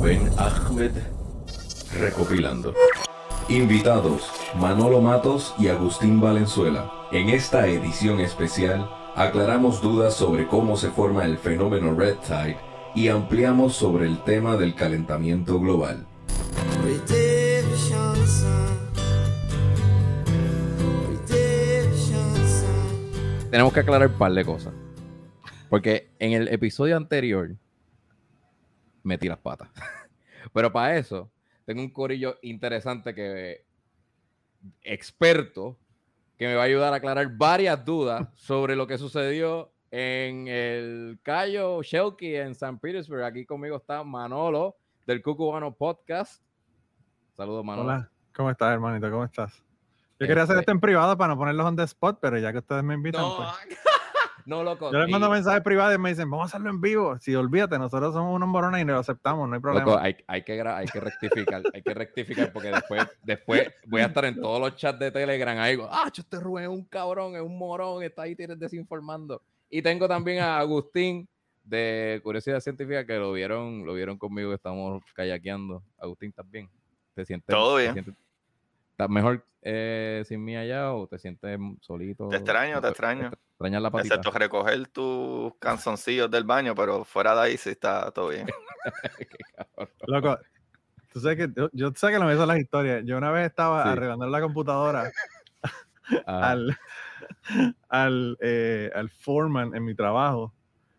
Rubén Ahmed recopilando. Invitados Manolo Matos y Agustín Valenzuela. En esta edición especial aclaramos dudas sobre cómo se forma el fenómeno Red Tide y ampliamos sobre el tema del calentamiento global. Tenemos que aclarar un par de cosas. Porque en el episodio anterior metí las patas. Pero para eso, tengo un corillo interesante que experto que me va a ayudar a aclarar varias dudas sobre lo que sucedió en el Cayo Shelky en San Petersburg. Aquí conmigo está Manolo del Cucubano Podcast. Saludos, Manolo. Hola, ¿cómo estás, hermanito? ¿Cómo estás? Yo quería hacer este- esto en privado para no ponerlos on the spot, pero ya que ustedes me invitan, No, pues, no, loco. yo les mando mensajes privados y me dicen, vamos a hacerlo en vivo. Si olvídate, nosotros somos unos morones y lo aceptamos, no hay problema. Loco, hay, hay que, hay que rectificar, hay que rectificar porque después, después voy a estar en todos los chats de Telegram ahí, digo, ah, este Rubén es un cabrón, es un morón, está ahí tienes desinformando. Y tengo también a Agustín de Curiosidad Científica que lo vieron, lo vieron conmigo que estamos kayakeando. Agustín, ¿estás bien? ¿Te sientes? Todo bien. sientes- ¿Estás mejor eh, sin mí allá o te sientes solito? Te extraño, te extraño. ¿Extrañas la patita? Excepto recoger tus canzoncillos del baño, pero fuera de ahí sí está todo bien. Loco, tú sabes que yo, yo sé que lo me hizo las historias. Yo una vez estaba Sí. arreglando la computadora Ajá, al, al, eh, al foreman en mi trabajo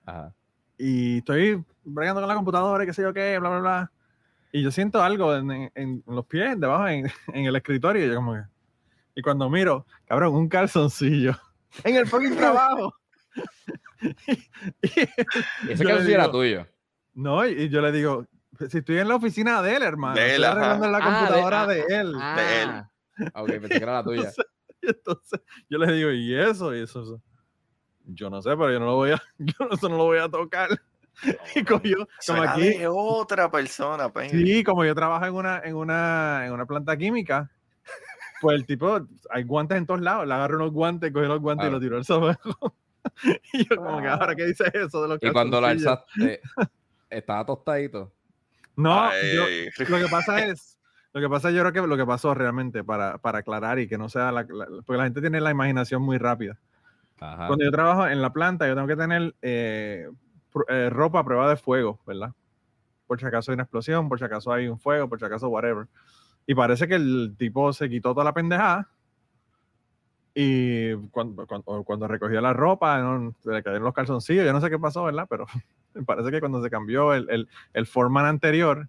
ajá. y estoy bregando con la computadora y qué sé yo qué, bla, bla, bla. Y yo siento algo en, en- en los pies, debajo, en, en el escritorio. Y yo como que... Y cuando miro, cabrón, un calzoncillo en el fucking trabajo. Y- Ese yo le calzón era tuyo. No, y y yo le digo, si estoy en la oficina de él, hermano. De él, estoy arreglando ajá. la Ah, de- computadora ah, de, él. de él. Ah, Ok, pensé que era la tuya. Entonces, yo le digo, ¿y eso? Y eso, eso. Yo no sé, pero yo no lo voy a, yo no- eso no lo voy a tocar. Y cogió, Eso como aquí, de otra persona, pues. Sí, como yo trabajo en una, en una, en una planta química, pues el tipo, hay guantes en todos lados, le agarró unos guantes, cogió los guantes y lo tiró al sobaco. y yo como que ahora qué dice eso de los Y cuando lo calzoncillos?" alzaste, estaba tostadito. No, yo- lo que pasa es, lo que pasa yo creo que lo que pasó realmente para, para aclarar y que no sea la, la- porque la gente tiene la imaginación muy rápida. Ajá. Cuando yo trabajo en la planta, yo tengo que tener eh, eh, ropa a prueba de fuego, ¿verdad? Por si acaso hay una explosión, por si acaso hay un fuego, por si acaso whatever. Y parece que el tipo se quitó toda la pendejada y cuando, cuando, cuando recogió la ropa, ¿no? se le cayeron los calzoncillos, yo no sé qué pasó, ¿verdad? Pero parece que cuando se cambió el, el, el foreman anterior,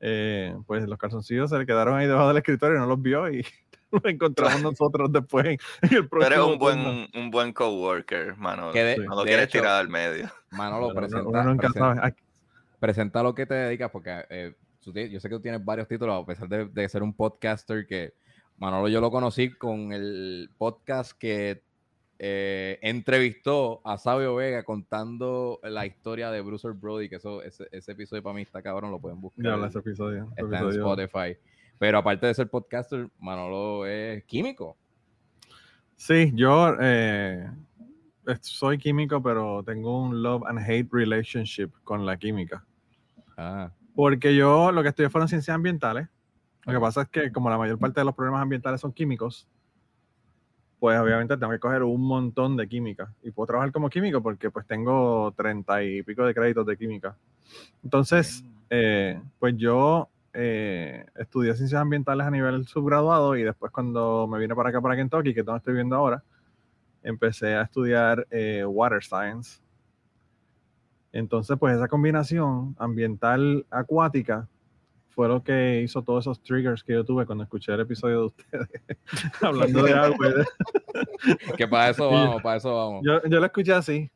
eh, pues los calzoncillos se le quedaron ahí debajo del escritorio y no los vio y los encontramos nosotros después en, en el Tú eres próximo un turno. buen, un buen coworker, mano. Que de-. No lo de quieres hecho, tirar al medio. Manolo, Pero presenta, uno presenta- lo que te dedicas, porque eh, yo sé que tú tienes varios títulos, a pesar de, de ser un podcaster que Manolo yo lo conocí con el podcast que eh, entrevistó a Sabio Vega contando la historia de Bruce Brody, que eso, ese, ese episodio para mí está cabrón, lo pueden buscar. Ese episodio. ese está en. Spotify. Pero aparte de ser podcaster, Manolo es químico. Sí, yo eh, soy químico, pero tengo un love and hate relationship con la química. Ah, Porque yo lo que estudié fueron ciencias ambientales. Lo que pasa es que como la mayor parte de los problemas ambientales son químicos, pues obviamente tengo que coger un montón de química. Y puedo trabajar como químico porque pues tengo treinta y pico de créditos de química. Entonces, eh, pues yo eh, estudié ciencias ambientales a nivel subgraduado y después cuando me vine para acá, para Kentucky, que es donde estoy viendo ahora, empecé a estudiar eh, Water Science. Entonces, pues esa combinación ambiental acuática fue lo que hizo todos esos triggers que yo tuve cuando escuché el episodio de ustedes hablando de agua. de- que para eso vamos, para eso vamos. Yo, yo lo escuché así.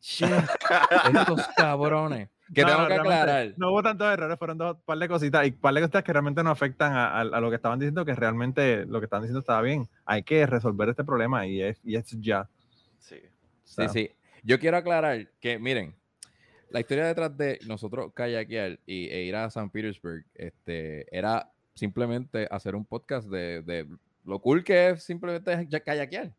Estos cabrones. Que No, tengo que aclarar. No hubo tantos errores, fueron dos par de cositas y par de cositas que realmente no afectan a, a- a lo que estaban diciendo, que realmente lo que estaban diciendo estaba bien. Hay que resolver este problema y es, y es ya. Sí. Sí, sí. Yo quiero aclarar que, miren, la historia detrás de nosotros kayakear y, e ir a San Petersburg este, era simplemente hacer un podcast de, de lo cool que es simplemente ya kayakear.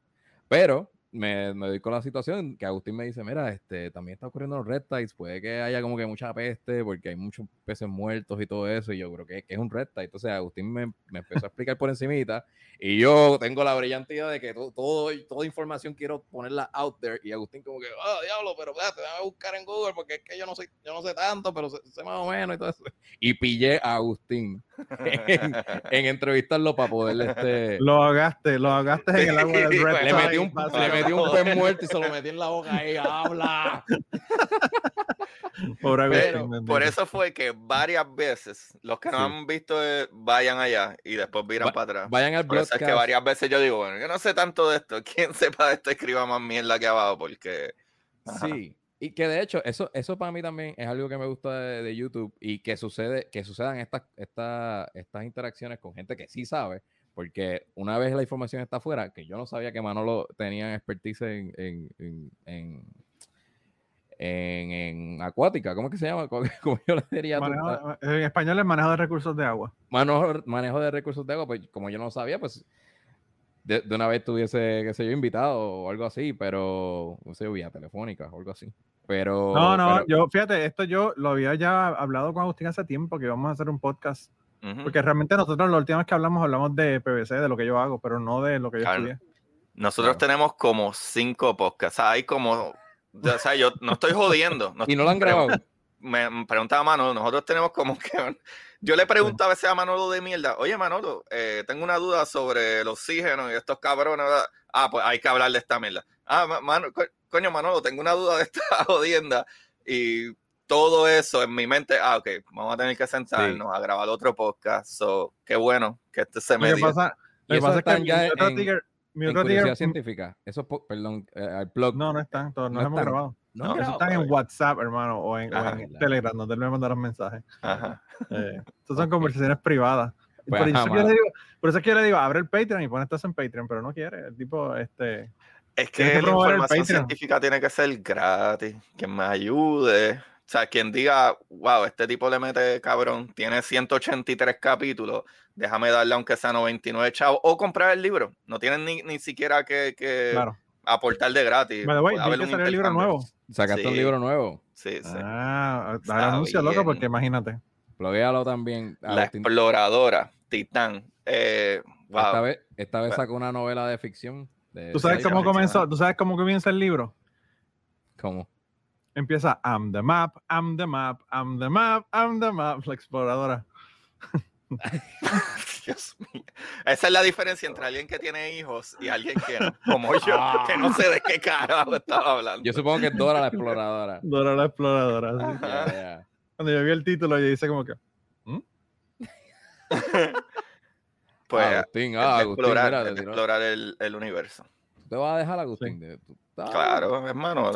Pero me, me doy con la situación que Agustín me dice, mira, este, también está ocurriendo los red tides, puede que haya como que mucha peste porque hay muchos peces muertos y todo eso, y yo creo que, que es un red tide. Entonces Agustín me, me empezó a explicar por encimita, y yo tengo la brillante idea de que todo, todo, toda información quiero ponerla out there, y Agustín como que, ah, diablo, pero espérate, déjame buscar en Google porque es que yo no sé, yo no sé tanto, pero sé, sé más o menos y todo eso. Y pillé a Agustín en, en entrevistarlo para poder este... Lo ahogaste, lo ahogaste en el agua del Red Le metí, Tide, un, le. Metí un pez muerto y se lo metí en la boca y habla. Pobre Pero Agustín, bendito. por eso fue que varias veces los que no Sí. han visto eh, vayan allá y después viran Va- para atrás. Vayan al Por eso es que varias veces yo digo, bueno, yo no sé tanto de esto. Quien sepa de esto escriba más mierda que abajo porque... Ajá. Sí. Y que de hecho, eso, eso para mí también es algo que me gusta de, de YouTube y que sucede, que sucedan estas, estas, estas interacciones con gente que sí sabe, porque una vez la información está afuera, que yo no sabía que Manolo tenía expertise en, en, en, en, en- acuática, ¿cómo es que se llama? ¿Cómo, cómo yo le diría? Manejo- en español es manejo de recursos de agua. manejo, manejo de recursos de agua, pues como yo no sabía, pues de, de una vez tuviese, qué sé yo, invitado o algo así, pero, no sé, vía telefónica o algo así. Pero. No, no, pero- yo, fíjate, esto yo lo había ya hablado con Agustín hace tiempo, que íbamos a hacer un podcast, Ujú. porque realmente nosotros la última vez que hablamos, hablamos de PVC, de lo que yo hago, pero no de lo que yo Claro. estudié. Nosotros Claro. tenemos como cinco podcasts. O sea, hay como... O sea, yo no estoy jodiendo. no Y no lo han grabado. me preguntaba Manolo, nosotros tenemos como que... Yo le pregunto a veces a Manolo de mierda, oye Manolo, eh, tengo una duda sobre el oxígeno y estos cabrones. ¿verdad? Ah, pues hay que hablar de esta mierda. Ah, ma- mano, co- coño Manolo, tengo una duda de esta jodienda. Y todo eso en mi mente, ah, ok, vamos a tener que sentarnos a grabar otro podcast. So, qué bueno que este se Lo me que dio. pasa, lo que pasa es que mi ya otro en- ticker- mi En ticker- científica. Eso, perdón, eh, al blog. no, no están, todos no, No hemos están. grabado. No, no, Eso grabado. están en WhatsApp, hermano, o en, o Ajá. en Telegram, donde me mandaron mensajes. Ajá. Eh, estas son conversaciones privadas. Pues, por, eso ajá, es que yo le digo, por eso es que yo le digo, abre el Patreon y pon esto en Patreon, pero no quiere. El tipo, este. Es que que la información científica tiene que ser gratis, que me ayude. O sea, quien diga, wow, este tipo le mete cabrón, tiene 183 capítulos, déjame darle aunque sea 99 chavos, o comprar el libro. No tienen ni, ni siquiera que, que Claro. aportar de gratis. Vi haber que un salió el libro nuevo. Sacaste un Sí. libro nuevo. Sí, sí. Ah, anuncio, loco, porque imagínate. Pluguéalo también. La exploradora, Titán. Eh, wow. Esta vez, esta vez sacó una novela de ficción. de- ¿Tú sabes cómo comenzó? ¿Tú sabes cómo comienza el libro? ¿Cómo? Empieza I'm the map, I'm the map, I'm the map, I'm the map, la exploradora. Dios mío. Esa es la diferencia entre alguien que tiene hijos y alguien que no, como yo, que no sé de qué carajo estaba hablando. Yo supongo que es Dora la exploradora. Dora la exploradora. sí. Cuando yo vi el título, yo hice como que, pues Agustín, ah, de Agustín, explorar, mira, de tiró- explorar el, el universo. te vas a dejar, Agustín. de- tú- ah, Claro, hermano,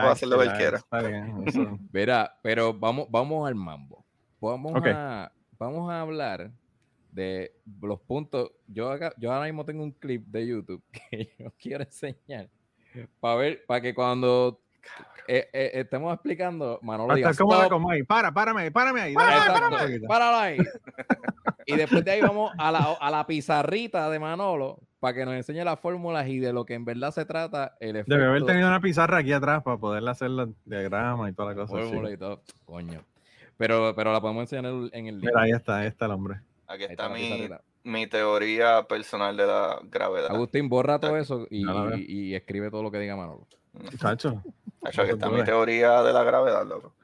puede hacer lo que él quiera. Está bien. eso. Verá, pero vamos, vamos al mambo. Vamos, a, vamos a hablar de los puntos. Yo, acá- yo ahora mismo tengo un clip de YouTube que yo quiero enseñar para ver, para que cuando eh, eh, estamos explicando, Manolo Va a diga, estar como la "Stop". como ahí. Para, párame, párame ahí. dale, Exacto, párame páralo ahí. Y después de ahí vamos a la, a la pizarrita de Manolo para que nos enseñe las fórmulas y de lo que en verdad se trata el efecto. Debe haber tenido una pizarra aquí atrás para poderle hacer los diagramas y toda la cosa. fórmula y todo. Coño. Pero, pero la podemos enseñar en el, en el Mira, libro. ahí está, ahí está el hombre. Aquí está mi, mi teoría personal de la gravedad. Agustín, borra todo eso y escribe todo lo que diga Manolo. Chacho. Hacho, aquí no está mi teoría de la gravedad, loco.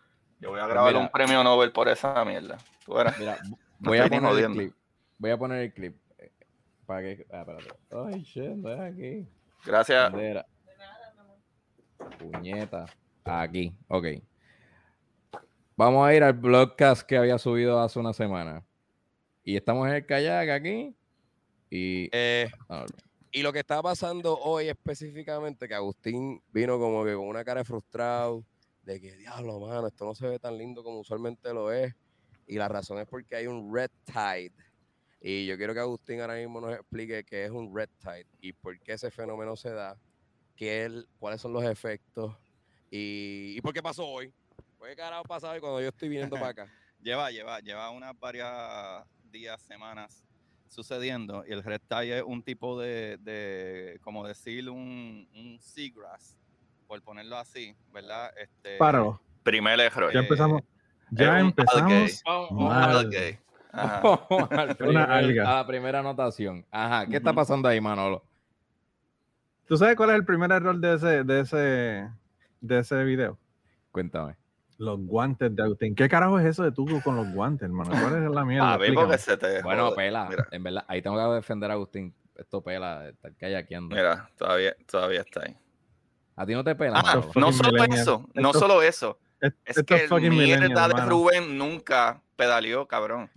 Yo voy a grabar mira. un premio Nobel por esa mierda. Tú. Mira, voy a poner el clip. Voy a poner el clip. Para que. Ah, espérate. Ay, shit, no es aquí. Gracias. Puñeta. Aquí, ok. Vamos a ir al blogcast que había subido hace una semana. Y estamos en el kayak aquí. Y. Eh, ah, y lo que está pasando hoy específicamente, que Agustín vino como que con una cara de frustrado, de que diablo, mano, esto no se ve tan lindo como usualmente lo es. Y la razón es porque hay un red tide. Y yo quiero que Agustín ahora mismo nos explique qué es un red tide y por qué ese fenómeno se da, qué el- cuáles son los efectos y, y por qué pasó hoy. ¿Por qué carajo pasa hoy cuando yo estoy viniendo para acá? Lleva, lleva, lleva unas varias días, semanas sucediendo y el red tide es un tipo de, de como decir, un, un seagrass, por ponerlo así, ¿verdad? Este, Páralo. Primer error. Ya Eh, empezamos. es Ya empezamos. Vamos, Un Mal. algae. Ajá. vamos al primer- alga. a la primera anotación. Ajá, ¿qué está pasando ahí, Manolo? ¿Tú sabes cuál es el primer error de ese, de ese, de ese video? Cuéntame. Los guantes de Agustín. ¿Qué carajo es eso de tú con los guantes, hermano? ¿Cuál es la mierda? A ver, porque se te. Bueno, pela. Mira, En verdad, ahí tengo que defender a Agustín. Esto pela, estar kayakeando. mira, todavía, todavía está ahí. A ti no te pela, Ah, no solo millennial. eso, no Esto- solo eso. Es- que el mierda de. Rubén nunca pedaleó, cabrón.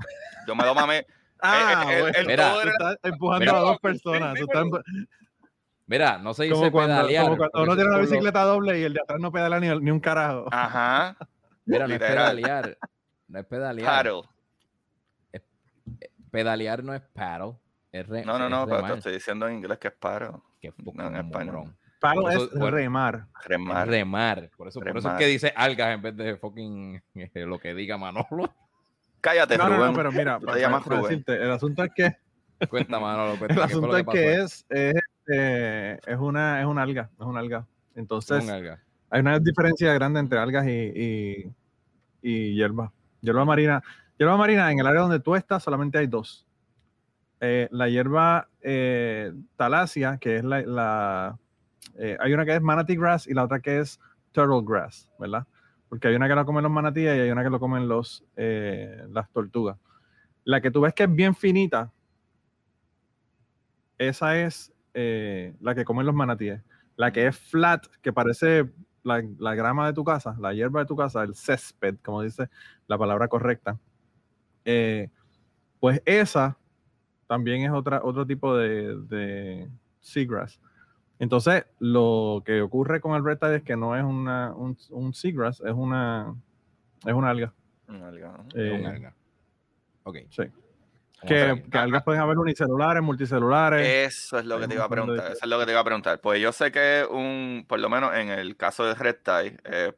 Yo me lo mamé. Ah, el- el- el Mira. todo Tú era- estás empujando Mira. a dos personas. tú estás empu- Mira, no se dice como cuando, pedalear. como cuando uno tiene una lo- bicicleta doble y el de atrás no pedala ni, ni un carajo. Ajá. Mira, no es pedalear. No es pedalear. Paddle. Pedalear no es paddle. Es re, No, no, es no, pero te estoy diciendo en inglés que es paro. Qué no, en español. eso- es por- remar. Es Remar. remar. Por eso, por eso es que dice algas en vez de fucking eh, lo que diga Manolo. Cállate, No, Rubén. no, pero mira, te para- para Rubén. decirte, el asunto es que Cuenta, Manolo. Cuenta, el ¿qué fue lo asunto es que es, es, eh, es una es una alga, es una alga. Es Entonces, un alga. hay una diferencia grande entre algas y, y, y hierba. Hierba marina. Hierba marina, en el área donde tú estás, solamente hay dos. Eh, la hierba eh, talasia, que es la. la- eh, hay una que es manatee grass y la otra que es turtle grass, ¿verdad? Porque hay una que la comen los manatíes y hay una que lo comen los, las tortugas. La que tú ves que es bien finita, esa es eh, la que comen los manatíes. La que es flat, que parece la, la grama de tu casa, la hierba de tu casa, el césped, como dice la palabra correcta, eh, pues esa también es otra, otro tipo de, de seagrass. Entonces, lo que ocurre con el red tide es que no es una, un, un seagrass, es una, es una alga. Un alga, Eh, un alga. Ok. sí. Que, que algas pueden haber unicelulares, multicelulares. Eso es lo que te iba a preguntar. Eso es lo que te iba a preguntar. Pues yo sé que un, por lo menos en el caso de Red Tide, eh,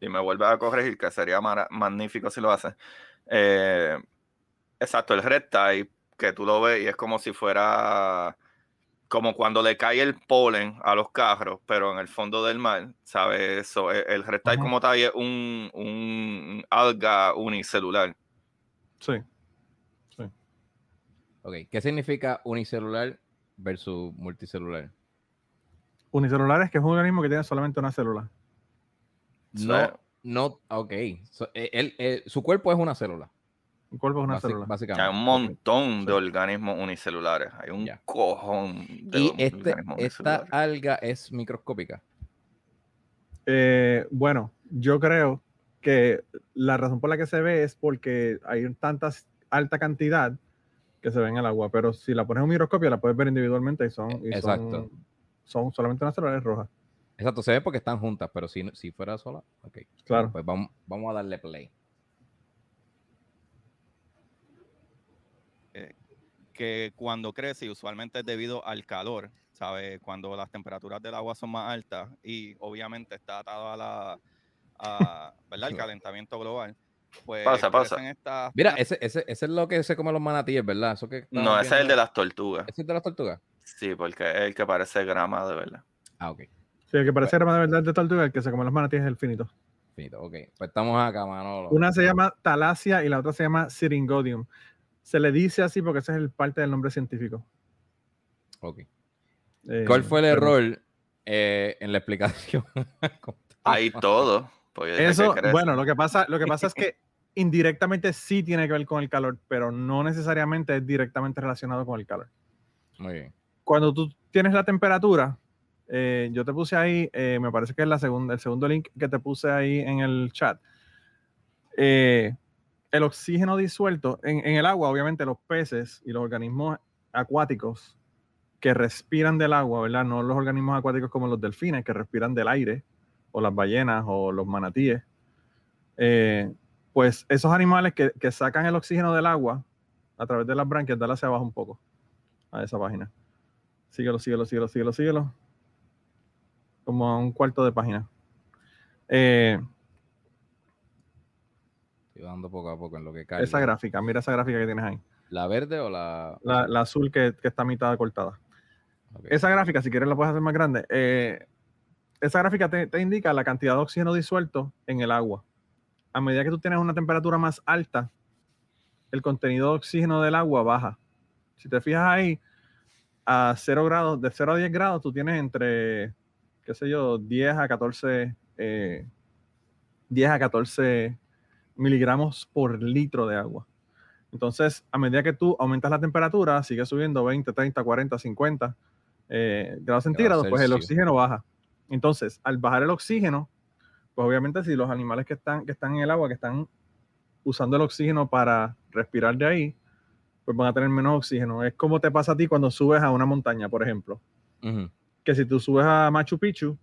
y me vuelves a corregir, que sería magnífico si lo haces. eh, exacto, el Red Tide, que tú lo ves y es como si fuera como cuando le cae el polen a los carros, pero en el fondo del mar, ¿sabes? Eso, el, el Red Tide como tal es un, un alga unicelular. Sí. Ok. ¿Qué significa unicelular versus multicelular? Unicelulares, que es un organismo que tiene solamente una célula. No, no, ok. So, eh, él- eh, su cuerpo es una célula, Un cuerpo es una basi- célula. Hay básicamente. un montón de organismos unicelulares. Hay un cojón de Y este, organismos esta alga es microscópica. Eh, bueno, yo creo que la razón por la que se ve es porque hay tanta alta cantidad que se ve en el agua, pero si la pones en un microscopio la puedes ver individualmente y son, y Exacto. son, son solamente unas células rojas. Exacto, se ve porque están juntas, pero si, si fuera sola, ok. Claro. Pues vamos, vamos a darle play. que cuando crece, y usualmente es debido al calor, ¿sabes? Cuando las temperaturas del agua son más altas y obviamente está atado a la, a, ¿verdad? El calentamiento global, pues Pausa, pausa. crecen estas Mira, ese, ese, ese es lo que se come los manatíes, ¿verdad? Eso que No, ese es el de las tortugas. ¿Ese es de las tortugas? Sí, porque es el que parece grama de verdad. Ah, ok. Sí, el que parece grama de verdad de tortuga, el que se come los manatíes es el finito. Finito, ok. Pues estamos acá, Manolo. Una se llama talasia y la otra se llama syringodium. Se le dice así porque ese es el parte del nombre científico. Ok. Eh, ¿Cuál fue el pero error eh, en la explicación? Hay todo. Eso, bueno, lo que pasa, lo que pasa es que indirectamente sí tiene que ver con el calor, pero no necesariamente es directamente relacionado con el calor. Muy bien. Cuando tú tienes la temperatura, eh, yo te puse ahí, eh, me parece que es la segunda, el segundo link que te puse ahí en el chat. Eh, el oxígeno disuelto en, en el agua, obviamente los peces y los organismos acuáticos que respiran del agua, ¿verdad? No los organismos acuáticos como los delfines que respiran del aire, o las ballenas, o los manatíes. Eh, pues esos animales que, que sacan el oxígeno del agua a través de las branquias, dale hacia abajo un poco a esa página. Síguelo, síguelo, síguelo, síguelo, síguelo. Como a un cuarto de página. Eh, Estoy dando poco a poco en lo que cae. esa gráfica, mira esa gráfica que tienes ahí. ¿La verde o la...? La, la azul que, que está a mitad cortada. Esa gráfica, si quieres la puedes hacer más grande. eh, esa gráfica te, te indica la cantidad de oxígeno disuelto en el agua. A medida que tú tienes una temperatura más alta, el contenido de oxígeno del agua baja. Si te fijas ahí, a 0 grados, de 0 a 10 grados, tú tienes entre, qué sé yo, 10 a 14, eh, 10 a 14 miligramos por litro de agua. Entonces, a medida que tú aumentas la temperatura, sigue subiendo 20, 30, 40, 50 eh, grados centígrados, pues el oxígeno baja. Entonces, al bajar el oxígeno, pues obviamente si los animales que están, que están en el agua, que están usando el oxígeno para respirar de ahí, pues van a tener menos oxígeno. Es como te pasa a ti cuando subes a una montaña, por ejemplo. Que si tú subes a Machu Picchu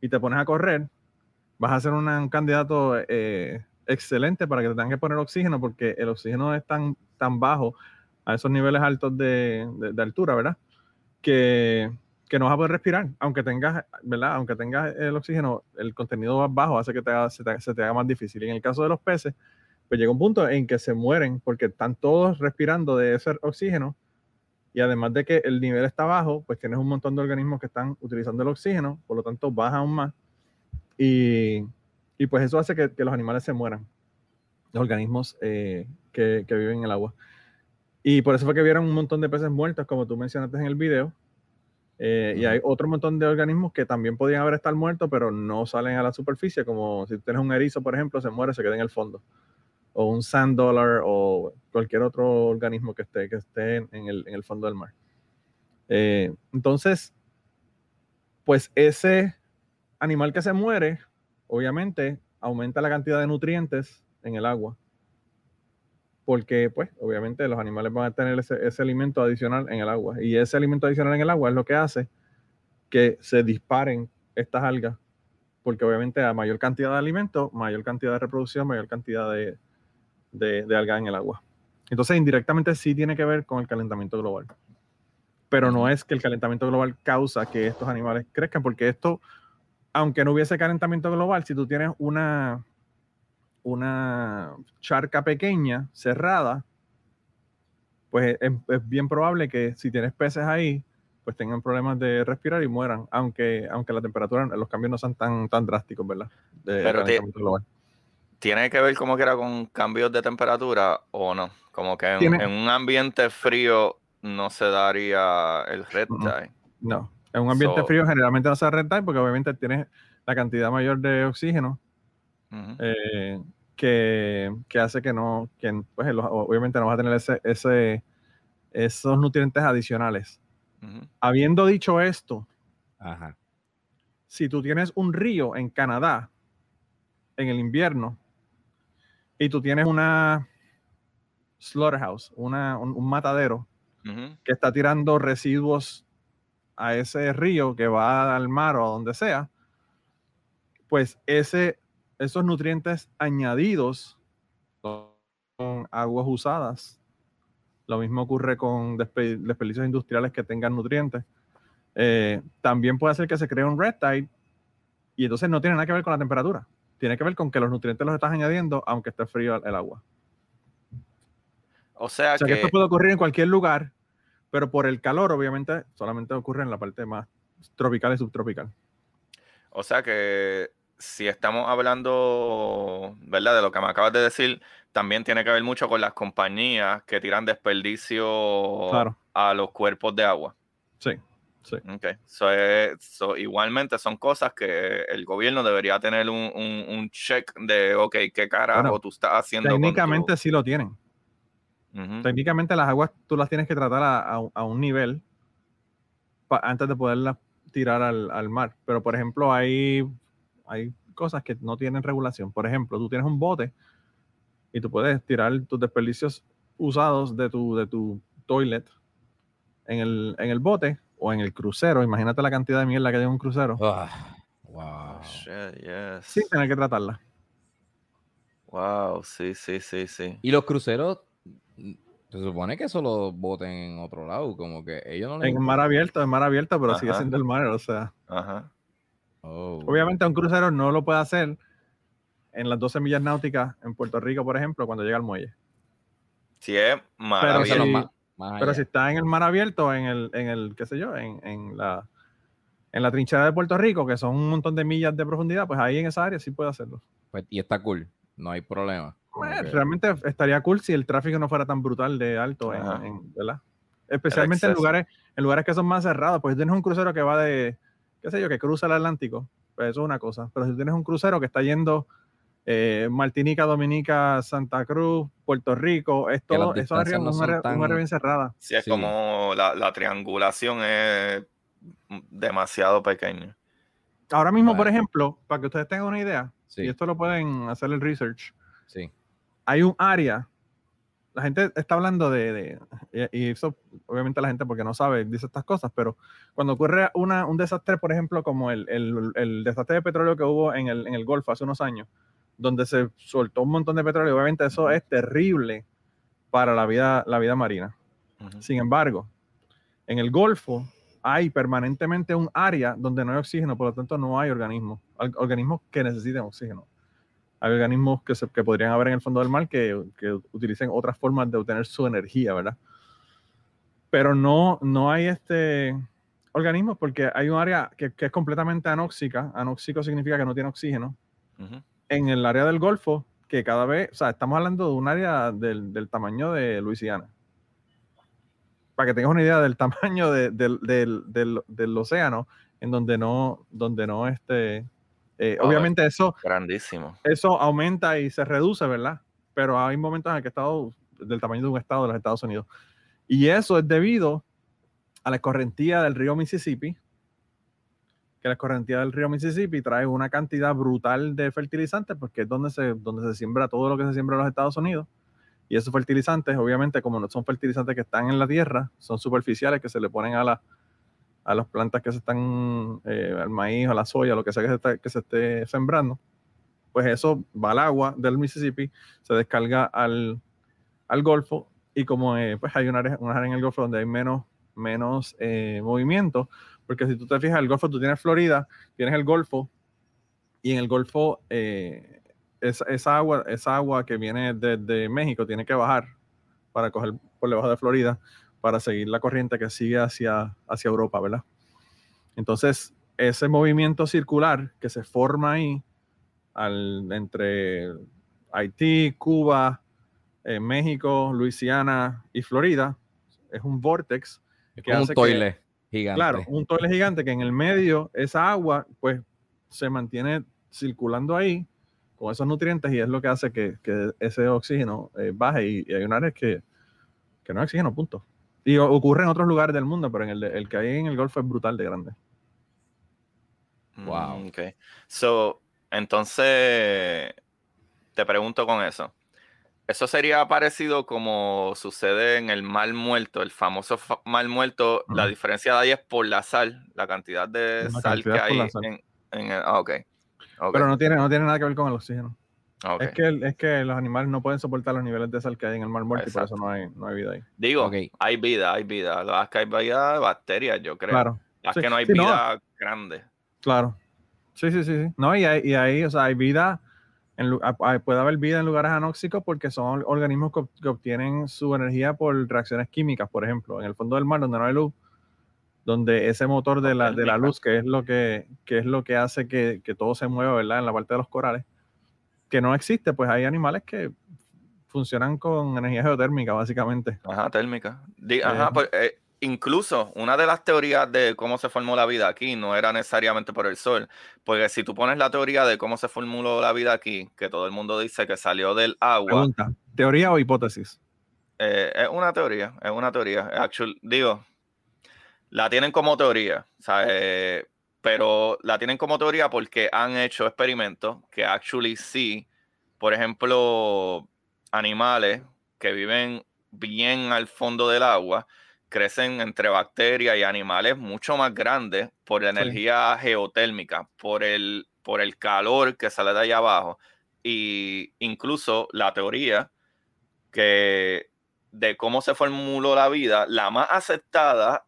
y te pones a correr, vas a ser una- un candidato eh, excelente para que te tengan que poner oxígeno, porque el oxígeno es tan, tan bajo a esos niveles altos de, de- de altura, ¿verdad? Que, que no vas a poder respirar, aunque tengas, ¿verdad? Aunque tengas el oxígeno, el contenido más bajo hace que te haga- se, te, haga más difícil. Y en el caso de los peces, pues llega un punto en que se mueren porque están todos respirando de ese oxígeno y además de que el nivel está bajo, pues tienes un montón de organismos que están utilizando el oxígeno, por lo tanto baja aún más. Y, y pues eso hace que, que los animales se mueran, los organismos eh, que, que viven en el agua. Y por eso fue que vieron un montón de peces muertos, como tú mencionaste en el video. Eh, Y hay otro montón de organismos que también podrían haber estado muertos, pero no salen a la superficie, como si tienes un erizo, por ejemplo, se muere, se queda en el fondo. O un sand dollar o cualquier otro organismo que esté, que esté en, en el, en el fondo del mar. Eh, entonces, pues ese animal que se muere, obviamente, aumenta la cantidad de nutrientes en el agua. Porque, pues, obviamente los animales van a tener ese, ese alimento adicional en el agua. Y ese alimento adicional en el agua es lo que hace que se disparen estas algas. Porque obviamente a mayor cantidad de alimento, mayor cantidad de reproducción, mayor cantidad de, de, de algas en el agua. Entonces, indirectamente sí tiene que ver con el calentamiento global. Pero no es que el calentamiento global causa que estos animales crezcan, porque esto, aunque no hubiese calentamiento global, si tú tienes una, una charca pequeña, cerrada, pues es, es bien probable que si tienes peces ahí, pues tengan problemas de respirar y mueran, aunque, aunque la temperatura, los cambios no sean tan, tan drásticos, ¿verdad? De Pero. ¿Tiene que ver como que era con cambios de temperatura o no? Como que en, un ambiente frío no se daría el red tide. No, en un ambiente So- frío generalmente no se renta porque obviamente tienes la cantidad mayor de oxígeno Eh, que, que hace que no, que pues obviamente no vas a tener ese, ese, esos nutrientes adicionales. Habiendo dicho esto, Ajá. si tú tienes un río en Canadá en el invierno y tú tienes una slaughterhouse, una, un, un matadero que está tirando residuos a ese río que va al mar o a donde sea, pues ese, esos nutrientes añadidos son aguas usadas. Lo mismo ocurre con despe- desperdicios industriales que tengan nutrientes. Eh, también puede ser que se cree un red tide y entonces no tiene nada que ver con la temperatura. Tiene que ver con que los nutrientes los estás añadiendo aunque esté frío el- el agua. O sea O sea que que, esto puede ocurrir en cualquier lugar, pero por el calor, obviamente, solamente ocurre en la parte más tropical y subtropical. o sea que si estamos hablando, ¿verdad? De lo que me acabas de decir, también tiene que ver mucho con las compañías que tiran desperdicio Claro. a los cuerpos de agua. Sí, sí. Ok. So, igualmente son cosas que el gobierno debería tener un, un, un check de, ok, ¿qué carajo Bueno, tú estás haciendo? tu- Técnicamente sí lo tienen. Técnicamente las aguas tú las tienes que tratar a, a- a un nivel antes de poderlas tirar al, al mar. Pero, por ejemplo, hay, hay cosas que no tienen regulación. Por ejemplo, tú tienes un bote y tú puedes tirar tus desperdicios usados de tu, de tu toilet en el, en el bote o en el crucero. Imagínate la cantidad de mierda que hay en un crucero. Ah, wow. Shit, yes. Sin tener que tratarla. Wow, sí, sí, sí, sí. Y los cruceros, se supone que solo voten en otro lado, como que ellos no les En mar abierto, en mar abierto, pero sigue Ajá. siendo el mar. O sea, Ajá. Oh. obviamente un crucero no lo puede hacer en las 12 millas náuticas en Puerto Rico, por ejemplo, cuando llega al muelle. Sí, es Pero más- más Pero si está en el mar abierto, en el, en el qué sé yo, en, en la en la trinchera de Puerto Rico, que son un montón de millas de profundidad, pues ahí en esa área sí puede hacerlo. Pues, y está cool, no hay problema. Pues, que- realmente estaría cool si el tráfico no fuera tan brutal de alto, en, ¿verdad? Especialmente en lugares, en lugares que son más cerrados. Pues tienes un crucero que va de, qué sé yo, que cruza el Atlántico, pues eso es una cosa. Pero si tienes un crucero que está yendo eh, Martinica, Dominica, Santa Cruz, Puerto Rico, es todo, eso es no un son área, un tan- área bien cerrada. Sí, es Sí. como la, la triangulación es demasiado pequeña. Ahora mismo, por ejemplo, para que ustedes tengan una idea, sí, y esto lo pueden hacer el research, sí. hay un área, la gente está hablando de, de- y eso obviamente la gente porque no sabe dice estas cosas, pero cuando ocurre una, un desastre, por ejemplo, como el, el- el desastre de petróleo que hubo en el, en el Golfo hace unos años, donde se soltó un montón de petróleo, obviamente eso es terrible para la vida, la vida marina. Sin embargo, en el Golfo hay permanentemente un área donde no hay oxígeno, por lo tanto no hay organismos, or- organismos que necesiten oxígeno. Hay organismos que, se- que podrían haber en el fondo del mar que, que utilicen otras formas de obtener su energía, ¿verdad? Pero no, no hay este organismos porque hay un área que, que es completamente anóxica. Anóxico significa que no tiene oxígeno. En el área del Golfo, que cada vez, o sea, estamos hablando de un área del, del tamaño de Luisiana. Para que tengas una idea del tamaño de- del, del- del- del océano, en donde no, donde no este, eh, Wow. obviamente eso, Grandísimo. eso aumenta y se reduce, ¿verdad? Pero hay momentos en el que estado del tamaño de un estado de los Estados Unidos. Y eso es debido a la escorrentía del río Mississippi, que la escorrentía del río Mississippi trae una cantidad brutal de fertilizantes, porque es donde se, donde se siembra todo lo que se siembra en los Estados Unidos. Y esos fertilizantes, obviamente, como no son fertilizantes que están en la tierra, son superficiales que se le ponen a, la, a las plantas que se están, eh, al maíz a la soya, lo que sea que se, está- que se esté sembrando, pues eso va al agua del Mississippi, se descarga al, al Golfo y como eh, pues hay una área, área en el Golfo donde hay menos, menos eh, movimiento, porque si tú te fijas, el Golfo, tú tienes Florida, tienes el Golfo y en el Golfo eh, esa, esa agua, esa agua que viene desde México tiene que bajar para coger por debajo de Florida para seguir la corriente que sigue hacia, hacia Europa, ¿verdad? Entonces, ese movimiento circular que se forma ahí al, entre Haití, Cuba, eh, México, Luisiana y Florida, es un vortex. Es que como un que- toile gigante. Claro, un toile gigante que en el medio, esa agua, pues se mantiene circulando ahí con esos nutrientes y es lo que hace que, que ese oxígeno eh, baje. Y, y hay un área que, que no hay oxígeno, punto. Y ocurre en otros lugares del mundo, pero en el, que hay en el Golfo es brutal de grande. Wow. Mm, ok. So, entonces, te pregunto con eso. Eso sería parecido como sucede en el mal muerto, el famoso fa- mal muerto. La diferencia de ahí es por la sal, la cantidad de La sal que cantidad por hay la sal. en, en el. Ah, ok. ok, Pero no tiene, no tiene nada que ver con el oxígeno. Ok. Es, que, es que los animales no pueden soportar los niveles de sal que hay en el mar muerto y por eso no hay, no hay vida ahí. Digo, Ok. hay vida, hay vida. Lo que hay vida de bacterias, yo creo. Claro, Las sí. que no hay Sí, no. vida grande. claro. Sí, sí, sí. sí. No, y, hay- y ahí, o sea, hay vida, en, hay- puede haber vida en lugares anóxicos porque son organismos que, que obtienen su energía por reacciones químicas, por ejemplo, en el fondo del mar donde no hay luz, donde ese motor de la, de la luz, que es lo que, que es lo que hace que, que todo se mueva, ¿verdad? En la parte de los corales, que no existe, pues hay animales que funcionan con energía geotérmica, básicamente. Ajá, térmica. Di- ajá, Eh. pues, eh, incluso una de las teorías de cómo se formó la vida aquí no era necesariamente por el sol, porque si tú pones la teoría de cómo se formuló la vida aquí, que todo el mundo dice que salió del agua, Pregunta, ¿teoría o hipótesis? eh, es una teoría, es una teoría. Actual, digo, la tienen como teoría, o sea, eh, pero la tienen como teoría porque han hecho experimentos que actually sí, por ejemplo, animales que viven bien al fondo del agua crecen entre bacterias y animales mucho más grandes por la Sí. energía geotérmica, por el, por el calor que sale de allá abajo. Y incluso la teoría que de cómo se formuló la vida, la más aceptada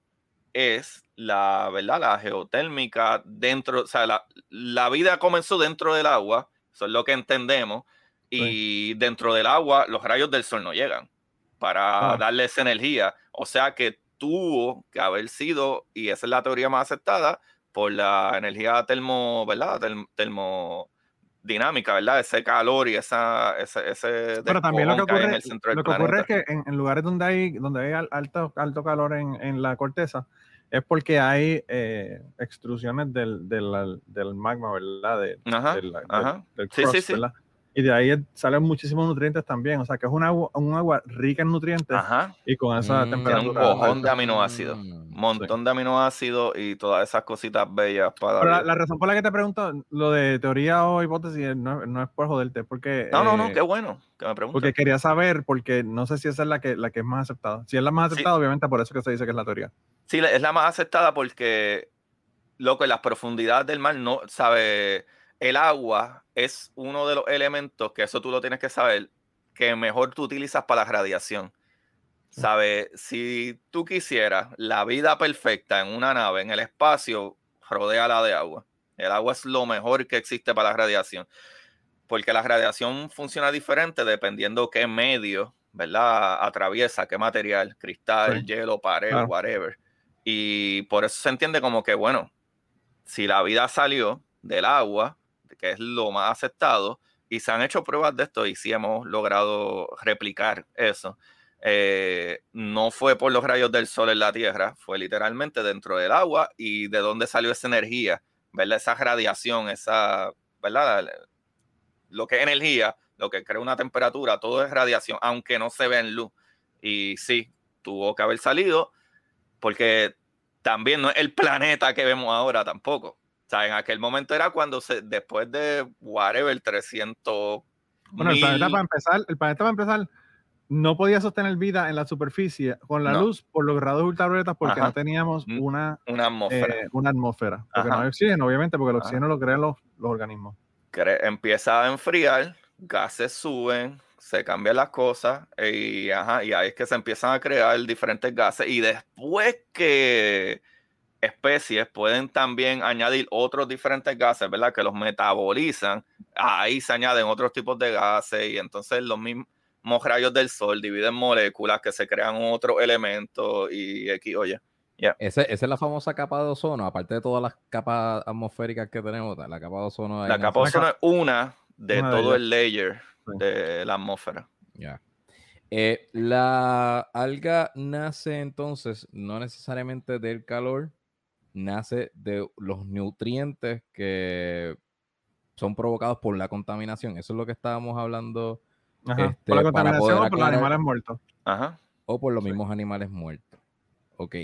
es la, ¿verdad? La geotérmica dentro, o sea, la, la vida comenzó dentro del agua, eso es lo que entendemos, y dentro del agua los rayos del sol no llegan. para Ah. darle esa energía. O sea que tuvo que haber sido, y esa es la teoría más aceptada, por la energía termo, ¿verdad? Term- termodinámica, ¿verdad? Ese calor y esa, ese, ese Pero también lo que hay en ocurre, el lo que ocurre es que en, en lugares donde hay, donde hay al- alto, alto calor en, en la corteza, es porque hay eh, extrusiones del, del, del magma, ¿verdad? De- Ajá, del, del- ajá. del Sí, sí, sí. ¿verdad? Y de ahí salen muchísimos nutrientes también. O sea, que es un agua, un agua rica en nutrientes Ajá. y con esa Mm, temperatura. Tiene un cojón alta. de aminoácidos. Mm. Montón de aminoácidos y todas esas cositas bellas para Pero la, razón por la que te pregunto lo de teoría o hipótesis no, no es por joderte, es porque. No, no, no, eh, qué bueno que me preguntes. Porque quería saber, porque no sé si esa es la que, la que es más aceptada. Si es la más Sí. aceptada, obviamente por eso que se dice que es la teoría. Sí, es la más aceptada porque, loco, en las profundidades del mar, no, sabe, el agua es uno de los elementos, que eso tú lo tienes que saber, que mejor tú utilizas para la radiación. ¿Sabe? Si tú quisieras la vida perfecta en una nave, en el espacio, rodéala de agua. El agua es lo mejor que existe para la radiación. Porque la radiación funciona diferente dependiendo qué medio, ¿verdad? Atraviesa, qué material, cristal, Sí. hielo, pared, whatever. Y por eso se entiende como que, bueno, si la vida salió del agua, que es lo más aceptado, y se han hecho pruebas de esto y sí hemos logrado replicar eso. eh, no fue por los rayos del sol en la Tierra, fue literalmente dentro del agua y de dónde salió esa energía, ¿verdad? Esa radiación, esa, ¿verdad? Lo que es energía, lo que crea una temperatura, todo es radiación, aunque no se ve en luz. Y sí, tuvo que haber salido porque también no es el planeta que vemos ahora tampoco. O sea, en aquel momento era cuando se, después de whatever, 300 Bueno, el planeta para empezar, el planeta para empezar no podía sostener vida en la superficie con la No. luz por los grados ultravioletas porque Ajá. no teníamos Mm, una, una atmósfera. eh, una atmósfera. Porque no Ajá. hay oxígeno, obviamente, porque el Ajá. oxígeno lo crean los, los organismos. cre- empieza a enfriar, gases suben, se cambian las cosas y, ajá, y ahí es que se empiezan a crear diferentes gases y después que especies pueden también añadir otros diferentes gases, ¿verdad? Que los metabolizan, ahí se añaden otros tipos de gases y entonces los mismos rayos del sol dividen moléculas que se crean otros elementos y aquí, oye, Ese- esa es la famosa capa de ozono, aparte de todas las capas atmosféricas que tenemos, la capa de ozono. la capa de ozono es una de Una de todo ellas. el layer Sí. de la atmósfera. Ya. Eh, la alga nace entonces no necesariamente del calor, nace de los nutrientes que son provocados por la contaminación. Eso es lo que estábamos hablando, Ajá. Este, por la para contaminación poder o por los animales muertos. Ajá. o por los Sí. mismos animales muertos. Ok.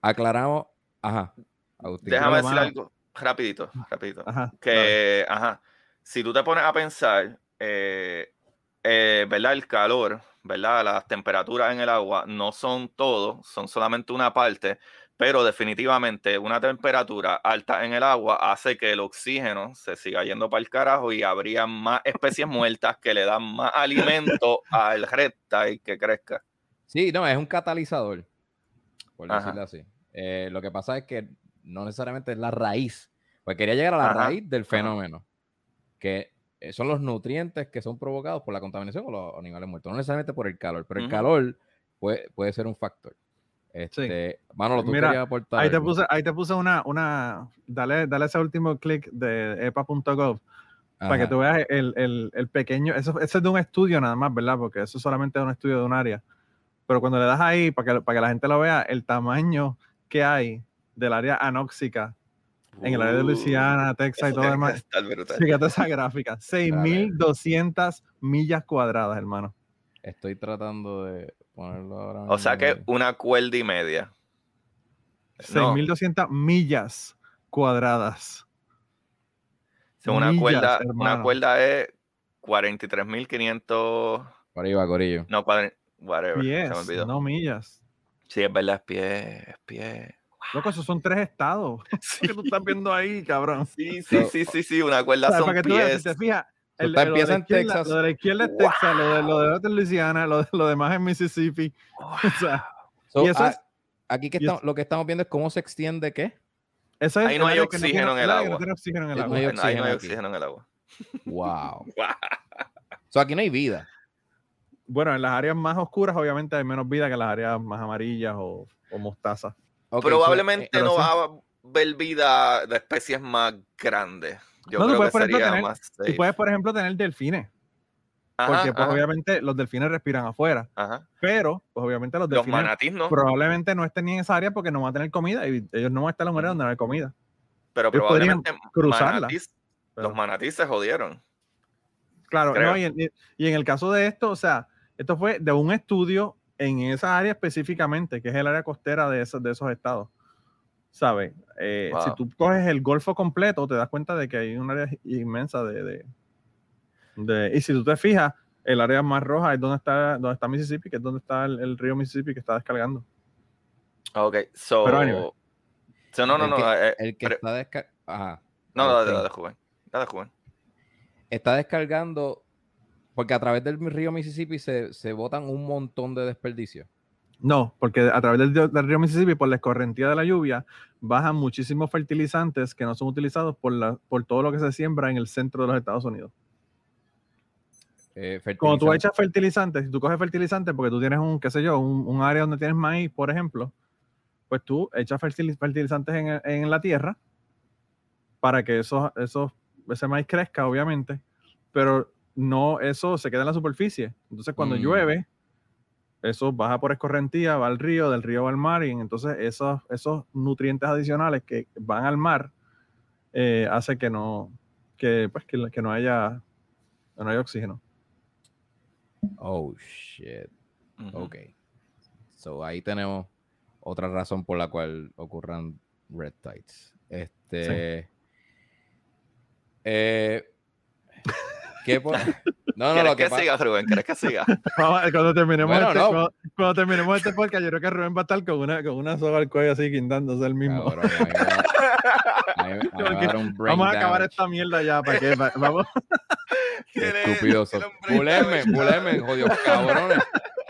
Aclaramos. Ajá. Agustín. Déjame decir mano. algo rapidito, rapidito. Ajá. claro. Que, ajá, si tú te pones a pensar, eh, eh, ¿verdad? El calor, ¿verdad? Las temperaturas en el agua no son todo, son solamente una parte, pero definitivamente una temperatura alta en el agua hace que el oxígeno se siga yendo para el carajo y habría más especies muertas que le dan más alimento al reptile que crezca. Sí, no, es un catalizador, por Ajá. decirlo así. Eh, lo que pasa es que no necesariamente es la raíz. Pues quería llegar a la Ajá, raíz del fenómeno, que eh, son los nutrientes que son provocados por la contaminación o los animales muertos. No necesariamente por el calor, pero el calor puede, puede ser un factor. Este, tú Mira, querías aportar Ahí te algo? puse, ahí te puse una, una, dale, dale ese último clic de epa.gov para que tú veas el, el, el pequeño, eso, eso es de un estudio nada más, ¿verdad? Porque eso solamente es un estudio de un área. Pero cuando le das ahí, para que, para que la gente lo vea, el tamaño que hay del área anóxica en el área de Uh, Luisiana, Texas y todo lo demás. Fíjate esa gráfica, 6.200 millas cuadradas, hermano. Estoy tratando de ponerlo ahora. O sea que una cuerda y media. No. 6.200 millas cuadradas. Sí, una, Millas, cuerda, una cuerda es 43.500. Por ahí va, Corillo. No, cuadri- whatever. Se me Pies, olvidó. no millas. Sí, es verdad, es pie, es pie. Loco, esos son tres estados. Sí, que tú estás viendo ahí, cabrón? sí, sí, sí, sí, sí, una cuerda O sea, son para que tú veas, si pies. te fijas, el- empieza la en izquierda, Texas. lo de la izquierda es Wow. Texas, lo de, lo de Luisiana, lo, de- lo demás es Mississippi. O sea, So, y eso es, aquí que y estamos- lo que estamos viendo es cómo se extiende qué. eso es Ahí no hay oxígeno en el no agua. tiene oxígeno en el No agua. hay Ahí no hay oxígeno en el agua. Wow. Wow. So, aquí no hay vida. Bueno, en las áreas más oscuras, obviamente, hay menos vida que en las áreas más amarillas o, o mostazas. So, Probablemente eh, no va a ver vida de especies más grandes. Yo No, tú puedes, que por ejemplo, tener- Tú puedes, por ejemplo, tener delfines, Ajá, porque pues, ajá, obviamente los delfines respiran afuera, ajá. pero pues obviamente los Los delfines manatís no, probablemente no estén ni en esa área porque no van a tener comida y ellos no van a estar en un área donde no hay comida. pero ellos probablemente cruzarla, manatís- pero- los manatís se jodieron. Claro, no, y, en, y en el caso de esto, o sea, esto fue de un estudio en esa área específicamente, que es el área costera de esos, de esos estados. ¿Sabes? Eh, Si tú coges el Golfo completo, te das cuenta de que hay un área inmensa de, de, de- Y si tú te fijas, el área más roja es donde está, donde está Mississippi, que es donde está el, el río Mississippi que está descargando. Ok, so. Pero anyway. so, no, no, El no. que- eh, El que pero- está desca- Ajá. no, dale, Agustín. dale, joven. Dale, joven. está descargando, porque a través del río Mississippi se, se botan un montón de desperdicios. No, porque a través del, del río Mississippi, por la escorrentía de la lluvia, bajan muchísimos fertilizantes que no son utilizados por, la, por todo lo que se siembra en el centro de los Estados Unidos. Eh, Cuando tú echas fertilizantes, si tú coges fertilizantes porque tú tienes un, qué sé yo, un, un área donde tienes maíz, por ejemplo, pues tú echas fertiliz- fertilizantes en, en la tierra para que esos, esos, ese maíz crezca, obviamente, pero no eso se queda en la superficie. Entonces, cuando Mm. llueve, eso baja por escorrentía, va al río, del río va al mar, y entonces esos, esos nutrientes adicionales que van al mar eh, hace que no, que, pues, que, que no haya, no haya oxígeno. Oh, shit. Ujú. Ok. So ahí tenemos otra razón por la cual ocurran red tides. Este. Eh, ¿Qué por- No, no, ¿Quieres lo que, que pasa- siga, Rubén? ¿Quieres que siga? Vamos, cuando terminemos Bueno, este, no. cuando, cuando terminemos este podcast, yo creo que Rubén va a estar con una, con una soga al cuello así quintándose el mismo. Cabrón, a me me a un Vamos a acabar esta mierda ya, ¿para qué? Va- Vamos. Tiene- Estúpidos. tiene un brain Buleme, damage. buleme, jodidos cabrones.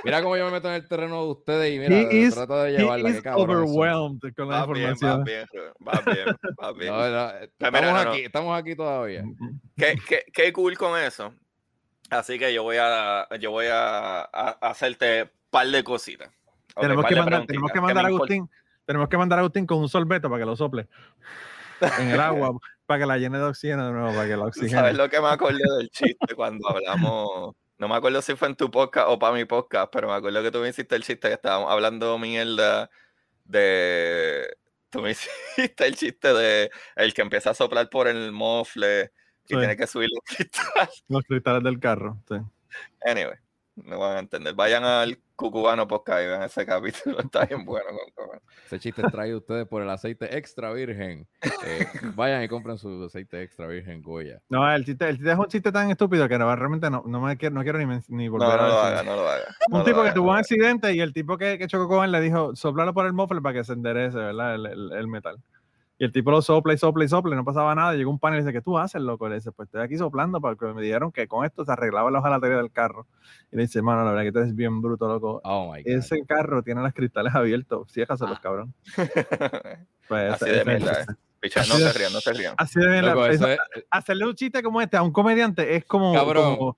Mira cómo yo me meto en el terreno de ustedes y mira, He is- trato de He llevarla. is cabrón son. overwhelmed con la Va bien, va información. bien. Va bien, va bien. No, no, Pues estamos, mira, no, no. aquí, estamos aquí todavía. Qué, qué- qué cool con eso. Así que yo voy a, yo voy a, a- hacerte un par de cositas. Ok, tenemos, par que de mandar, tenemos que mandar a. Agustín. Tenemos que mandar a Agustín con un sorbeto para que lo sople en el agua, para que la llene de oxígeno de nuevo, para que la ¿Tú oxigene. ¿Sabes lo que me acordé del chiste cuando hablamos? No me acuerdo si fue en tu podcast o para mi podcast, pero me acuerdo que tú me hiciste el chiste que estábamos hablando mierda de. Tú me hiciste el chiste de el que empieza a soplar por el mofle y Sí. tiene que subir los cristales. Los cristales del carro. sí. Anyway, no van a entender. Vayan al Cucubano Podcast y vean ese capítulo. Está bien bueno. Ese chiste es traído ustedes por el aceite extra virgen. Eh, vayan y compren su aceite extra virgen Goya. No, el chiste, el chiste es un chiste tan estúpido que no, realmente no, no, me quiero, no quiero ni, ni volver No, no a lo haga, no lo haga. un tipo que tuvo no un accidente y el tipo que, que chocó con él le dijo, soplalo por el muffler para que se enderece, ¿verdad? El, el- el metal. Y el tipo lo sopla y sopla y sopla y no pasaba nada. Llegó un panel y dice, ¿qué tú haces, loco? Le dice, pues estoy aquí soplando porque me dijeron que con esto se arreglaba la hojalatería del carro. Y le dice, mano, la verdad que tú eres bien bruto, loco. Oh my God. Ese carro tiene los cristales abiertos. Ciéjaselos, cabrón. Pues, Así de mierda. eh. No se rían, no se rían. Así de eso- es- hacerle un chiste como este a un comediante es como... Cabrón. como-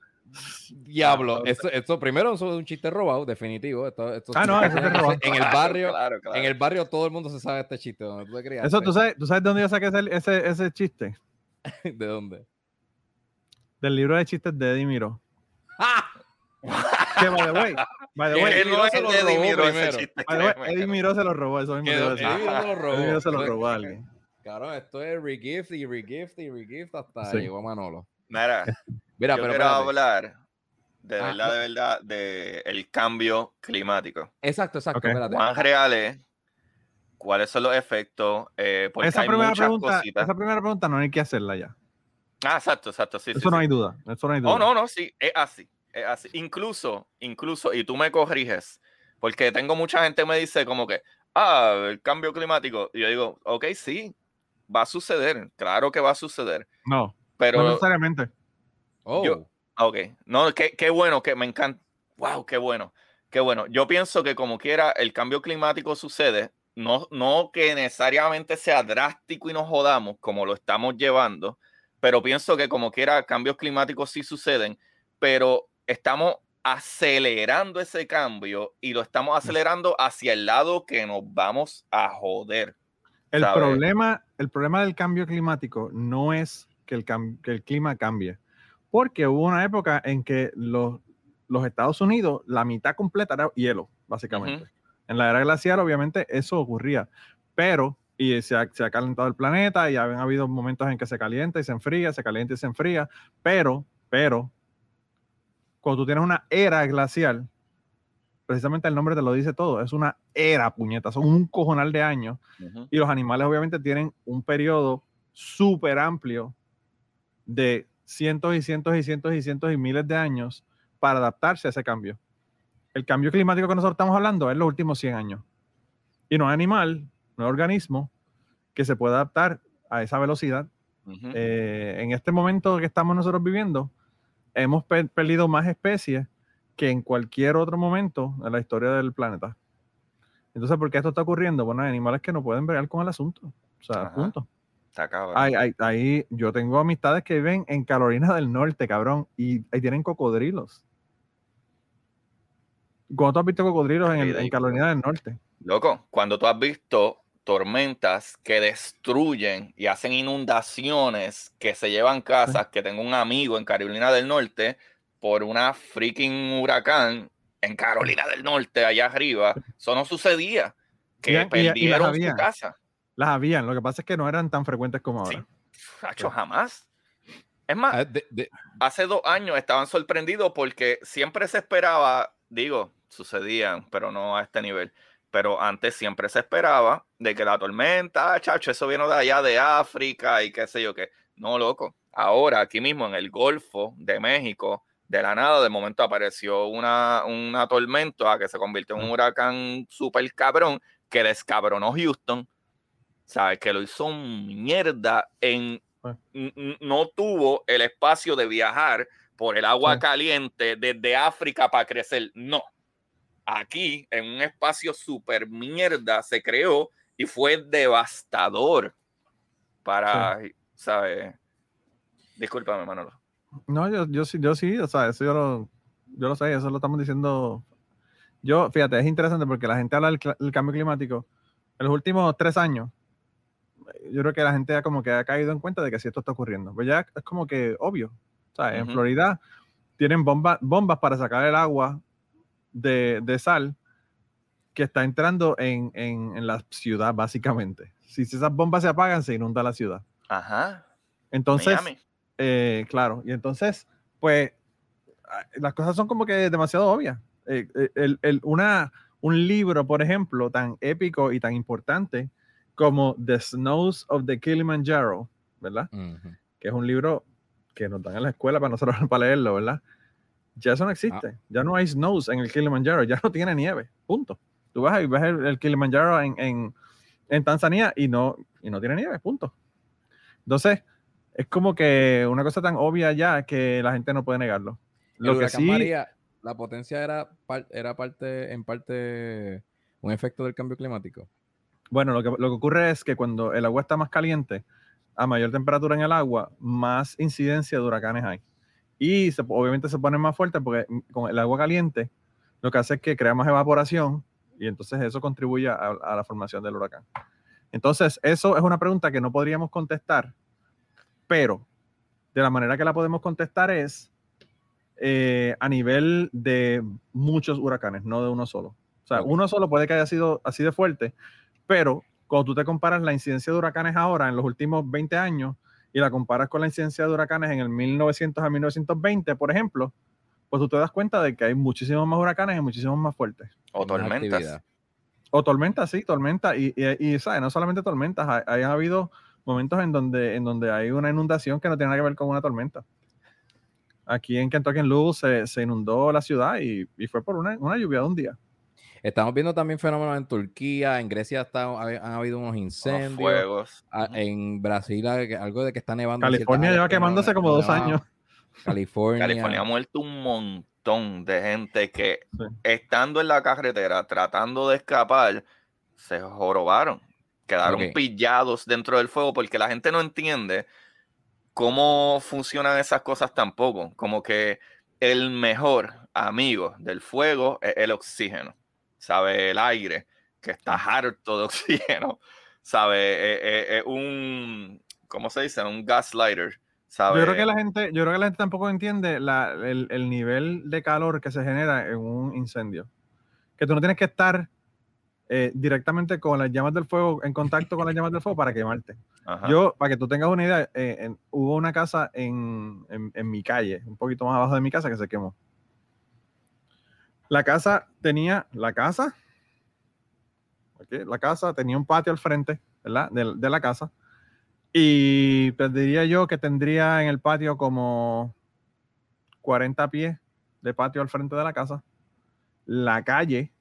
Diablo. Ah, Esto, esto primero eso es un chiste robado, definitivo. Esto, esto Ah, no, eso es robado. En el Claro, barrio, claro, claro. en el barrio todo el mundo se sabe este chiste. Donde tú te eso, ¿tú sabes, ¿tú sabes de dónde yo saqué ese, ese, ese chiste? ¿De dónde? Del libro de chistes de Eddie Miro. Que, by the way, by the Que way, Que Eddie es se lo robó ese chiste, Eddie. Miro se lo robó, eso mismo a Eddie se lo robó. Eddie Miro se lo robó a alguien. Cabrón, esto es regift y regift y regift hasta Sí. llegó Manolo. Mira, Mira, yo pero quiero espérate. hablar de Ah, verdad, de verdad, de el cambio climático. Exacto, exacto, Ok. espérate. ¿Cuán real es? ¿Cuáles son los efectos? Eh, porque Esa hay primera, muchas pregunta, cositas. esa primera pregunta no hay que hacerla ya. Ah, exacto, exacto, sí, sí, Eso no sí. hay duda. Eso no hay duda. Oh, no, no, sí, es así, es así. Incluso, incluso, y tú me corriges, porque tengo mucha gente que me dice como que, ah, el cambio climático. Y yo digo, ok, sí, va a suceder, claro que va a suceder, No, pero... no necesariamente. Oh, yo- Ok, no, qué, qué bueno, que me encanta. Wow, qué bueno, qué bueno. Yo pienso que como quiera el cambio climático sucede, no, no que necesariamente sea drástico y nos jodamos como lo estamos llevando, pero pienso que como quiera cambios climáticos sí suceden, pero estamos acelerando ese cambio y lo estamos acelerando hacia el lado que nos vamos a joder. El ¿sabes? problema, el problema del cambio climático no es que el, que el clima cambie, porque hubo una época en que los, los Estados Unidos, la mitad completa era hielo, básicamente. En la era glacial, obviamente, eso ocurría, pero, y se ha, se ha calentado el planeta y han habido momentos en que se calienta y se enfría, se calienta y se enfría, pero, pero, cuando tú tienes una era glacial, precisamente el nombre te lo dice todo, es una era, puñeta, son un cojonal de años y los animales obviamente tienen un periodo súper amplio de cientos y cientos y cientos y cientos y miles de años para adaptarse a ese cambio. El cambio climático que nosotros estamos hablando es los últimos 100 años. Y no hay animal, no hay organismo que se pueda adaptar a esa velocidad. Ujú. Eh, en este momento que estamos nosotros viviendo, hemos pe- perdido más especies que en cualquier otro momento en la historia del planeta. Entonces, ¿por qué esto está ocurriendo? Bueno, hay animales que no pueden bregar con el asunto. O sea, Ajá. punto. Está cabrón. Hay- yo tengo amistades que viven en Carolina del Norte, cabrón, y ahí tienen cocodrilos. ¿Cuándo tú has visto cocodrilos en, el- en Ridículo. Carolina del Norte? Loco, cuando tú has visto tormentas que destruyen y hacen inundaciones que se llevan casas, que tengo un amigo en Carolina del Norte por una freaking huracán en Carolina del Norte, allá arriba, eso no sucedía. Y- y- y Que perdieron había. su casa. Las habían, lo que pasa es que no eran tan frecuentes como Sí. ahora. Hacho, jamás. Es más, Ah, de- de- hace dos años estaban sorprendidos porque siempre se esperaba, digo, sucedían, pero no a este nivel. Pero antes siempre se esperaba de que la tormenta, ah, chacho, eso vino de allá de África y qué sé yo qué. No, loco. Ahora, aquí mismo en el Golfo de México, de la nada, de momento apareció una, una tormenta que se convirtió en un huracán súper cabrón que descabronó Houston. ¿Sabes? Que lo hizo mierda en no tuvo el espacio de viajar por el agua Sí. caliente desde África para crecer. No. Aquí, en un espacio super mierda, se creó y fue devastador para, ¿sabes? Discúlpame, Manolo. No, yo, yo sí, yo sí, o sea, eso yo lo, yo lo sé, eso lo estamos diciendo. Yo, fíjate, es interesante porque la gente habla del cambio climático. En los últimos tres años, yo creo que la gente ya como que ha caído en cuenta de que sí esto está ocurriendo. Pues ya es como que obvio. O sea, en Ujú. Florida tienen bomba- bombas para sacar el agua de, de sal que está entrando en, en- en la ciudad, básicamente. Si esas bombas se apagan, se inunda la ciudad. Ajá. Entonces, eh, claro, y entonces, pues, ah, las cosas son como que demasiado obvias. Eh, eh, el- el- una, un libro, por ejemplo, tan épico y tan importante como The Snows of the Kilimanjaro, ¿verdad? Ujú. Que es un libro que nos dan en la escuela para nosotros para leerlo, ¿verdad? Ya eso no existe. Ya no hay snows en el Kilimanjaro, ya no tiene nieve, punto. Tú vas y ves el, el Kilimanjaro en, en, en Tanzania y no, y no tiene nieve, punto. Entonces, es como que una cosa tan obvia ya que la gente no puede negarlo. El Lo que huracán sí, María, la potencia era, par- era parte, en parte un efecto del cambio climático. Bueno, lo que, lo que ocurre es que cuando el agua está más caliente, a mayor temperatura en el agua, más incidencia de huracanes hay. Y se- obviamente se pone más fuerte porque con el agua caliente lo que hace es que crea más evaporación y entonces eso contribuye a, a la formación del huracán. Entonces, eso es una pregunta que no podríamos contestar, pero de la manera que la podemos contestar es eh, a nivel de muchos huracanes, no de uno solo. O sea, uno solo puede que haya sido así de fuerte, pero cuando tú te comparas la incidencia de huracanes ahora en los últimos 20 años y la comparas con la incidencia de huracanes en el 1900 a 1920, por ejemplo, pues tú te das cuenta de que hay muchísimos más huracanes y muchísimos más fuertes. O tormentas. O tormentas, sí, tormentas. Y, y, y, ¿sabes? No solamente tormentas, hay, hay habido momentos en donde, en donde hay una inundación que no tiene nada que ver con una tormenta. Aquí en Kentucky en Luz se, se inundó la ciudad y, y fue por una, una lluvia de un día. Estamos viendo también fenómenos en Turquía, en Grecia está- ha- han habido unos incendios, fuegos. a- en Brasil algo de que está nevando. California lleva quemándose como dos años. California. California ha muerto un montón de gente que Sí. estando en la carretera tratando de escapar se jorobaron, quedaron pillados dentro del fuego porque la gente no entiende cómo funcionan esas cosas tampoco, como que el mejor amigo del fuego es el oxígeno, ¿sabe? El aire, que está harto de oxígeno, ¿sabe? Eh, eh, Es un, ¿cómo se dice? Un gaslighter, ¿sabe? Yo creo que la gente, yo creo que la gente tampoco entiende la- el, el nivel de calor que se genera en un incendio. Que tú no tienes que estar eh, directamente con las llamas del fuego, en contacto con las llamas del fuego para quemarte. Ajá. Yo, para que tú tengas una idea, eh, en- hubo una casa en, en- en mi calle, un poquito más abajo de mi casa, que se quemó. La casa tenía, la casa, la casa tenía un patio al frente, ¿verdad? De, de la casa. Y pues yo que tendría en el patio como 40 pies de patio al frente de la casa. La calle.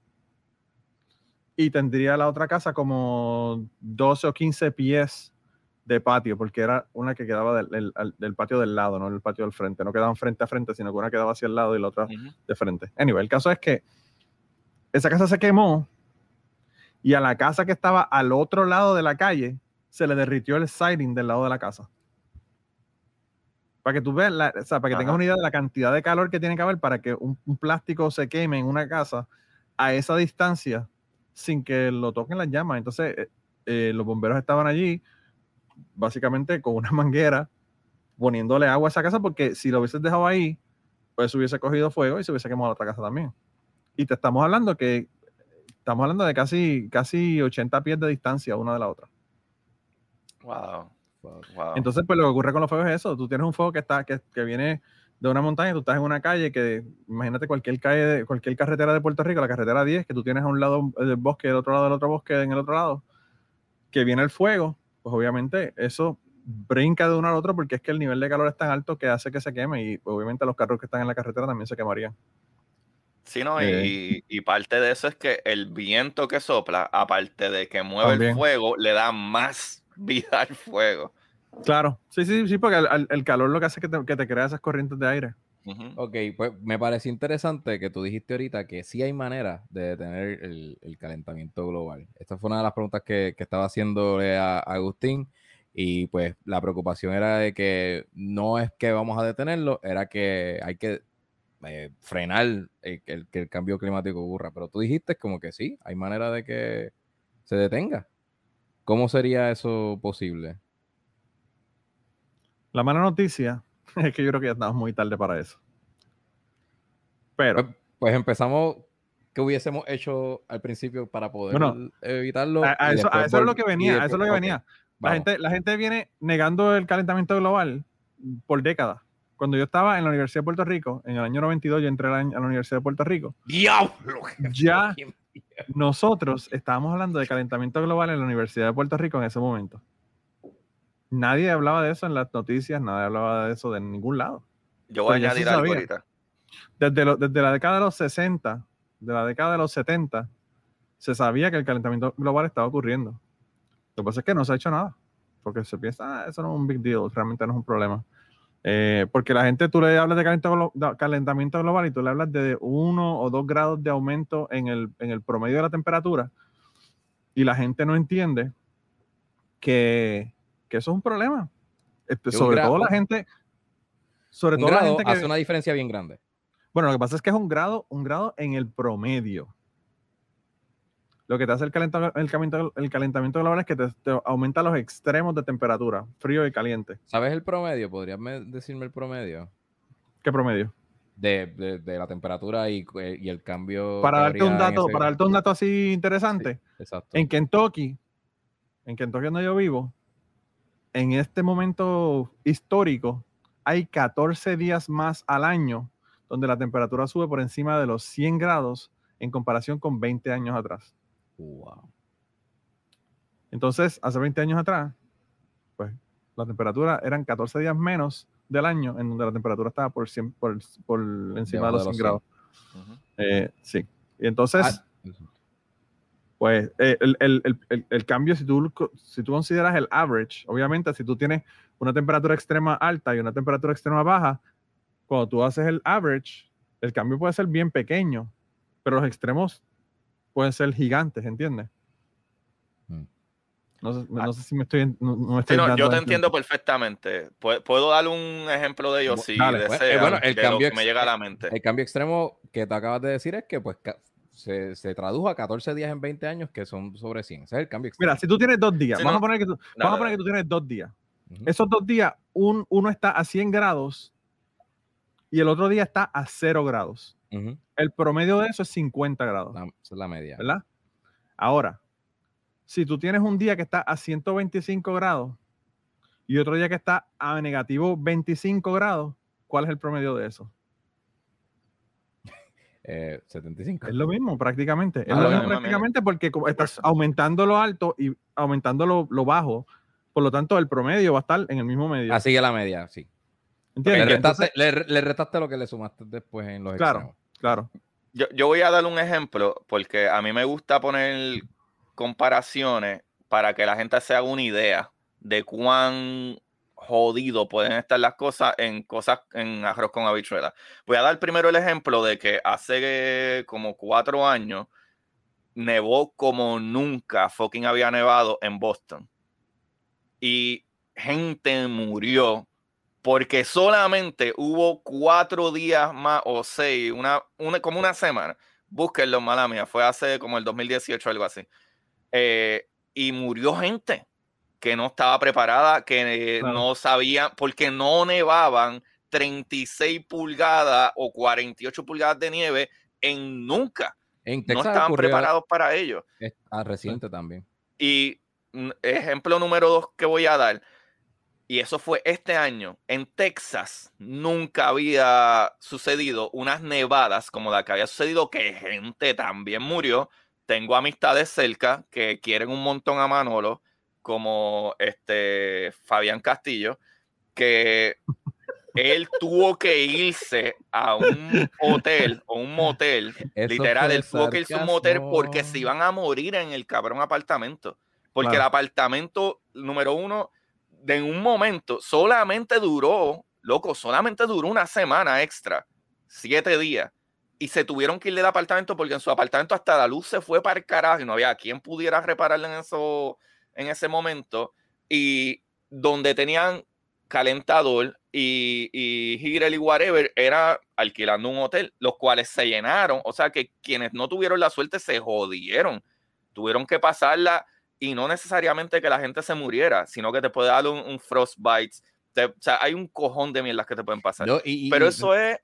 Y tendría la otra casa como 12 o 15 pies de patio, porque era una que quedaba del, del- del patio del lado, no el patio del frente. No quedaban frente a frente, sino que una quedaba hacia el lado y la otra Ujú. de frente. Anyway, el caso es que esa casa se quemó y a la casa que estaba al otro lado de la calle se le derritió el siding del lado de la casa. Para que tú veas, la- o sea, para que tengas Ajá. una idea de la cantidad de calor que tiene que haber para que un, un plástico se queme en una casa a esa distancia sin que lo toquen las llamas. Entonces, eh, eh, los bomberos estaban allí básicamente con una manguera poniéndole agua a esa casa porque si lo hubieses dejado ahí, pues hubiese cogido fuego y se hubiese quemado la otra casa también. Y te estamos hablando que estamos hablando de casi, casi 80 pies de distancia una de la otra. Wow. Wow. Entonces, pues lo que ocurre con los fuegos es eso. Tú tienes un fuego que está, que, que viene de una montaña, tú estás en una calle que, imagínate cualquier calle, cualquier carretera de Puerto Rico, la carretera 10, que tú tienes a un lado del bosque, del otro lado del otro bosque, en el otro lado, que viene el fuego, pues obviamente eso brinca de uno al otro porque es que el nivel de calor es tan alto que hace que se queme y obviamente los carros que están en la carretera también se quemarían. Sí, no, Eh. y, y parte de eso es que el viento que sopla, aparte de que mueve También. el fuego, le da más vida al fuego. Claro, sí, sí, sí, porque el, el- el calor lo que hace es que te, que te crea esas corrientes de aire. Ok, pues me pareció interesante que tú dijiste ahorita que sí hay manera de detener el, el calentamiento global. Esta fue una de las preguntas que, que estaba haciéndole a, a Agustín y pues la preocupación era de que no es que vamos a detenerlo, era que hay que eh, frenar el, que el- que el cambio climático ocurra. Pero tú dijiste como que sí, hay manera de que se detenga. ¿Cómo sería eso posible? La mala noticia es que yo creo que ya estamos muy tarde para eso. Pero Pues, pues empezamos, ¿qué hubiésemos hecho al principio para poder Bueno, evitarlo? a, eso, a después eso es lo que venía, a eso es lo que venía. La vamos. gente, la gente viene negando el calentamiento global por décadas. Cuando yo estaba en la Universidad de Puerto Rico, en el año 92, yo entré a la, a la Universidad de Puerto Rico, ¡Diablo! ya nosotros estábamos hablando de calentamiento global en la Universidad de Puerto Rico en ese momento. Nadie hablaba de eso en las noticias, nadie hablaba de eso de ningún lado. Yo voy a añadir algo sabía. ahorita. Desde, lo- desde la década de los 60, de la década de los 70, se sabía que el calentamiento global estaba ocurriendo. Lo que pasa es que no se ha hecho nada, porque se piensa, ah, eso no es un big deal, realmente no es un problema. Eh, porque la gente, tú le hablas de calentamiento, glo- de calentamiento global y tú le hablas de uno o dos grados de aumento en el, en el promedio de la temperatura, y la gente no entiende que, que eso es un problema. Este, sobre todo la gente, sobre todo la gente que, hace una diferencia bien grande. bueno, lo que pasa es que es un grado, un grado en el promedio. Lo que te hace el calentamiento, el calentamiento, el calentamiento global es que te, te aumenta los extremos de temperatura, frío y caliente. ¿Sabes el promedio? ¿Podrías me- decirme el promedio? ¿Qué promedio? De, de- de la temperatura y, eh, y el cambio. Para darte un dato, para darte un dato así interesante, Exacto. en Kentucky, en Kentucky donde yo vivo, en este momento histórico, hay 14 días más al año donde la temperatura sube por encima de los 100 grados en comparación con 20 años atrás. Wow. Entonces, hace 20 años atrás, pues la temperatura eran 14 días menos del año en donde la temperatura estaba por, 100 por, por encima de los de 100 los grados. Ujú. Eh, sí. Y entonces, Ah, pues eh, el, el- el- el- el cambio, si tú, si tú consideras el average, obviamente, si tú tienes una temperatura extrema alta y una temperatura extrema baja, cuando tú haces el average, el cambio puede ser bien pequeño, pero los extremos pueden ser gigantes, ¿entiendes? Mm. No sé, no sé si me estoy. No, no me estoy no, dando yo te entiendo perfectamente. Pu- Puedo dar un ejemplo de ellos si Dale. Bueno, eh, bueno, el de lo cambio que me llega a la mente. El cambio extremo que te acabas de decir es que pues se, se tradujo a 14 días en 20 años que son sobre 100. Ese es el cambio. Mira, si tú tienes dos días, Sí, vamos, no. a poner que tú, Dale, vamos a poner que tú tienes dos días. Ujú. Esos dos días, un, uno está a 100 grados y el otro día está a 0 grados. Ujú. El promedio de eso es 50 grados, La- esa es la media. ¿verdad? Ahora, si tú tienes un día que está a 125 grados y otro día que está a negativo 25 grados, ¿cuál es el promedio de eso? Eh, 75. Es lo mismo prácticamente. Es Ah, lo mismo prácticamente porque estás aumentando lo alto y aumentando lo, lo bajo. Por lo tanto, el promedio va a estar en el mismo medio. Así que la media, sí. Le ¿Entiendes? restaste, Entonces, le, le restaste lo que le sumaste después en los Claro. extremos. claro. Yo, yo voy a dar un ejemplo porque a mí me gusta poner comparaciones para que la gente se haga una idea de cuán jodido pueden estar las cosas en cosas en arroz con habichuela. Voy a dar primero el ejemplo de que hace como cuatro años nevó como nunca fucking había nevado en Boston. Y gente murió porque solamente hubo cuatro días más o seis, una, una, como una semana. Búsquenlo, mala mía, fue hace como el 2018 algo así. Eh, y murió gente que no estaba preparada, que eh, Claro. no sabían, porque no nevaban 36 pulgadas o 48 pulgadas de nieve en nunca. En No Texas estaban ocurrió preparados para ello. es- ah, reciente también. Y mm, ejemplo número dos que voy a dar, y eso fue este año, en Texas nunca había sucedido unas nevadas como la que había sucedido, que gente también murió. Tengo amistades cerca que quieren un montón a Manolo, como este Fabián Castillo, que él tuvo que irse a un hotel o un motel Eso Literal, fue él tuvo que irse a un motel porque se iban a morir en el cabrón apartamento. Porque Claro. el apartamento, número uno, de un momento, solamente duró, loco, solamente duró una semana extra, siete días. Y se tuvieron que ir del apartamento porque en su apartamento hasta la luz se fue para el carajo y no había quien pudiera repararle en, eso, en ese momento. Y donde tenían calentador y, y y whatever, era alquilando un hotel, los cuales se llenaron. O sea que quienes no tuvieron la suerte se jodieron. Tuvieron que pasarla y no necesariamente que la gente se muriera, sino que te puede dar un, un frostbite. Te- o sea, hay un cojón de mierdas que te pueden pasar. No, y- y- Pero y- eso es.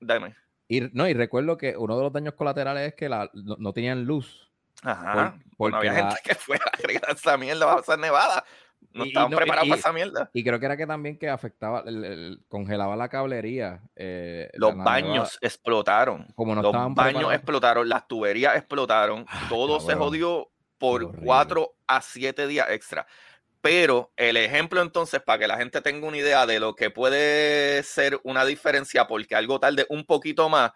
Dame. Y, no, y recuerdo que uno de los daños colaterales es que la, no, no tenían luz. Ajá. Por- Bueno, había porque la- gente que fue a agregar esa mierda, va a pasar nevada. No Y- y estaban no- preparados y- para esa mierda. Y creo que era que también que afectaba, el- el- congelaba la cablería. eh, Los la baños nevada. explotaron. como no los estaban baños preparados. explotaron, las tuberías explotaron, Ah, todo se jodió por horrible. cuatro a siete días extra. Pero el ejemplo entonces, para que la gente tenga una idea de lo que puede ser una diferencia, porque algo tarde un poquito más,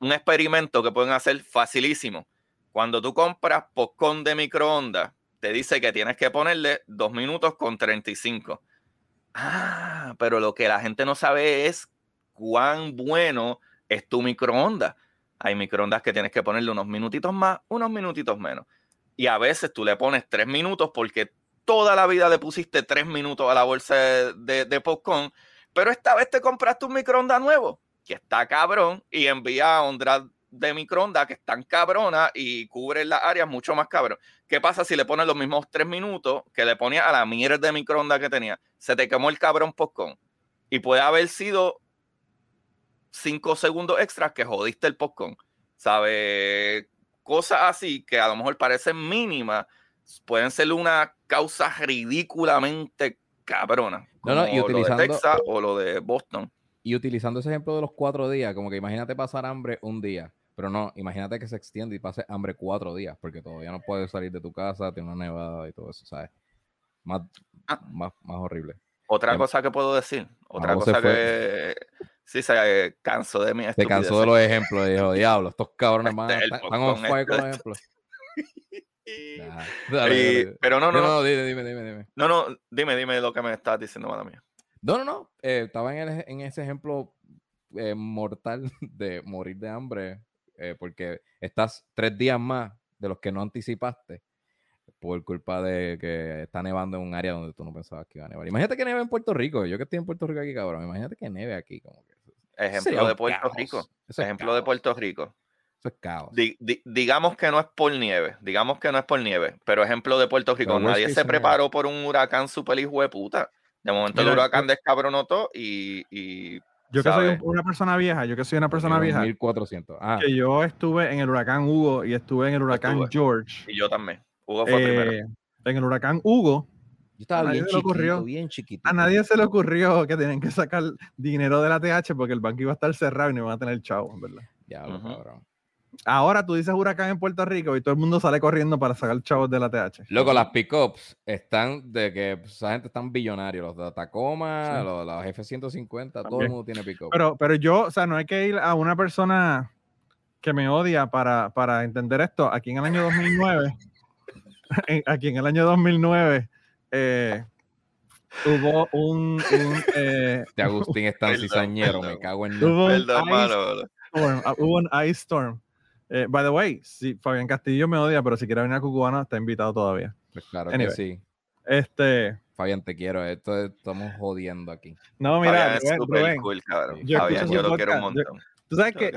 un experimento que pueden hacer facilísimo. Cuando tú compras popcorn de microondas, te dice que tienes que ponerle 2 minutos con 35. Ah, pero lo que la gente no sabe es cuán bueno es tu microondas. Hay microondas que tienes que ponerle unos minutitos más, unos minutitos menos. Y a veces tú le pones 3 minutos porque toda la vida le pusiste 3 minutos a la bolsa de, de, pero esta vez te compraste un microondas nuevo, que está cabrón, y envía a ondas de microondas que están cabronas y cubren las áreas mucho más cabrón. ¿Qué pasa si le pones los mismos 3 minutos que le ponía a la mierda de microondas que tenía? Se te quemó el cabrón popcorn. Y puede haber sido 5 segundos extras que jodiste el popcorn. ¿Sabe? Cosas así que a lo mejor parecen mínimas, pueden ser una causa ridículamente cabrona. No, no, y como lo de utilizando- Texas o lo de Boston. Y utilizando ese ejemplo de los cuatro días, como que imagínate pasar hambre un día, pero no, imagínate que se extiende y pase hambre cuatro días, porque todavía no puedes salir de tu casa, tiene una nevada y todo eso, ¿sabes? Más, Ah. más, más horrible. Otra cosa que puedo decir, otra cosa que sí se eh, cansó de mi Se cansó de los ejemplos, dijo, diablo, estos cabrones a- Este, están, on fire con los este". ejemplos. Pero no, no, no, no, dime, dime, dime, dime. no, dime, dime lo que me estás diciendo, mala mía. No, no, no. eh, estaba en, el- en ese ejemplo eh, mortal de morir de hambre, eh, porque estás tres días más de los que no anticipaste por culpa de que está nevando en un área donde tú no pensabas que iba a nevar. Imagínate que neve en Puerto Rico. Yo que estoy en Puerto Rico aquí, cabrón. Imagínate que neve aquí. Como que eso- Ejemplo de Puerto caos. Rico. Eso Ejemplo de. Puerto Rico. Eso es caos. Di- di- digamos que no es por nieve, digamos que no es por nieve, pero ejemplo de Puerto Rico, Pero nadie se preparó por un huracán super hijo de puta. De momento el huracán descabronó todo y, y Yo que soy una persona vieja, yo que soy una persona vieja, 1400. Ah, que yo estuve en el huracán Hugo y estuve en el huracán estuve. George. y yo también. Hugo fue primero. Eh, en el huracán Hugo, yo estaba nadie bien se le ocurrió. chiquito, bien chiquito. a nadie se le ocurrió que tenían que sacar dinero de la TH porque el banco iba a estar cerrado y no iban a tener chavo, ¿verdad? Diablo, Ujú. cabrón. Ahora tú dices huracán en Puerto Rico y todo el mundo sale corriendo para sacar chavos de la TH. Loco, las pickups están de que pues, esa gente están billonarios. Los de Tacoma, Sí. los, los F-150, todo el mundo tiene pickup. Pero, pero yo, o sea, no hay que ir a una persona que me odia para, para entender esto. Aquí en el año 2009, en- aquí en el año 2009, eh, hubo un, un, eh, Este Agustín es tan Perdón, cizañero, me cago en hubo un ice storm, ah, hubo un ice storm. Eh, by the way, si Fabián Castillo me odia, pero si quiere venir a Cucubano, está invitado todavía. Pues claro Anyway. que sí. Este, Fabián, te quiero. Esto es- estamos jodiendo aquí. no, Fabián mira, es Rubén, súper Rubén, cool, cabrón. Yo Fabián, yo lo quiero un podcast, yo- montón. tú sabes Yo que.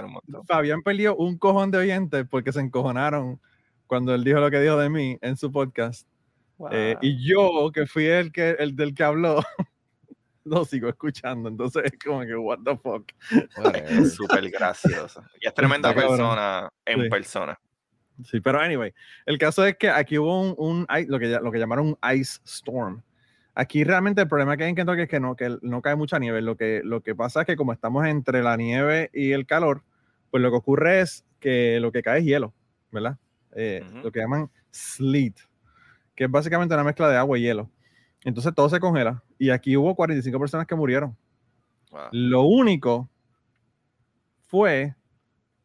Fabián perdió un cojón de oyentes porque se encojonaron cuando él dijo lo que dijo de mí en su podcast. Eh, y yo, que fui el, que, el del que habló, lo sigo escuchando. Entonces es como que, what the fuck. Es súper gracioso. Y es tremenda persona en Sí. persona. Sí, pero anyway, el caso es que aquí hubo un, un lo, que, lo que llamaron un ice storm. Aquí realmente el problema que hay en Kentucky es que no, que no cae mucha nieve. Lo que, lo que pasa es que como estamos entre la nieve y el calor, pues lo que ocurre es que lo que cae es hielo, ¿verdad? Eh. Lo que llaman sleet, que es básicamente una mezcla de agua y hielo. Entonces todo se congela. Y aquí hubo 45 personas que murieron. Wow. Lo único fue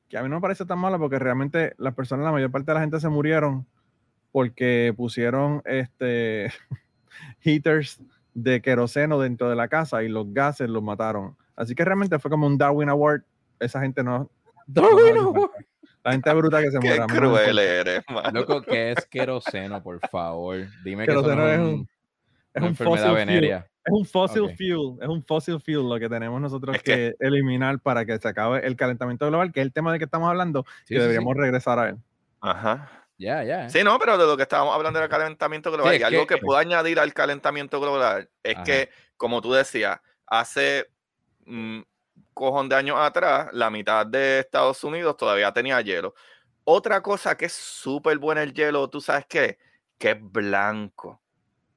que a mí no me parece tan malo porque realmente las personas, la mayor parte de la gente se murieron porque pusieron este heaters de queroseno dentro de la casa y los gases los mataron. Así que realmente fue como un Darwin Award. Esa gente no. Darwin no- Award. La gente bruta que se Qué muera. me cruel eres, mano. Loco, ¿qué es queroseno, por favor? Dime que eso Queroseno no es es un- un- Es una un fuel. venérea. Es un fossil fuel, es un fossil fuel lo que tenemos nosotros Es que, eliminar para que se acabe el calentamiento global, que es el tema de que estamos hablando, Sí, que sí, deberíamos regresar a él. Ajá. Ya, ya. Sí, no, pero de lo que estábamos hablando era calentamiento global. y algo que- que, puedo añadir al calentamiento global es Ajá. que, como tú decías, hace un cojón de años atrás, la mitad de Estados Unidos todavía tenía hielo. Otra cosa que es súper buena el hielo, ¿tú sabes qué? Que es blanco.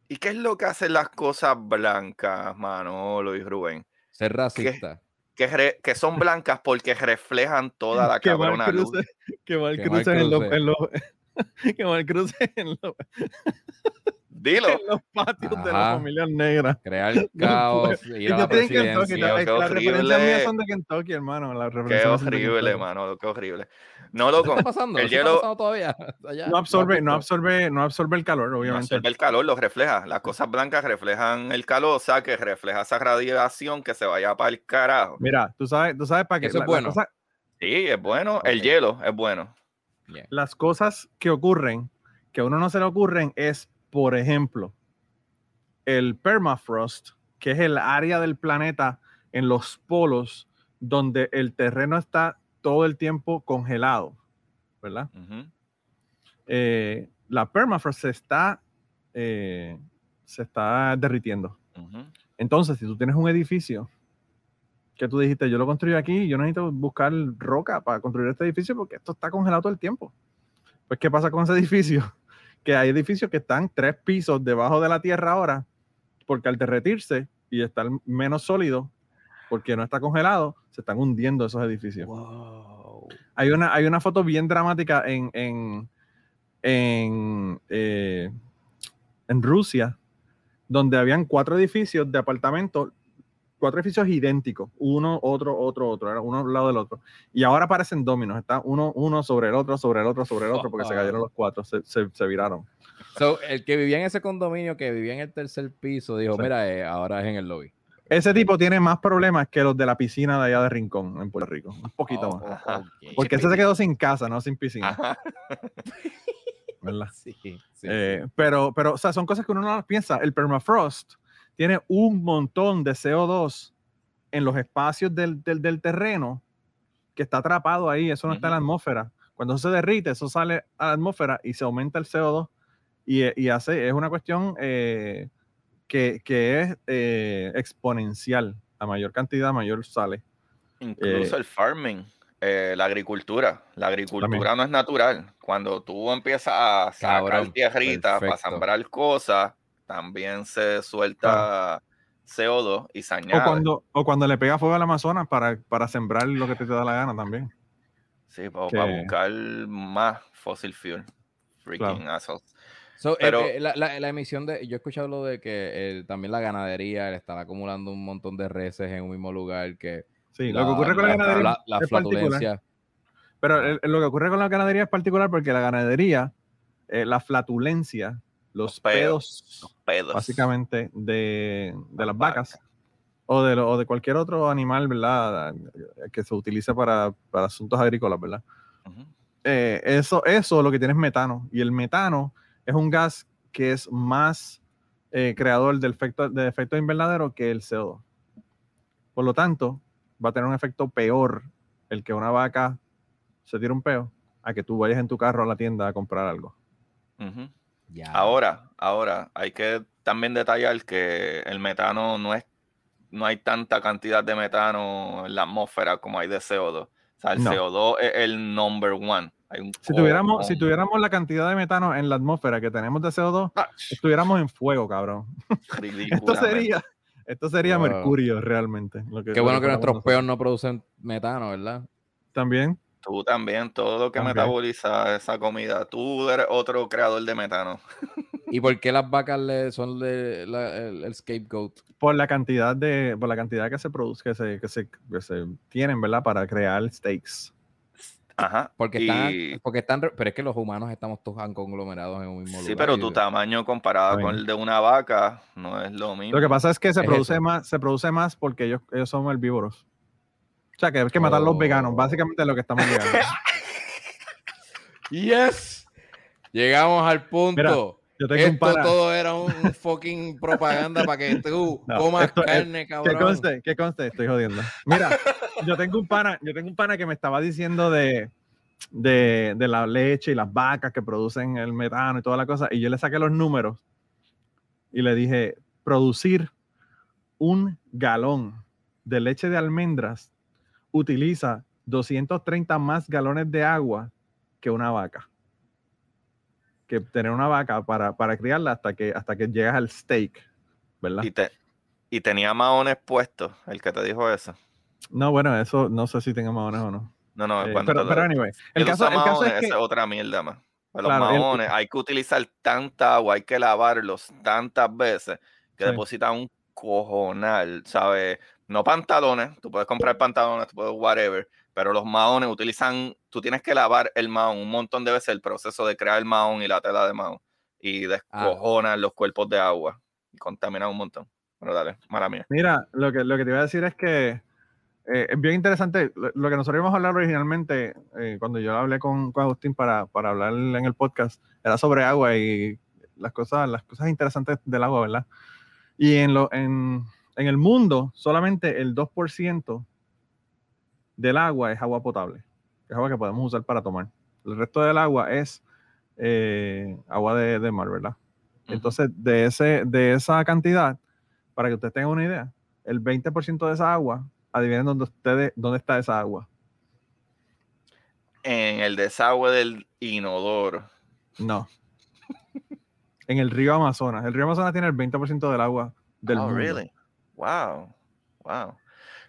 ¿Y qué es lo que hacen las cosas blancas, Manolo y Rubén? Ser racista. Que, re- que son blancas porque reflejan toda la cabrona luz. cruce, que mal Que mal cruce en los, cruce. en los- que mal cruce en los, Dilo. en los patios de Ajá. las familias negras. Crear No caos, Y ir a yo la presidencia. la- las referencias mías horrible. son de Kentucky, hermano. las Qué de horrible, Kentucky. mano, qué horrible. No, ¿Qué loco, está pasando? el ¿Eso está hielo- pasando todavía? Allá, No absorbe, no absorbe, no absorbe el calor, no obviamente. absorbe el calor, lo refleja. Las cosas blancas reflejan el calor, o sea, que refleja esa radiación que se vaya para el carajo. Mira, tú sabes, tú sabes para qué. Eso es la- la bueno. cosa- Sí, es bueno. El Ok. hielo es bueno. Yeah. las cosas que ocurren, que a uno no se le ocurren, es, por ejemplo, el permafrost, que es el área del planeta en los polos donde el terreno está todo el tiempo congelado, ¿verdad? Eh, la permafrost se está, eh, se está derritiendo. Entonces, si tú tienes un edificio que tú dijiste, yo lo construyo aquí, yo necesito buscar roca para construir este edificio porque esto está congelado todo el tiempo. Pues, ¿qué pasa con ese edificio? Que hay edificios que están tres pisos debajo de la tierra ahora, porque al derretirse y estar menos sólido, porque no está congelado, se están hundiendo esos edificios. Wow. Hay una, hay una foto bien dramática en, en, en, eh, en Rusia, donde habían cuatro edificios de apartamentos, cuatro edificios idénticos, uno, otro, otro, otro, era uno al lado del otro. Y ahora parecen dominos, está uno, uno sobre el otro, sobre el otro, sobre el otro, porque se cayeron los cuatro, se, se, se viraron. So, el que vivía en ese condominio, que vivía en el tercer piso, dijo, Sí. mira, eh, ahora es en el lobby. Ese tipo tiene más problemas que los de la piscina de allá de Rincón, en Puerto Rico, un poquito Oh, más. oh, ok. Porque ese se quedó sin casa, no sin piscina. Ajá. ¿verdad? Sí, sí, Eh, Pero, pero, o sea, son cosas que uno no las piensa. El permafrost tiene un montón de CO2 en los espacios del, del, del terreno que está atrapado ahí. Eso no está en la atmósfera. Cuando eso se derrite, eso sale a la atmósfera y se aumenta el CO2 y, y hace, es una cuestión eh, que, que es eh, exponencial. A mayor cantidad, mayor sale. Incluso Eh, el farming, eh, la agricultura. La agricultura no es natural. Cuando tú empiezas a sacar Cabrón, tierrita para perfecto. sembrar cosas, también se suelta CO2 y se añade. O cuando, o cuando le pega fuego al Amazonas para, para sembrar lo que te, te da la gana también. Sí, para, que- buscar más fossil fuel. Freaking assholes. So, eh, Pero- eh, la, la- la emisión de. Yo he escuchado lo de que eh, también la ganadería le están acumulando un montón de reses en un mismo lugar. que Sí, lo que ocurre con la, ganadería la, la es particular. flatulencia. Pero el- el- lo que ocurre con la ganadería es particular porque la ganadería, eh, la flatulencia, los Los pedos. pedos, Los pedos. básicamente, de, de las vacas o de, lo- o de cualquier otro animal, ¿verdad? Que se utilice para, para asuntos agrícolas, ¿verdad? Eh, eso, eso lo que tiene es metano. Y el metano es un gas que es más eh, creador del efecto, de efecto invernadero que el CO2. Por lo tanto, va a tener un efecto peor el que una vaca se tire un peo a que tú vayas en tu carro a la tienda a comprar algo. Ya. Ahora, ahora, hay que también detallar que el metano no es, no hay tanta cantidad de metano en la atmósfera como hay de CO2. O sea, el No. CO2 es el number one. Hay un Si tuviéramos, si tuviéramos la cantidad de metano en la atmósfera que tenemos de CO2, Ah, estuviéramos en fuego, cabrón. Esto sería, esto sería Wow. mercurio realmente. lo Qué bueno que nuestros peos no producen metano, ¿verdad? También. Tú también, todo lo que metaboliza esa comida. Tú eres otro creador de metano. ¿Y por qué las vacas le, son de la- el, el scapegoat? por la cantidad de por la cantidad que se produce que se, que se, que se tienen verdad para crear steaks Ajá. Porque y- están, porque están, pero es que los humanos estamos todos conglomerados en un mismo lugar. Sí, pero y- tu tamaño comparado con el de una vaca no es lo mismo. lo que pasa es que se Es produce eso. más se produce más porque ellos, ellos son herbívoros o sea que hay que matar a los veganos Oh. básicamente es lo que estamos llegando Yes. Llegamos al punto. yo tengo un Esto pana todo era un, un fucking propaganda para que tú No, comas esto es- carne, que cabrón. conste que conste estoy jodiendo mira yo tengo un pana yo tengo un pana que me estaba diciendo de de, de la leche y las vacas que producen el metano y toda la cosa y yo le saqué los números y le dije producir un galón de leche de almendras utiliza 230 más galones de agua que una vaca. Que tener una vaca para, para criarla hasta que, hasta que llegas al steak, ¿verdad? Y, te- y tenía maones puestos, el que te dijo eso. No, bueno, eso no sé si tenga maones o no. No, no, Eh, cuando pero, pero anyway, el caso, usa el caso maones, es que... esa es otra mierda más. Pues Los Claro, maones, hay que utilizar tanta agua, hay que lavarlos tantas veces que Sí. depositan un cojonal, ¿sabes? No pantalones, tú puedes comprar pantalones, tú puedes whatever, pero los maones utilizan, tú tienes que lavar el maón un montón de veces el proceso de crear el maón y la tela de maón y descojonan los cuerpos de agua y contaminan un montón. Pero dale, mala mía. Mira, lo que, lo que te iba a decir es que eh, es bien interesante. Lo, lo que nosotros íbamos a hablar originalmente, eh, cuando yo hablé con, con Agustín para, para hablar en el podcast, era sobre agua y las cosas, las cosas interesantes del agua, ¿verdad? Y en, lo, en, en el mundo, solamente el 2% del agua es agua potable, es agua que podemos usar para tomar. El resto del agua es eh, agua de, de mar, ¿verdad? Entonces, de, ese, de esa cantidad, para que ustedes tengan una idea, el 20% de esa agua, adivinen dónde, ustedes, dónde está esa agua. En el desagüe del inodoro. No. en el río Amazonas. El río Amazonas tiene el 20% del agua del oh, mundo. really? Wow. Wow.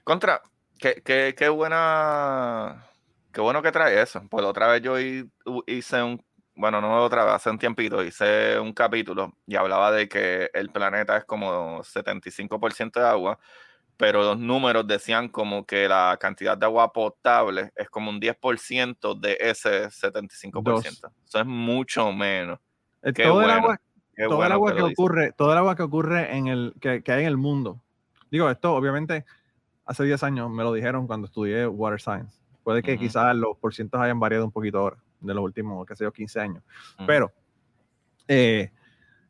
Contra, qué, qué, qué buena. Qué bueno que trae eso. Pues otra vez yo hice un. Bueno, no otra vez, hace un tiempito hice un capítulo y hablaba de que el planeta es como 75% de agua, pero los números decían como que la cantidad de agua potable es como un 10% de ese 75%. Dos. Eso es mucho menos. Eh, Qué todo el agua, todo el agua que que, ocurre, todo el agua que ocurre en el que, que hay en el mundo. Digo, esto obviamente hace 10 años me lo dijeron cuando estudié Water Science. Puede que quizás los porcientos hayan variado un poquito ahora, de los últimos, qué sé yo, 15 años. Ujú. Pero eh,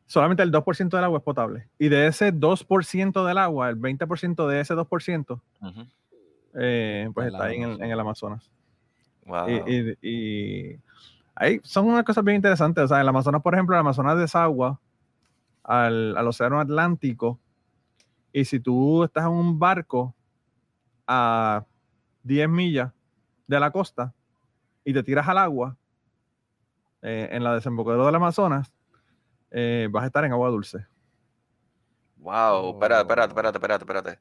solamente el 2% del agua es potable. Y de ese 2% del agua, el 20% de ese 2%, Ujú. eh, pues En está ahí en el, Amazonas. en el Amazonas. Wow. Y, y- y ahí son unas cosas bien interesantes. O sea, el Amazonas, por ejemplo, el Amazonas desagua al, al Océano Atlántico. Y si tú estás en un barco a 10 millas de la costa y te tiras al agua eh, en la desembocadura del Amazonas, eh, vas a estar en agua dulce. Wow, espérate, espérate, espérate, espérate, espérate.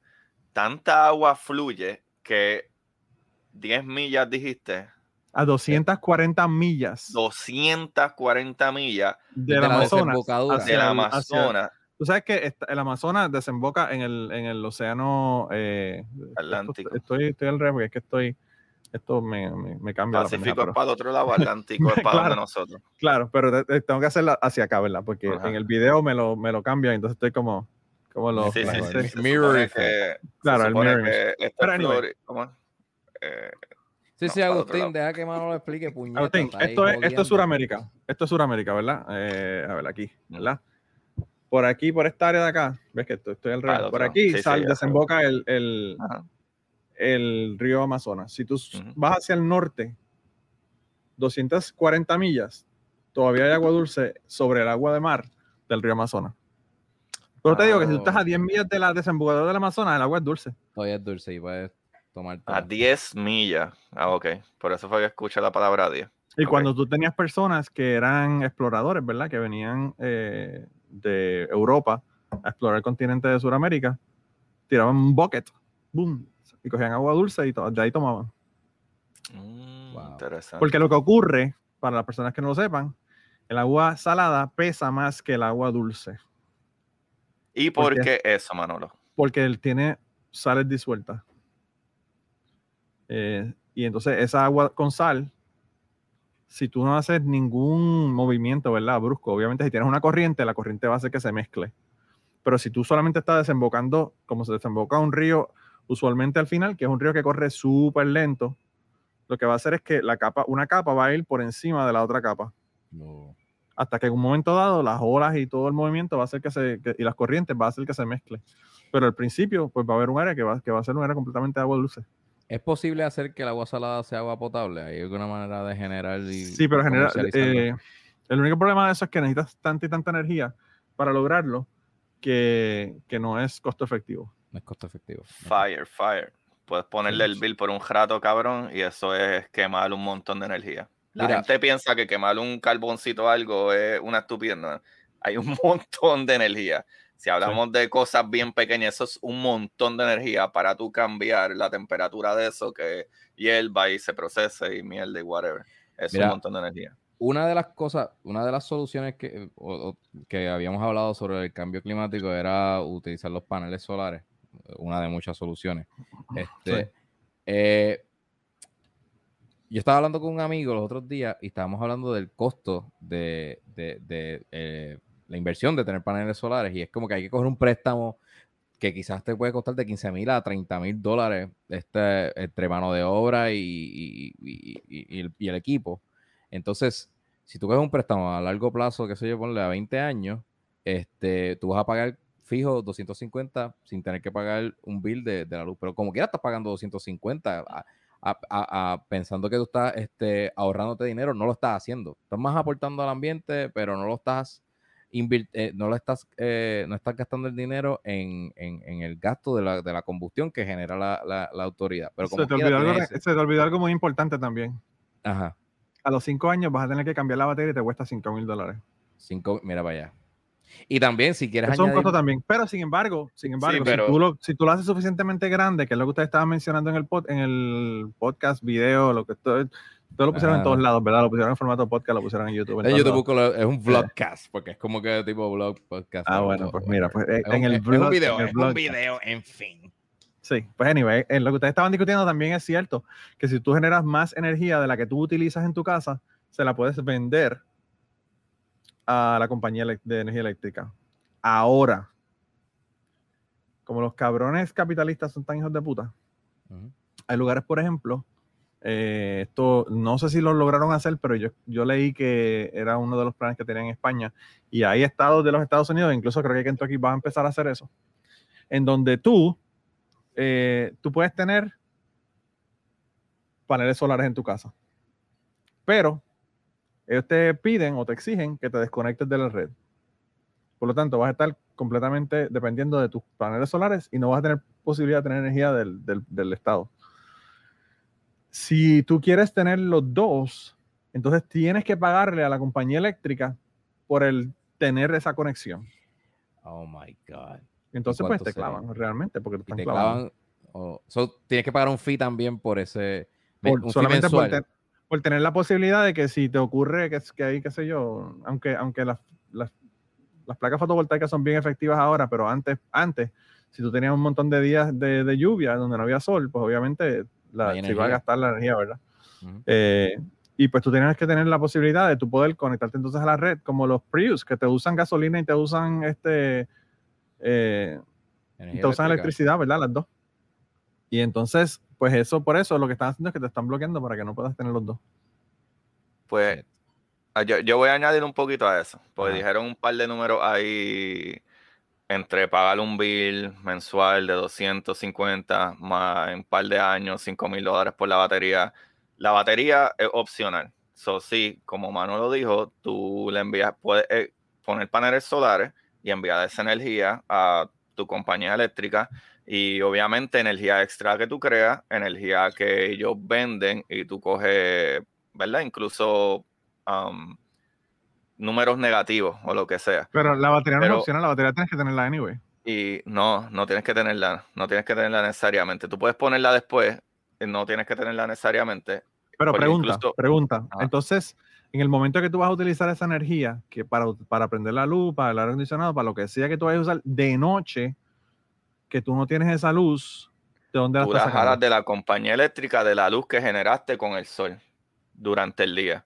Tanta agua fluye que 10 millas dijiste, A 240 millas 240 millas del de la Amazonas. desembocadura. hacia del el- Amazonas Tú sabes que esta- el Amazonas desemboca en el, en el océano eh, Atlántico. esto- estoy, estoy al revés, porque es que estoy. Esto me, me, me cambia la Pacífico pendeja, es para el otro lado, Atlántico es para Claro. donde nosotros. Claro, pero te- te- tengo que hacerla hacia acá, ¿verdad? Porque Ajá. en el video me lo, me lo cambia, entonces estoy como. como los, Sí, sí, sí. El mirror que, Claro, el mirror que Pero anyway. Florida- ¿cómo es? Eh, Sí, No, sí, Agustín, deja que Mano lo explique, puñeta. Agustín, esto es, esto es Suramérica. Esto es Suramérica, ¿verdad? Eh, a ver, aquí, ¿verdad? Por aquí, por esta área de acá, ves que estoy, estoy al Ah, revés. el Por aquí Sí, sí, sal- ya. desemboca el, el, el río Amazonas. Si tú s- Ujú. vas hacia el norte, 240 millas, todavía hay agua dulce sobre el agua de mar del río Amazonas. Pero te digo que si tú estás a Ah. 10 millas de la desembocadura del Amazonas, el agua es dulce. Todavía es dulce y puedes tomar. A 10 millas. Ah, ok. Por eso fue que escuché la palabra 10. Y Ok. cuando tú tenías personas que eran exploradores, ¿verdad? Que venían eh, de Europa a explorar el continente de Sudamérica, tiraban un bucket, boom, y cogían agua dulce y de ahí tomaban. Mm, Wow. Interesante. Porque lo que ocurre, para las personas que no lo sepan, el agua salada pesa más que el agua dulce, ¿Y ¿por por qué? qué eso, Manolo? porque él tiene sales disueltas. Eh, y entonces esa agua con sal, si tú no haces ningún movimiento, ¿verdad? Brusco, obviamente si tienes una corriente, la corriente va a hacer que se mezcle. Pero si tú solamente estás desembocando, como se desemboca un río, usualmente al final, que es un río que corre súper lento, lo que va a hacer es que la capa, una capa va a ir por encima de la otra capa. No. hasta que en un momento dado las olas y todo el movimiento va a hacer que se, que- y las corrientes va a hacer que se mezcle. Pero al principio, pues va a haber un área que va, que va a ser un área completamente de agua dulce. ¿Es posible hacer que el agua salada sea agua potable? ¿Hay alguna manera de generar y Sí, pero genera, comercializarlo? eh, el único problema de eso es que necesitas tanta y tanta energía para lograrlo que, que no es costo efectivo. no es costo efectivo. Fire, fire. Puedes ponerle el bill por un rato, cabrón, y eso es quemar un montón de energía. La Mira. gente piensa que quemar un carboncito o algo es una estupidez. ¿no? Hay un montón de energía. Si hablamos de cosas bien pequeñas, eso es un montón de energía para tú cambiar la temperatura de eso, que hierva y se procese y mierda y whatever. Es Mira. un montón de energía. Una de las cosas, una de las soluciones que, o- o- que habíamos hablado sobre el cambio climático era utilizar los paneles solares. Una de muchas soluciones. Este, Sí. eh, yo estaba hablando con un amigo los otros días y estábamos hablando del costo de, de- de, eh, la inversión de tener paneles solares y es como que hay que coger un préstamo que quizás te puede costar de 15 mil a 30 mil dólares este, entre mano de obra y, y- el, equipo. Entonces, si tú coges un préstamo a largo plazo, que sé yo, ponle a 20 años, este, tú vas a pagar fijo 250 sin tener que pagar un bill de, de la luz. Pero como quiera estás pagando 250 a- a- a- pensando que tú estás este, ahorrándote dinero, no lo estás haciendo. Estás más aportando al ambiente, pero no lo estás eh, no lo estás, eh, no estás gastando el dinero en, en- en el gasto de la, de la combustión que genera la, la- la autoridad. Pero como se, te quiera algo, tienes ese- se te olvidó algo muy importante también. Ajá. A los cinco años vas a tener que cambiar la batería y te cuesta 5 mil dólares. Cinco, mira para allá. Y también, si quieres Eso es un costo también. Pero sin embargo, sin embargo, pero- si, tú lo, si tú lo haces suficientemente grande, que es lo que ustedes estaban mencionando en el, pod- en el podcast, video, lo que todo, todo lo pusieron en todos lados, ¿verdad? Lo pusieron en formato podcast, lo pusieron en YouTube. en todos YouTube lados. es un vlogcast, porque es como que tipo blog, podcast. Ah, bueno, pues mira, pues eh, un- en el es un video, en es un video, en fin. Sí, pues anyway, en lo que ustedes estaban discutiendo también es cierto que si tú generas más energía de la que tú utilizas en tu casa, se la puedes vender a la compañía de energía eléctrica. Ahora, como los cabrones capitalistas son tan hijos de puta, hay lugares, por ejemplo, Eh, esto no sé si lo lograron hacer, pero yo, yo leí que era uno de los planes que tenían en España. Y hay estados de los Estados Unidos, incluso creo que Kentucky va a empezar a hacer eso, en donde tú, eh, tú puedes tener paneles solares en tu casa. Pero ellos te piden o te exigen que te desconectes de la red. Por lo tanto, vas a estar completamente dependiendo de tus paneles solares y no vas a tener posibilidad de tener energía del, del- del Estado. Si tú quieres tener los dos, entonces tienes que pagarle a la compañía eléctrica por el tener esa conexión. Oh my God. Entonces, pues te clavan realmente porque te están te clavando. clavan. oh, so, tienes que pagar un fee también por ese. Por- un solamente por, mensual. ten- por tener la posibilidad de que si te ocurre que, que hay, qué sé yo, aunque, aunque las, las, las placas fotovoltaicas son bien efectivas ahora, pero antes, antes, si tú tenías un montón de días de, de lluvia donde no había sol, pues obviamente la, se iba a gastar la energía, ¿verdad? Eh, y pues tú tienes que tener la posibilidad de tú poder conectarte entonces a la red, como los Prius, que te usan gasolina y te usan este eh, te usan electricidad, ¿verdad? Las dos. Y entonces, pues eso, por eso lo que están haciendo es que te están bloqueando para que no puedas tener los dos. Pues ah, yo, yo voy a añadir un poquito a eso, porque Ajá. dijeron un par de números ahí entre pagar un bill mensual de 250 más en un par de años, 5 mil dólares por la batería. La batería es opcional. So, sí, como Manuel lo dijo, tú le envías, puedes eh, poner paneles solares y enviar esa energía a tu compañía eléctrica y obviamente energía extra que tú creas, energía que ellos venden y tú coges, ¿verdad? Incluso um, números negativos o lo que sea. Pero la batería no es opcional, la batería tienes que tenerla anyway. Y no, no tienes que tenerla, no tienes que tenerla necesariamente. Tú puedes ponerla después, y no tienes que tenerla necesariamente. Pero pregunta, incluso- pregunta. Entonces, en el momento que tú vas a utilizar esa energía, que para, para prender la luz, para el aire acondicionado, para lo que sea que tú vayas a usar de noche, que tú no tienes esa luz, ¿de dónde la Tú estás sacando? de la compañía eléctrica de la luz que generaste con el sol durante el día.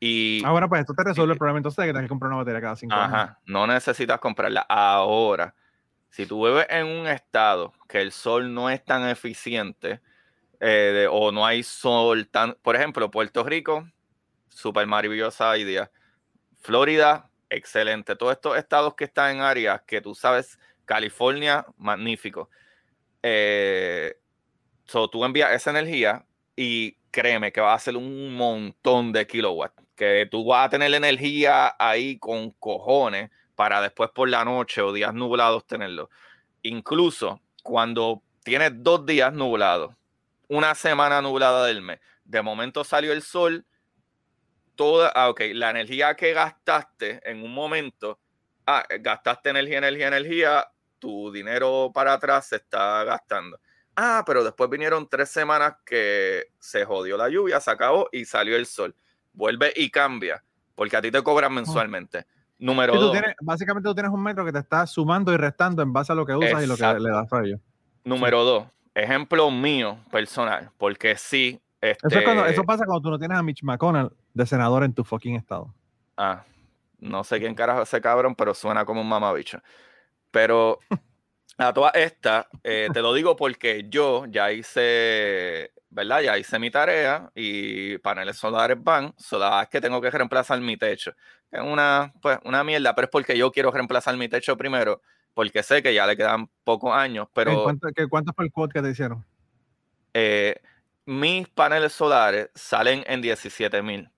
Y Ah, bueno, pues esto te resuelve el problema entonces de que tienes que comprar una batería cada cinco años. Ajá, no necesitas comprarla. Ahora, si tú vives en un estado que el sol no es tan eficiente eh, de- o no hay sol tan... Por ejemplo, Puerto Rico, súper maravillosa idea. Florida, excelente. Todos estos estados que están en áreas que tú sabes, California, magnífico. Eh, so, tú envías esa energía y créeme que va a ser un montón de kilowatts. Que tú vas a tener energía ahí con cojones para después por la noche o días nublados tenerlo. Incluso cuando tienes dos días nublados, una semana nublada del mes, de momento salió el sol, toda, ah, ok, la energía que gastaste en un momento, ah, gastaste energía, energía, energía, tu dinero para atrás se está gastando. Ah, pero después vinieron tres semanas que se jodió la lluvia, se acabó y salió el sol. Vuelve y cambia, porque a ti te cobran mensualmente. Número Sí, tú dos. tienes- básicamente tú tienes un metro que te está sumando y restando en base a lo que usas y lo que le das a ellos. Número dos. Ejemplo mío personal, porque sí. Este, Eso, es cuando, eso pasa cuando tú no tienes a Mitch McConnell de senador en tu fucking estado. Ah, no sé quién carajo es ese cabrón, pero suena como un mamabicho. Pero a todas estas, eh, te lo digo porque yo ya hice, ¿verdad? Ya hice mi tarea y paneles solares van, solo es que tengo que reemplazar mi techo. Es una, pues, una mierda, pero es porque yo quiero reemplazar mi techo primero, porque sé que ya le quedan pocos años, ¿En pero cuánto, qué- ¿Cuánto fue el quote que te hicieron? eh, mis paneles solares salen en 17 mil,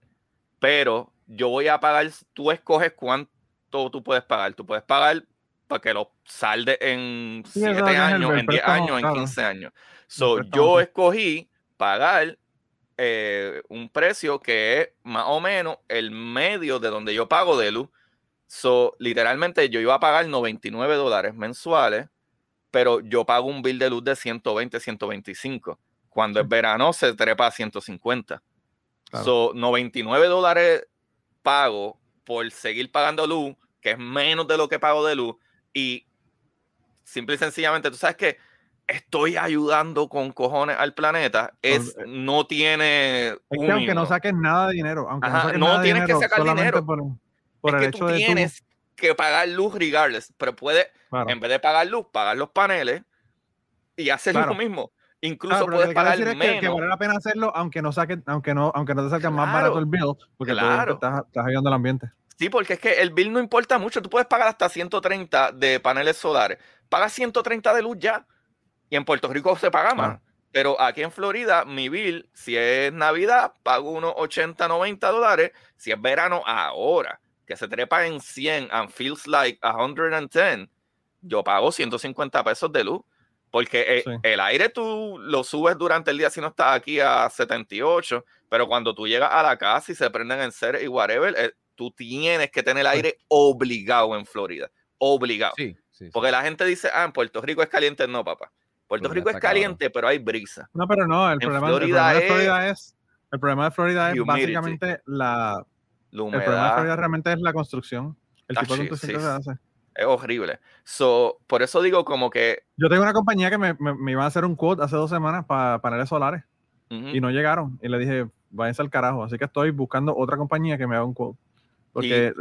pero yo voy a pagar, tú escoges cuánto tú puedes pagar. Tú puedes pagar para que lo salde en Sí, eso 7 es el- años, en 10 préstamo, años, en claro. 15 años. So, yo escogí pagar eh, un precio que es más o menos el medio de donde yo pago de luz. So, literalmente yo iba a pagar 99 dólares mensuales, pero yo pago un bill de luz de 120, 125. Cuando es verano se trepa a 150. Claro. So, 99 dólares pago por seguir pagando luz, que es menos de lo que pago de luz, y simple y sencillamente, tú sabes que estoy ayudando con cojones al planeta, es, no tiene Es que aunque no saques nada de dinero, aunque Ajá, no saques no nada de tienes que dinero, sacar solamente dinero. por, por es el que hecho tú de tienes que pagar luz regardless, pero puedes, claro. en vez de pagar luz, pagar los paneles y hacer Claro. lo mismo. incluso lo puedes que pagar es que, que menos. vale la pena hacerlo aunque no saque, aunque no, aunque no te salga más Claro, barato el bill, porque claro. estás, estás ayudando al ambiente. Sí, porque es que el bill no importa mucho. Tú puedes pagar hasta 130 de paneles solares. Pagas 130 de luz ya. Y en Puerto Rico se paga más. Ah. Pero aquí en Florida, mi bill, si es Navidad, pago unos 80, 90 dólares. Si es verano, ahora, que se trepa en 100 and feels like 110, yo pago 150 pesos de luz. Porque eh, Sí. el aire tú lo subes durante el día si no estás aquí a 78, pero cuando tú llegas a la casa y se prenden en ser y whatever, eh, tú tienes que tener aire obligado en Florida. Obligado. Sí, sí. sí. Porque la gente dice, ah, en Puerto Rico es caliente. No, papá. Puerto Florida Rico es cabrón. caliente, pero hay brisa. No, pero no, el, problema, el Florida problema de Florida es, el problema de Florida es humidity. básicamente la, La el problema de Florida realmente es la construcción. El Ah, tipo de construcción que se hace. es horrible. So, por eso digo como que... Yo tengo una compañía que me, me, me iba a hacer un quote hace dos semanas para paneles solares y no llegaron. Y le dije, váyanse al carajo. Así que estoy buscando otra compañía que me haga un quote. Porque eh,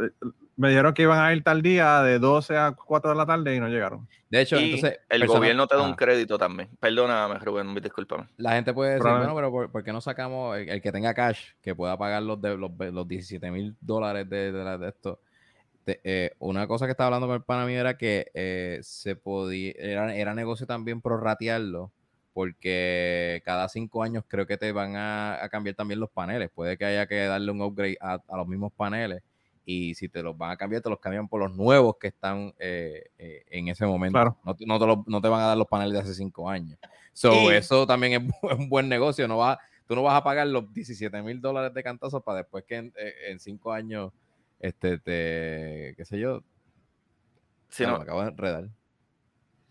me dijeron que iban a ir tal día de 12 a 4 de la tarde y no llegaron. De hecho, y entonces. el gobierno te da un crédito también. Perdóname, Rubén, discúlpame. La gente puede decir, bueno, pero ¿por, por qué no sacamos el, el que tenga cash, que pueda pagar los, de, los, los 17 mil dólares de, de, la- de esto? Eh, una cosa que estaba hablando con el pana mío era que eh, se podía, era, era negocio también prorratearlo, porque cada cinco años creo que te van a, a cambiar también los paneles. Puede que haya que darle un upgrade a, a los mismos paneles. Y si te los van a cambiar, te los cambian por los nuevos que están eh, eh, en ese momento. Claro. No, te- no te lo- no te van a dar los paneles de hace cinco años. So, Y- eso también es un buen negocio. No va, tú no vas a pagar los 17 mil dólares de cantazo para después que en, eh, en cinco años, este, te, qué sé yo, Si ah, no, me acabo de enredar.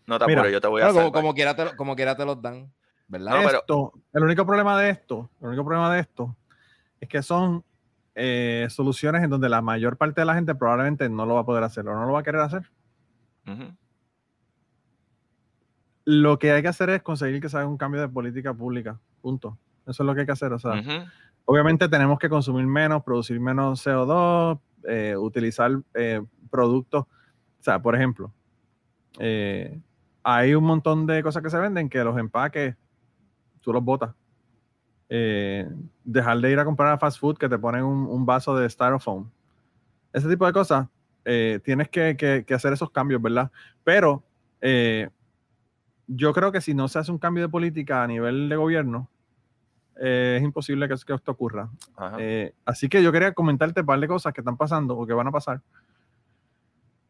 no te apures, yo te voy a como, como, quiera te, lo- como quiera te los dan, ¿verdad? No, pero- el único problema de esto, el único problema de esto es que son eh, soluciones en donde la mayor parte de la gente probablemente no lo va a poder hacer o no lo va a querer hacer. Lo que hay que hacer es conseguir que se haga un cambio de política pública. Punto. Eso es lo que hay que hacer. O sea, obviamente tenemos que consumir menos, producir menos CO2, eh, utilizar eh, productos. O sea, por ejemplo, hay un montón de cosas que se venden que los empaques tú los botas. Eh, dejar de ir a comprar a fast food que te ponen un, un vaso de styrofoam. Ese tipo de cosas, eh, tienes que, que- que hacer esos cambios, ¿verdad? Pero eh, yo creo que si no se hace un cambio de política a nivel de gobierno, eh, es imposible que, que esto ocurra. Así que yo quería comentarte un par de cosas que están pasando o que van a pasar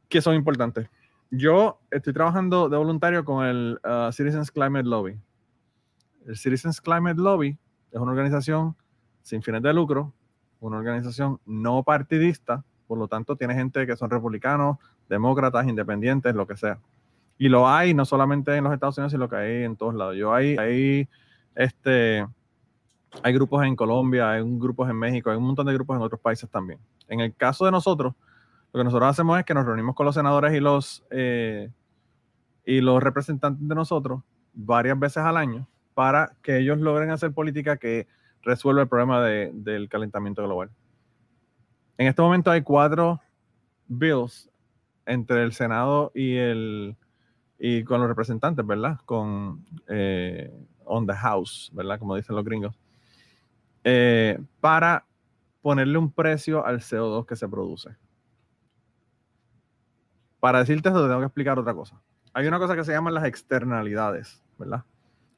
que son importantes. Yo estoy trabajando de voluntario con el uh, Citizens Climate Lobby. El Citizens Climate Lobby es una organización sin fines de lucro, una organización no partidista, por lo tanto tiene gente que son republicanos, demócratas, independientes, lo que sea. Y lo hay no solamente en los Estados Unidos, sino que hay en todos lados. Yo hay, hay este, hay grupos en Colombia, hay grupos en México, hay un montón de grupos en otros países también. En el caso de nosotros, lo que nosotros hacemos es que nos reunimos con los senadores y los, eh, y los representantes de nosotros varias veces al año para que ellos logren hacer política que resuelva el problema de- del calentamiento global. En este momento hay cuatro bills entre el Senado y el y con los representantes, ¿verdad? Con eh, on the house, ¿verdad? Como dicen los gringos. Eh, para ponerle un precio al CO2 que se produce. Para decirte esto, te tengo que explicar otra cosa. Hay una cosa que se llaman las externalidades, ¿verdad?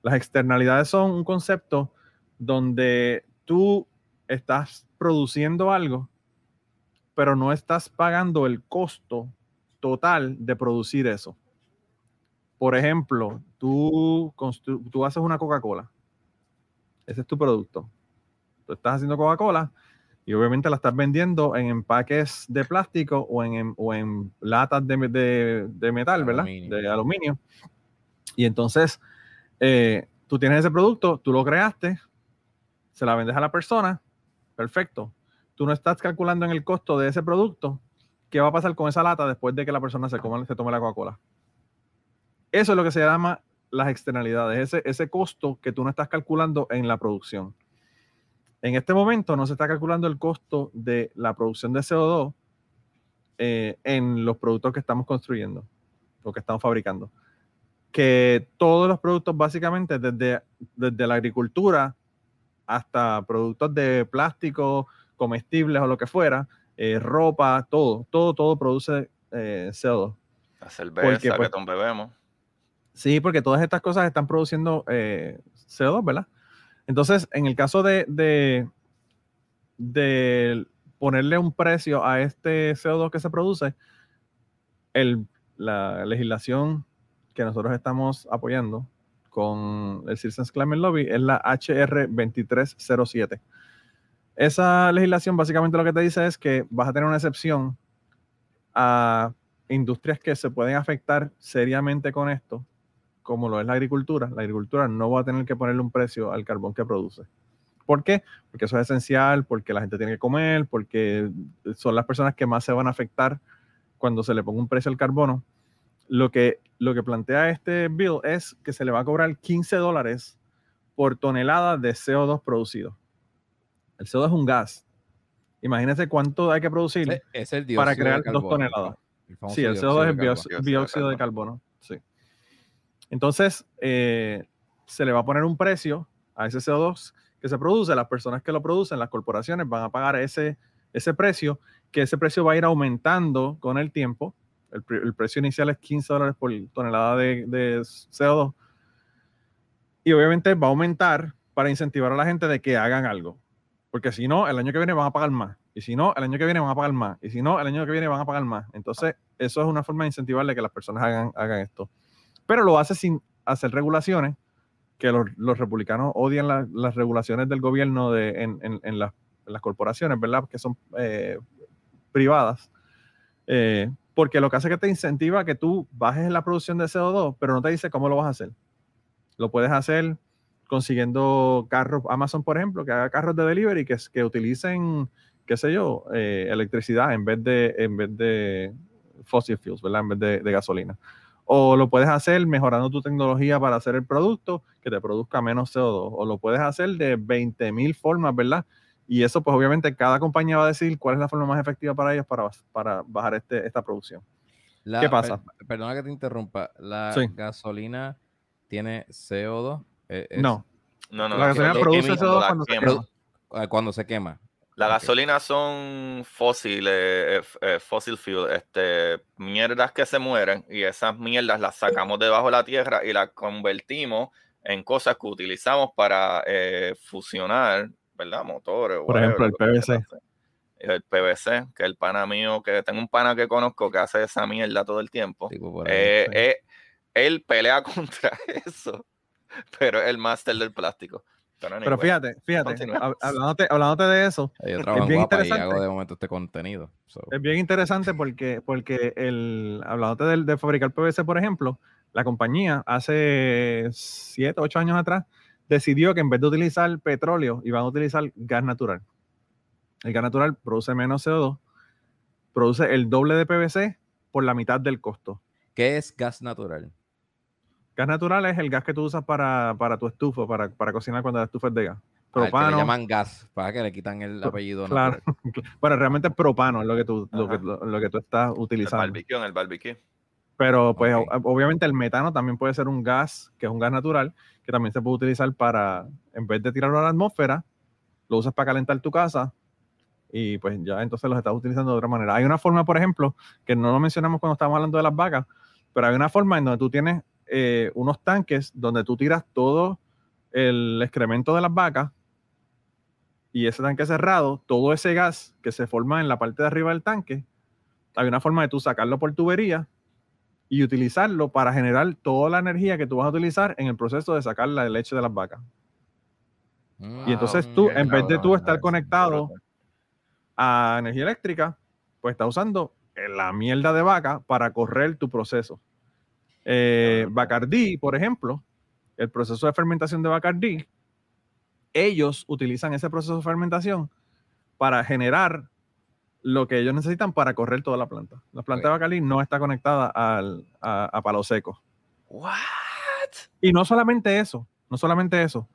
Las externalidades son un concepto donde tú estás produciendo algo, pero no estás pagando el costo total de producir eso. Por ejemplo, tú, tú haces una Coca-Cola. Ese es tu producto. Tú estás haciendo Coca-Cola y obviamente la estás vendiendo en empaques de plástico o en, en- o en latas de, de- de metal, ¿verdad? Aluminio. De aluminio. Y entonces, eh, tú tienes ese producto, tú lo creaste, se la vendes a la persona, perfecto. Tú no estás calculando en el costo de ese producto qué va a pasar con esa lata después de que la persona se, coma- se tome la Coca-Cola. Eso es lo que se llama las externalidades, ese, costo que tú no estás calculando en la producción. En este momento no se está calculando el costo de la producción de CO2 eh, en los productos que estamos construyendo o que estamos fabricando. Que todos los productos básicamente desde, desde la agricultura hasta productos de plástico, comestibles o lo que fuera, eh, ropa, todo, todo, todo produce eh, CO2. La cerveza Porque, que pues, ton bebemos. Sí, porque todas estas cosas están produciendo eh, CO2, ¿verdad? Entonces, en el caso de, de, de ponerle un precio a este CO2 que se produce, el, la legislación que nosotros estamos apoyando con el Citizens Climate Lobby es la HR 2307. Esa legislación básicamente lo que te dice es que vas a tener una excepción a industrias que se pueden afectar seriamente con esto, como lo es la agricultura. La agricultura no va a tener que ponerle un precio al carbón que produce. ¿Por qué? Porque eso es esencial, porque la gente tiene que comer, porque son las personas que más se van a afectar cuando se le ponga un precio al carbono. Lo que, lo que plantea este bill es que se le va a cobrar 15 dólares por tonelada de CO2 producido. El CO2 es un gas. Imagínense cuánto hay que producir Es el para crear dos toneladas. el Sí, el dióxido CO2 de es de dióxido de carbono. Sí. Entonces, eh, se le va a poner un precio a ese CO2 que se produce. Las personas que lo producen, las corporaciones, van a pagar ese, ese precio, que ese precio va a ir aumentando con el tiempo. El, el precio inicial es 15 dólares por tonelada de, de CO2. Y obviamente va a aumentar para incentivar a la gente de que hagan algo. Porque si no, el año que viene van a pagar más. Y si no, el año que viene van a pagar más. Y si no, el año que viene van a pagar más. Entonces, eso es una forma de incentivarle que las personas hagan, hagan esto. Pero lo hace sin hacer regulaciones, que los, republicanos odian la- las regulaciones del gobierno de, en, en- en las corporaciones, ¿verdad? Que son eh, privadas. Eh, porque lo que hace es que te incentiva a que tú bajes la producción de CO2, pero no te dice cómo lo vas a hacer. Lo puedes hacer consiguiendo carros, Amazon, por ejemplo, que haga carros de delivery que, que utilicen, qué sé yo, eh, electricidad en vez de, en vez de fossil fuels, ¿verdad? En vez de, de gasolina. O lo puedes hacer mejorando tu tecnología para hacer el producto que te produzca menos CO2. O lo puedes hacer de 20 mil formas, ¿verdad? Y eso, pues obviamente, cada compañía va a decir cuál es la forma más efectiva para ellos para, para bajar este, esta producción. La- ¿Qué pasa? per- perdona que te interrumpa. La Sí. gasolina tiene CO2. eh, es- No, No, no, la gasolina produce queman CO2 la cuando se quema. eh, cuando se quema. La Ok. gasolina son fósiles, eh, eh, fossil fuel, este, mierdas que se mueren y esas mierdas las sacamos debajo de la tierra y las convertimos en cosas que utilizamos para eh, fusionar, ¿verdad? Motores. Por ejemplo, el PVC. El PVC, que el pana mío, que tengo un pana que conozco que hace esa mierda todo el tiempo. Tipo por ahí. Eh, eh, él pelea contra eso, pero es el máster del plástico. Pero, Pero anyway, fíjate, fíjate, hab- hablándote, hablándote de eso, Yo en bien y interesante. hago de momento este contenido. so. Es bien interesante porque, porque el, hablándote del- de, fabricar PVC, por ejemplo, la compañía hace 7, 8 años atrás decidió que en vez de utilizar petróleo iban a utilizar gas natural. El gas natural produce menos CO2, produce el doble de PVC por la mitad del costo. ¿Qué es gas natural? Gas natural es el gas que tú usas para, para tu estufa, para, para cocinar cuando la estufa es de gas. Ah, el que le Propano. llaman gas, para que le quitan el apellido claro. natural. Bueno, realmente es propano es lo que tú, lo que, lo, lo que tú estás el utilizando. barbecue, en el barbecue. Pero pues obviamente el metano también puede ser un gas, que es un gas natural, que también se puede utilizar para, en vez de tirarlo a la atmósfera, lo usas para calentar tu casa y pues ya entonces los estás utilizando de otra manera. Hay una forma, por ejemplo, que no lo mencionamos cuando estábamos hablando de las vacas, pero hay una forma en donde tú tienes eh, unos tanques donde tú tiras todo el excremento de las vacas y ese tanque cerrado, todo ese gas que se forma en la parte de arriba del tanque, hay una forma de tú sacarlo por tubería y utilizarlo para generar toda la energía que tú vas a utilizar en el proceso de sacar la leche de las vacas. Y entonces tú, en vez de tú estar conectado a energía eléctrica, pues estás usando eh, la mierda de vaca para correr tu proceso. Eh, Bacardí, por ejemplo, el proceso de fermentación de Bacardí, ellos utilizan ese proceso de fermentación para generar lo que ellos necesitan para correr toda la planta. La planta de Ok. Bacardí no está conectada al, a, a palo seco. What? Y no solamente eso, no solamente eso.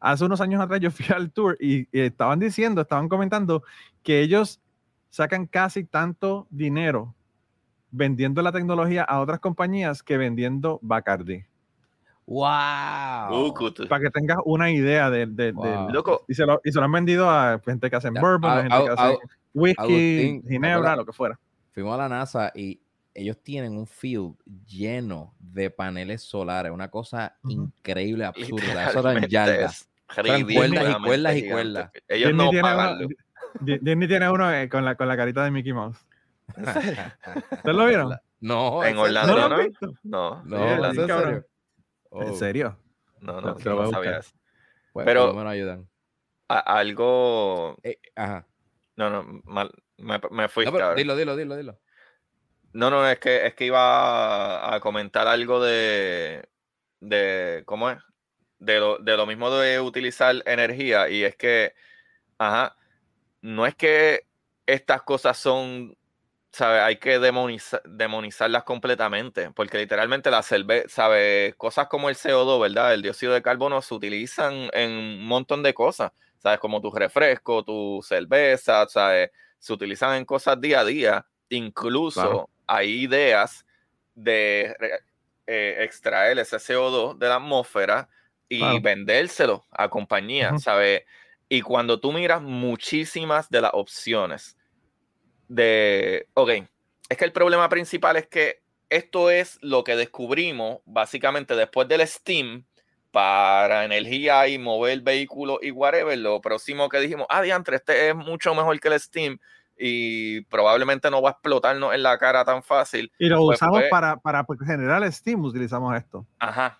Hace unos años atrás yo fui al tour y, y estaban diciendo, estaban comentando que ellos sacan casi tanto dinero vendiendo la tecnología a otras compañías que vendiendo Bacardi. ¡Wow! Uh. Para que tengas una idea de, de- del- Wow. Loco, y, se lo, y se lo han vendido a gente que hacen Ya, bourbon, a au- gente que au- hace au- whisky, Agustín, ¿te ginebra, lo que fuera. Fuimos a la NASA y ellos tienen un field lleno de paneles solares, una cosa increíble, absurda. Eso eran yardas. Eran cuerdas y ridículamente cuerdas y gigante. cuerdas. Ellos Disney no tiene uno- pagan. Di- Di- Disney tiene uno eh, con la, con la carita de Mickey Mouse. ¿Ustedes lo vieron? No, En ¿es Orlando, ¿No lo ¿no? han visto? No, No, Sí, ¿es sí, en cabrón. serio? ¿En serio? no, no, no voy a sabía buscar. eso. pues, Pero- por lo menos ayudan. A- algo. Eh, ajá. No, no, mal- me, me fui. No, pero dilo, dilo, dilo, dilo. No, no, es que, es que iba a, a comentar algo de, de, ¿cómo es? De lo, de lo mismo de utilizar energía y es que, ajá, no es que estas cosas son, ¿sabes? Hay que demoniza- demonizarlas completamente, porque literalmente la cerveza, ¿sabes? Cosas como el CO2, ¿verdad? El dióxido de carbono se utilizan en un montón de cosas, ¿sabes? Como tu refresco, tu cerveza, ¿sabes? Se utilizan en cosas día a día. Incluso Claro. hay ideas de eh, extraer ese CO2 de la atmósfera y Claro. vendérselo a compañías. ¿sabes? Y cuando tú miras muchísimas de las opciones de, ok, es que el problema principal es que esto es lo que descubrimos básicamente después del Steam para energía y mover vehículos y whatever. Lo próximo que dijimos, ah, diantre, este es mucho mejor que el Steam y probablemente no va a explotarnos en la cara tan fácil. Y lo Pues usamos fue- para, para pues, generar Steam, utilizamos esto. Ajá.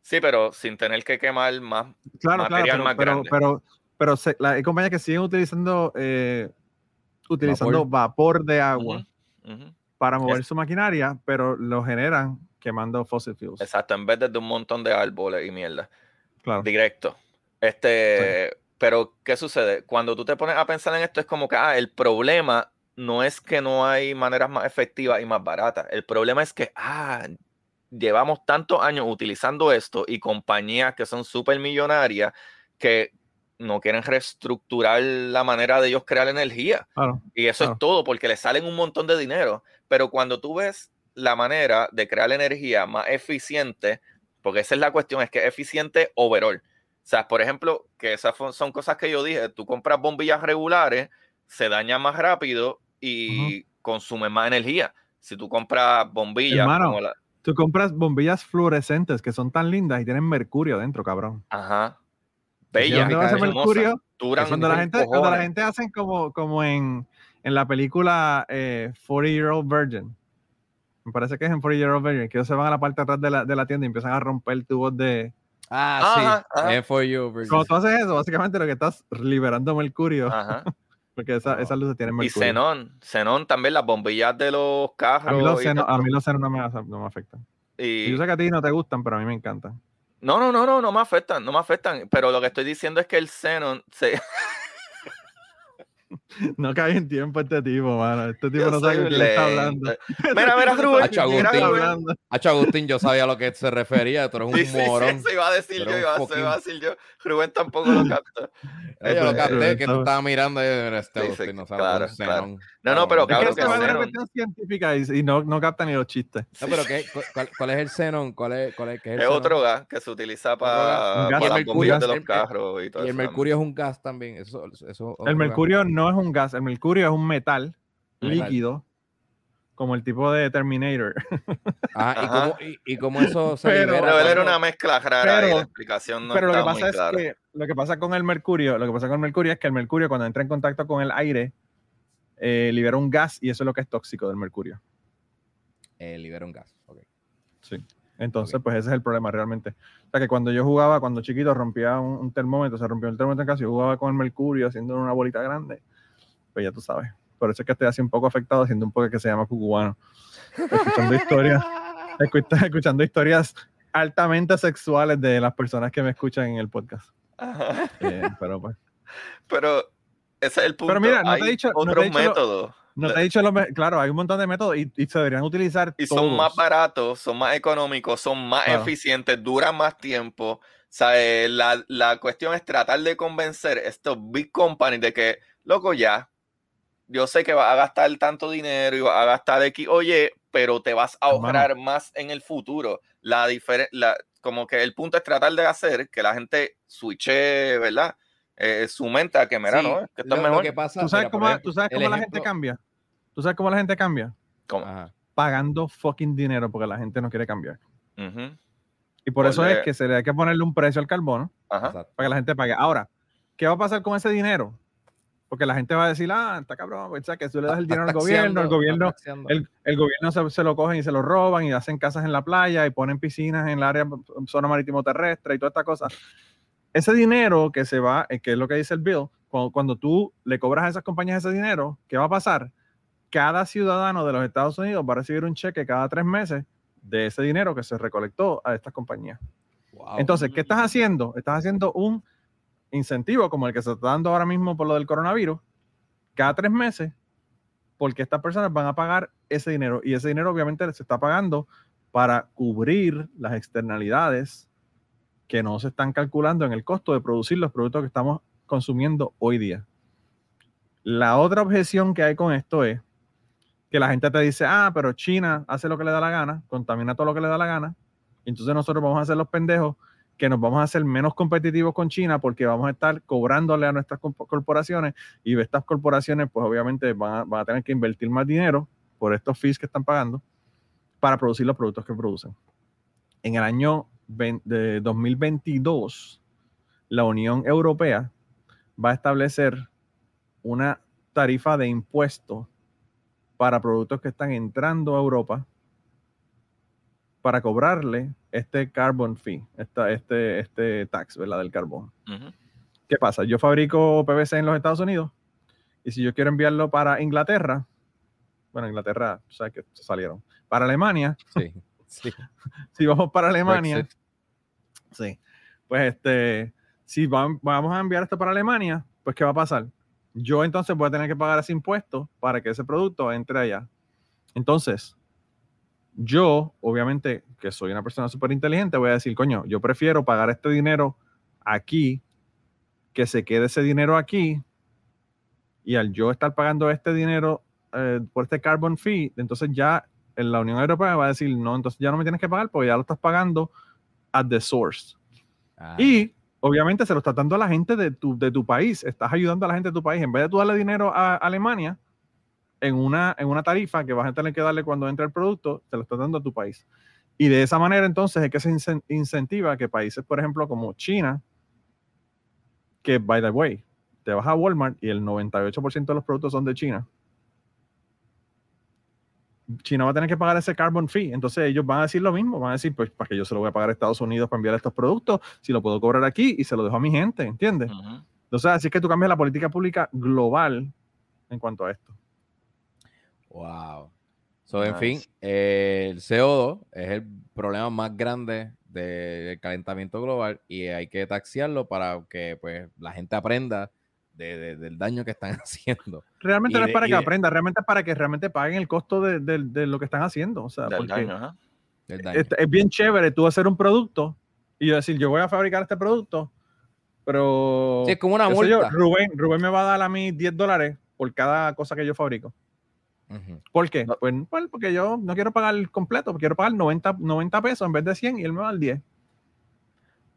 Sí, pero sin tener que quemar más. Claro, Material claro, más pero, grande. pero, pero, pero la- hay compañías que siguen utilizando, eh, utilizando vapor, de agua para mover su maquinaria, pero lo generan quemando fossil fuels. Exacto, en vez de, de un montón de árboles y mierda. Claro. Directo. Este, pero ¿qué sucede? Cuando tú te pones a pensar en esto, es como que ah, el problema no es que no hay maneras más efectivas y más baratas. El problema es que ah, llevamos tantos años utilizando esto y compañías que son súper millonarias que no quieren reestructurar la manera de ellos crear energía. Claro. Y eso Claro. es todo, porque le salen un montón de dinero. Pero cuando tú ves la manera de crear energía más eficiente, porque esa es la cuestión, es que es eficiente overall. O sea, por ejemplo, que esas son cosas que yo dije, tú compras bombillas regulares, se dañan más rápido y consumen más energía. Si tú compras bombillas Hermano. como la... Tú compras bombillas fluorescentes que son tan lindas y tienen mercurio dentro, cabrón. Ajá. ¿Y Bellas, mercurio? Cuando la gente, cuando la cojones. gente hacen como, como en, en la película eh, 40 Year Old Virgin. Me parece que es en 40 Year Old Virgin, que ellos se van a la parte de atrás de la, de la tienda y empiezan a romper tubos de... Ah, Ajá, sí. ajá. Es for you. Virgin. Cuando tú haces eso, básicamente lo que estás liberando mercurio, Ajá. porque esa- esas luces tienen Y mercurio. xenón, xenón también, las bombillas de los a carros. mí los y todo. a mí los senos no me, no me afectan. Y- Yo sé que a ti no te gustan, pero a mí me encantan. No, no, no, no, no me afectan, no me afectan. Pero lo que estoy diciendo es que el xenón se. No cae en tiempo este tipo, mano. Este tipo Yo no sabe quién está hablando. Mira, mira, Rubén. Hacho, mira, Agustín. Rubén. hablando. Hacho Agustín, yo sabía a lo que se refería. Tú eres un Sí, sí, sí, morón. eso iba a decir Pero yo, un iba, a- se fucking- iba a decir yo. Rubén tampoco lo capta. Eh, yo lo Este, capté, Rubén que tú estaba- estabas mirando y era este Sí, Agustín, sí, no sabe claro, un claro. No, no, pero Es que que va a xenón. una cuestión científica y, y no, no capta ni los chistes. No, pero ¿qué? ¿Cu- ¿Cuál, cuál es el xenón? ¿Cuál es, cuál es, qué es el Es otro gas que se utiliza para, gas. para las bombillas de mercurio- los carros y todo Y el eso. mercurio es un gas también. Eso, eso, El gas. mercurio no es un gas, el mercurio es un metal Metal. líquido, como el tipo de Terminator. Ajá, ¿y, Ajá. cómo, y, y cómo eso se Pero- libera Pero era una mezcla rara y la explicación no Pero lo que pasa es clara. que lo que pasa con el mercurio, lo que pasa con el mercurio es que el mercurio cuando entra en contacto con el aire eh, libera un gas y eso es lo que es tóxico del mercurio. Eh, libera un gas. ok. Entonces, Ok. pues ese es el problema realmente. O sea, que cuando yo jugaba, cuando chiquito rompía un, un termómetro, se rompió el termómetro en casa, yo jugaba con el mercurio haciendo una bolita grande, pues ya tú sabes. Por eso es que estoy así un poco afectado haciendo un poco que se llama cucubano. Escuchando historias, escucha- escuchando historias altamente sexuales de las personas que me escuchan en el podcast. Ajá. Eh, pero pues, Pero ese es el punto. Pero mira, no te he dicho- no te he otros dicho lo- métodos. no te he dicho lo me- claro, hay un montón de métodos y, y se deberían utilizar Y son más baratos, son más económicos, son más Claro. eficientes, duran más tiempo. O sea, eh, la, la cuestión es tratar de convencer estos big companies de que, loco, ya, yo sé que vas a gastar tanto dinero y vas a gastar X. Oye, pero te vas a Hermano. ahorrar más en el futuro. La la, como que el punto es tratar de hacer que la gente switche, ¿verdad? Eh, su mente a que, mira, Sí, no, es que esto lo- es lo mejor. que pasa, ¿Tú sabes mira, cómo, ejemplo, tú sabes cómo la gente cambia? ¿Tú sabes cómo la gente cambia? ¿Cómo? Ajá. Pagando fucking dinero porque la gente no quiere cambiar. Y por eso es que se le hay que ponerle un precio al carbono Ajá. Para que la gente pague. Ahora, ¿qué va a pasar con ese dinero? Porque la gente va a decir, ah, está cabrón, pues, o sea, que tú le das el dinero al gobierno, el gobierno, el, el gobierno se, se lo cogen y se lo roban y hacen casas en la playa y ponen piscinas en el área zona marítimo terrestre y toda esta cosa. Ese dinero que se va, eh, que es lo que dice el bill, cuando, cuando tú le cobras a esas compañías ese dinero, ¿qué va a pasar? Cada ciudadano de los Estados Unidos va a recibir un cheque cada tres meses de ese dinero que se recolectó a estas compañías. Wow. Entonces, ¿qué estás haciendo? Estás haciendo un incentivo como el que se está dando ahora mismo por lo del coronavirus, cada tres meses, porque estas personas van a pagar ese dinero y ese dinero obviamente se está pagando para cubrir las externalidades que no se están calculando en el costo de producir los productos que estamos consumiendo hoy día. La otra objeción que hay con esto es que la gente te dice, ah, pero China hace lo que le da la gana, contamina todo lo que le da la gana, entonces nosotros vamos a ser los pendejos que nos vamos a hacer menos competitivos con China porque vamos a estar cobrándole a nuestras corporaciones y estas corporaciones pues obviamente van a, van a tener que invertir más dinero por estos fees que están pagando para producir los productos que producen. En el año 20 de 2022, la Unión Europea va a establecer una tarifa de impuesto para productos que están entrando a Europa para cobrarle este carbon fee, esta, este, este tax, ¿verdad? Del carbón. ¿Qué pasa? Yo fabrico PVC en los Estados Unidos y si yo quiero enviarlo para Inglaterra, bueno, Inglaterra, o sea que salieron. Para Alemania, Sí, sí. si vamos para Alemania, Brexit. Sí, pues este, si vam- vamos a enviar esto para Alemania, pues ¿qué va a pasar? Yo entonces voy a tener que pagar ese impuesto para que ese producto entre allá. Entonces, yo, obviamente, que soy una persona súper inteligente, voy a decir, coño, yo prefiero pagar este dinero aquí, que se quede ese dinero aquí, y al yo estar pagando este dinero eh, por este carbon fee, entonces ya en la Unión Europea va a decir, no, entonces ya no me tienes que pagar porque ya lo estás pagando at the source. Ah, Y obviamente se lo estás dando a la gente de tu, de tu país, estás ayudando a la gente de tu país. En vez de tú darle dinero a Alemania en una, en una tarifa que vas a tener que darle cuando entre el producto, te lo estás dando a tu país. Y de esa manera entonces es que se incen- incentiva que países, por ejemplo, como China, que, by the way, te vas a Walmart y el 98% de los productos son de China. China va a tener que pagar ese carbon fee. Entonces ellos van a decir lo mismo, van a decir, pues, ¿para que yo se lo voy a pagar a Estados Unidos para enviar estos productos? Si lo puedo cobrar aquí y se lo dejo a mi gente, ¿entiendes? Entonces, así es que tú cambias la política pública global en cuanto a esto. Wow. So, en fin, eh, el CO2 es el problema más grande del calentamiento global y hay que taxiarlo para que pues, la gente aprenda de- de- del daño que están haciendo. Realmente Y no de- es para que de- aprenda, realmente es para que realmente paguen el costo de, de- de lo que están haciendo. O sea, Del porque daño, del daño. es, es bien chévere tú hacer un producto y yo decir, yo voy a fabricar este producto, pero Sí, es como una sé yo, multa. Rubén, Rubén me va a dar a mí 10 dólares por cada cosa que yo fabrico. ¿Por qué? No. Pues, pues, porque yo no quiero pagar el completo, quiero pagar 90, 90 pesos en vez de 100 y él me va a dar 10.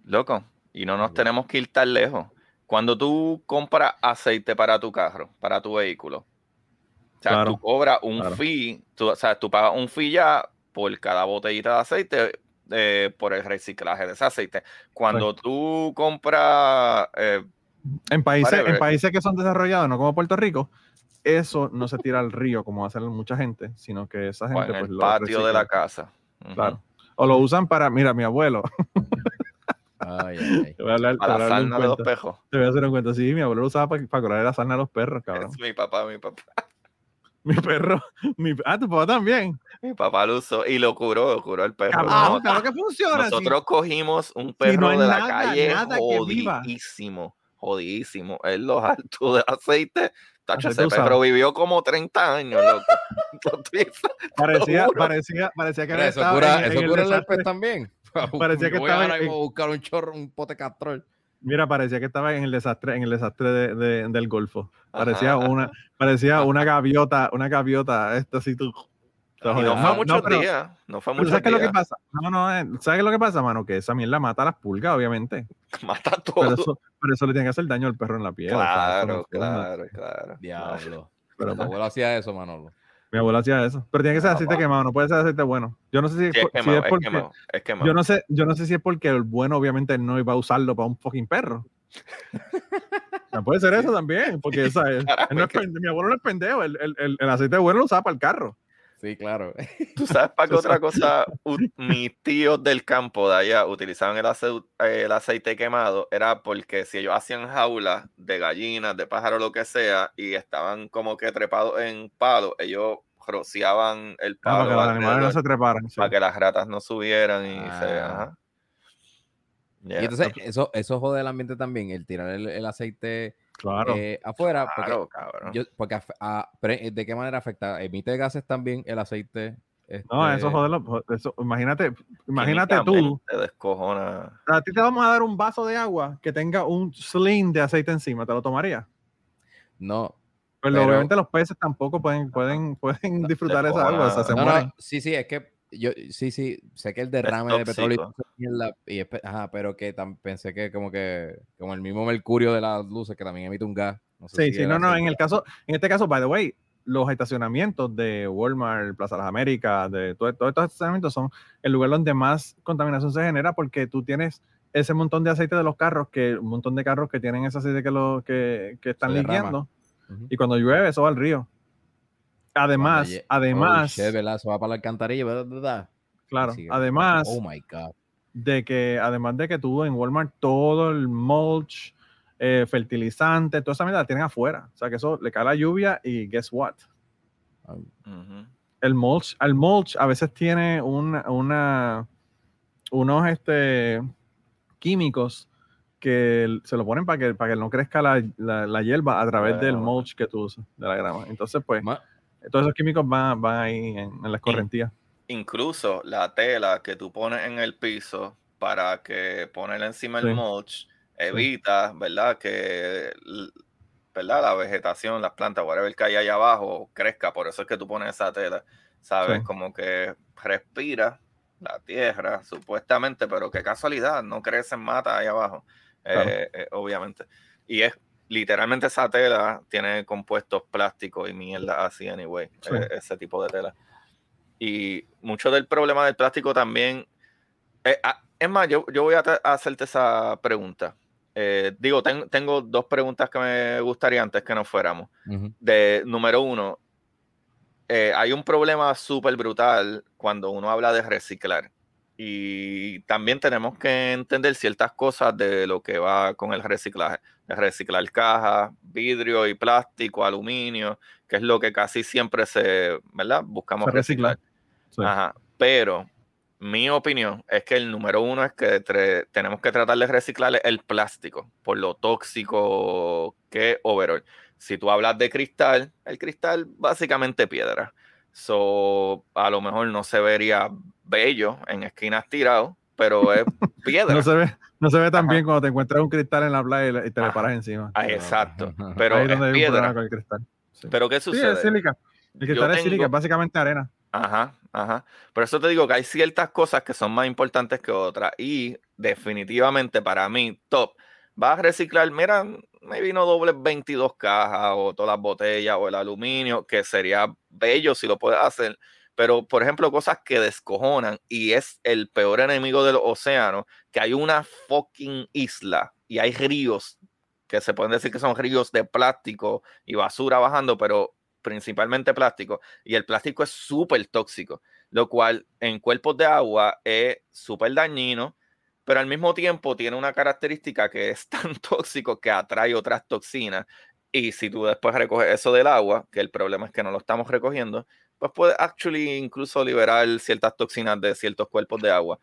Loco, y no nos tenemos que ir tan lejos. Cuando tú compras aceite para tu carro, para tu vehículo, o sea, Claro, tú cobras un claro. fee, tú, o sea, tú pagas un fee ya por cada botellita de aceite eh, por el reciclaje de ese aceite. Cuando tú compras, eh, En países, en países que son desarrollados, no como Puerto Rico, eso no se tira al río como hace mucha gente, sino que esa o gente en pues, el lo patio de la casa. Claro. O lo usan para, mira, mi abuelo, Ay, ay, ay. te voy a hablar, te A voy a la sarna de los pejos. Te voy a hacer un cuento. Sí, mi abuelo lo usaba para, para curar la sarna a los perros, cabrón. Es mi papá, mi papá. Mi perro, mi, ah, tu papá también. Mi papá lo usó y lo curó, lo curó el perro. Cabrón, No, claro que funciona. sí. Nosotros cogimos un perro no hay de la nada, calle nada jodidísimo, jodidísimo. Él lo hartó de aceite. Tacho, ese perro vivió como 30 años, loco. Entonces, Parecía, parecía, parecía que había eso cura, en- eso el cura el herpes también. Parecía que voy estaba ahora en- mismo a buscar un chorro, un pote castrol. Mira, parecía que estaba en el desastre, en el desastre de- de- del Golfo. Parecía Ajá. una, parecía una gaviota, una gaviota, esto así tú. Y no fue No, muchos no, días. No fue pero muchos ¿Sabes qué es lo que pasa? No, no, eh, ¿sabes qué es lo que pasa, mano? Que esa mierda mata a las pulgas, obviamente. Mata todo. Pero eso, pero eso le tiene que hacer daño al perro en la piel. o sea, claro, claro, claro. Diablo. Pero, Pero tu pues, abuelo hacía eso, Manolo. Mi abuela hacía eso. Pero tiene que ser Ah, aceite quemado, no puede ser aceite bueno. Yo no sé si, es Sí, es si quemado, es es porque. quemado, es quemado. Yo no sé, yo no sé si es porque el bueno obviamente no iba a usarlo para un fucking perro. No puede ser eso también, porque ¿sabes? Carajo, Él no es es que- pende- mi abuelo no es pendejo, el, el- el- el aceite bueno lo usaba para el carro. Sí, claro. ¿Tú sabes para qué otra cosa mis tíos del campo de allá utilizaban el, ace- el aceite quemado? Era porque si ellos hacían jaulas de gallinas, de pájaros, lo que sea, y estaban como que trepados en palos, ellos rociaban el Ah, para palo que los animales no se treparan. sí. para que las ratas no subieran y se... Ah. ajá. Yeah. Y entonces, eso, eso jode el ambiente también, el tirar el, el aceite Claro. eh, afuera. Porque, Claro, cabrón. yo- porque af- ah, pero, eh, ¿de qué manera afecta? ¿Emite gases también el aceite? no, Este, eso jode lo- eso, imagínate, imagínate tú, Te descojona. a ti te vamos a dar un vaso de agua que tenga un sling de aceite encima, ¿te lo tomarías? No, Pero, Pero- obviamente los peces tampoco pueden, pueden, pueden disfrutar esa agua, o sea, se no, mueren. no, sí, sí, es que yo, sí, sí, sé que el derrame de petróleo y es ajá, pero que tam- pensé que como que, como el mismo mercurio de las luces que también emite un gas. no sé Sí, si sí, no, no, en el caso, en este caso, by the way, los estacionamientos de Walmart, Plaza Las Américas, de todo- todos estos estacionamientos son el lugar donde más contaminación se genera porque tú tienes ese montón de aceite de los carros, que un montón de carros que tienen ese aceite que, lo, que, que están Se Ujú. y cuando llueve eso va al río. Además, lle- además, Oh, shit, ¿verdad? Se va para la alcantarilla, ¿verdad? ¿verdad? claro, Sigue. además Oh my God. de que, además de que tú en Walmart todo el mulch, eh, fertilizante, toda esa mierda la tienen afuera. O sea que eso le cae la lluvia y guess what? Ujú. el mulch, el mulch a veces tiene una, una- unos este, químicos que el- se lo ponen para que, para que no crezca la, la- la hierba a través del mulch que tú usas, de la grama. Entonces, pues, Ma- todos esos químicos van, van ahí en, en las correntías. Incluso la tela que tú pones en el piso para que ponerla encima Sí. del mulch evita, ¿verdad? Que ¿verdad? la vegetación, las plantas, whatever que hay allá abajo, crezca. Por eso es que tú pones esa tela, ¿sabes? Sí. Como que respira la tierra, supuestamente, pero qué casualidad, no crecen mata ahí abajo, Claro. eh, eh, obviamente. Y es literalmente esa tela tiene compuestos plásticos y mierda así, anyway, Sí. eh, ese tipo de tela. Y mucho del problema del plástico también. eh, ah, es más, yo, yo voy a, hacerte esa pregunta. Eh, digo, ten- tengo dos preguntas que me gustaría antes que nos fuéramos. Ujú. De número uno, eh, hay un problema súper brutal cuando uno habla de reciclar. Y también tenemos que entender ciertas cosas de lo que va con el reciclaje. De reciclar cajas, vidrio y plástico, aluminio, que es lo que casi siempre se, ¿verdad? Buscamos Se reciclar. Sí. Ajá. Pero mi opinión es que el número uno es que tenemos que tratar de reciclar el plástico por lo tóxico que overall. Si tú hablas de cristal, el cristal básicamente piedra. So, a lo mejor no se vería bello en esquinas tirado, pero es piedra. No se ve, no se ve tan Ajá. bien cuando te encuentras un cristal en la playa y le- te le Ajá. paras encima. Ah, exacto. Pero Ahí es donde piedra. con el cristal. Sí. Pero ¿qué Sí, sucede? es sílica. El cristal es sílica, es básicamente arena. Ajá, ajá. Por eso te digo que hay ciertas cosas que son más importantes que otras. Y definitivamente para mí, top. Vas a reciclar, mira, me vino doble 22 cajas o todas las botellas o el aluminio, que sería bello si lo puedes hacer. Pero, por ejemplo, cosas que descojonan y es el peor enemigo del océano, que hay una fucking isla y hay ríos que se pueden decir que son ríos de plástico y basura bajando, pero principalmente plástico y el plástico es súper tóxico, lo cual en cuerpos de agua es súper dañino, pero al mismo tiempo tiene una característica que es tan tóxico que atrae otras toxinas. Y si tú después recoges eso del agua, que el problema es que no lo estamos recogiendo, pues puede actually incluso liberar ciertas toxinas de ciertos cuerpos de agua.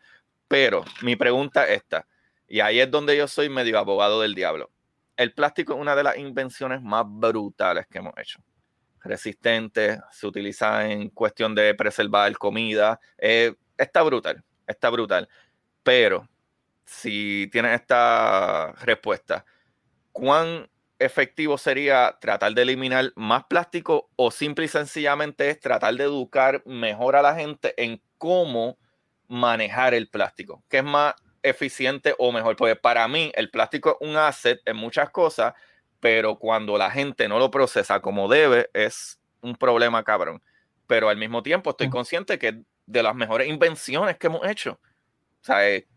Pero mi pregunta es esta, y ahí es donde yo soy medio abogado del diablo. El plástico es una de las invenciones más brutales que hemos hecho resistente, se utiliza en cuestión de preservar comida. eh, está brutal, está brutal. Pero si tienes esta respuesta, ¿cuán efectivo sería tratar de eliminar más plástico o simple y sencillamente es tratar de educar mejor a la gente en cómo manejar el plástico? ¿Qué es más eficiente o mejor? Porque para mí el plástico es un asset en muchas cosas, pero cuando la gente no lo procesa como debe es un problema cabrón. Pero al mismo tiempo estoy consciente que de las mejores invenciones que hemos hecho. O sea, eh,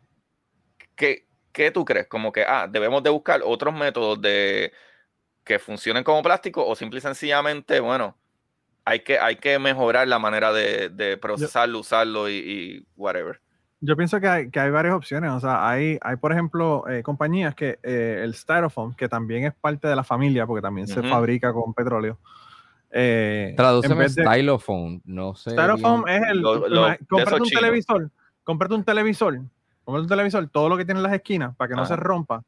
¿qué, ¿qué tú crees? Como que, ah, debemos de buscar otros métodos de que funcionen como plástico o simple y sencillamente, bueno, hay que, hay que mejorar la manera de, de procesarlo, usarlo y, y, whatever. Yo pienso que hay, que hay varias opciones. O sea, hay, hay por ejemplo, eh, compañías que eh, el Styrofoam, que también es parte de la familia, porque también se fabrica con petróleo. Eh, Tradúceme Styrofoam, no sé. Styrofoam es el. cómprate un televisor, cómprate un televisor, cómprate un televisor, todo lo que tiene en las esquinas para que no se rompa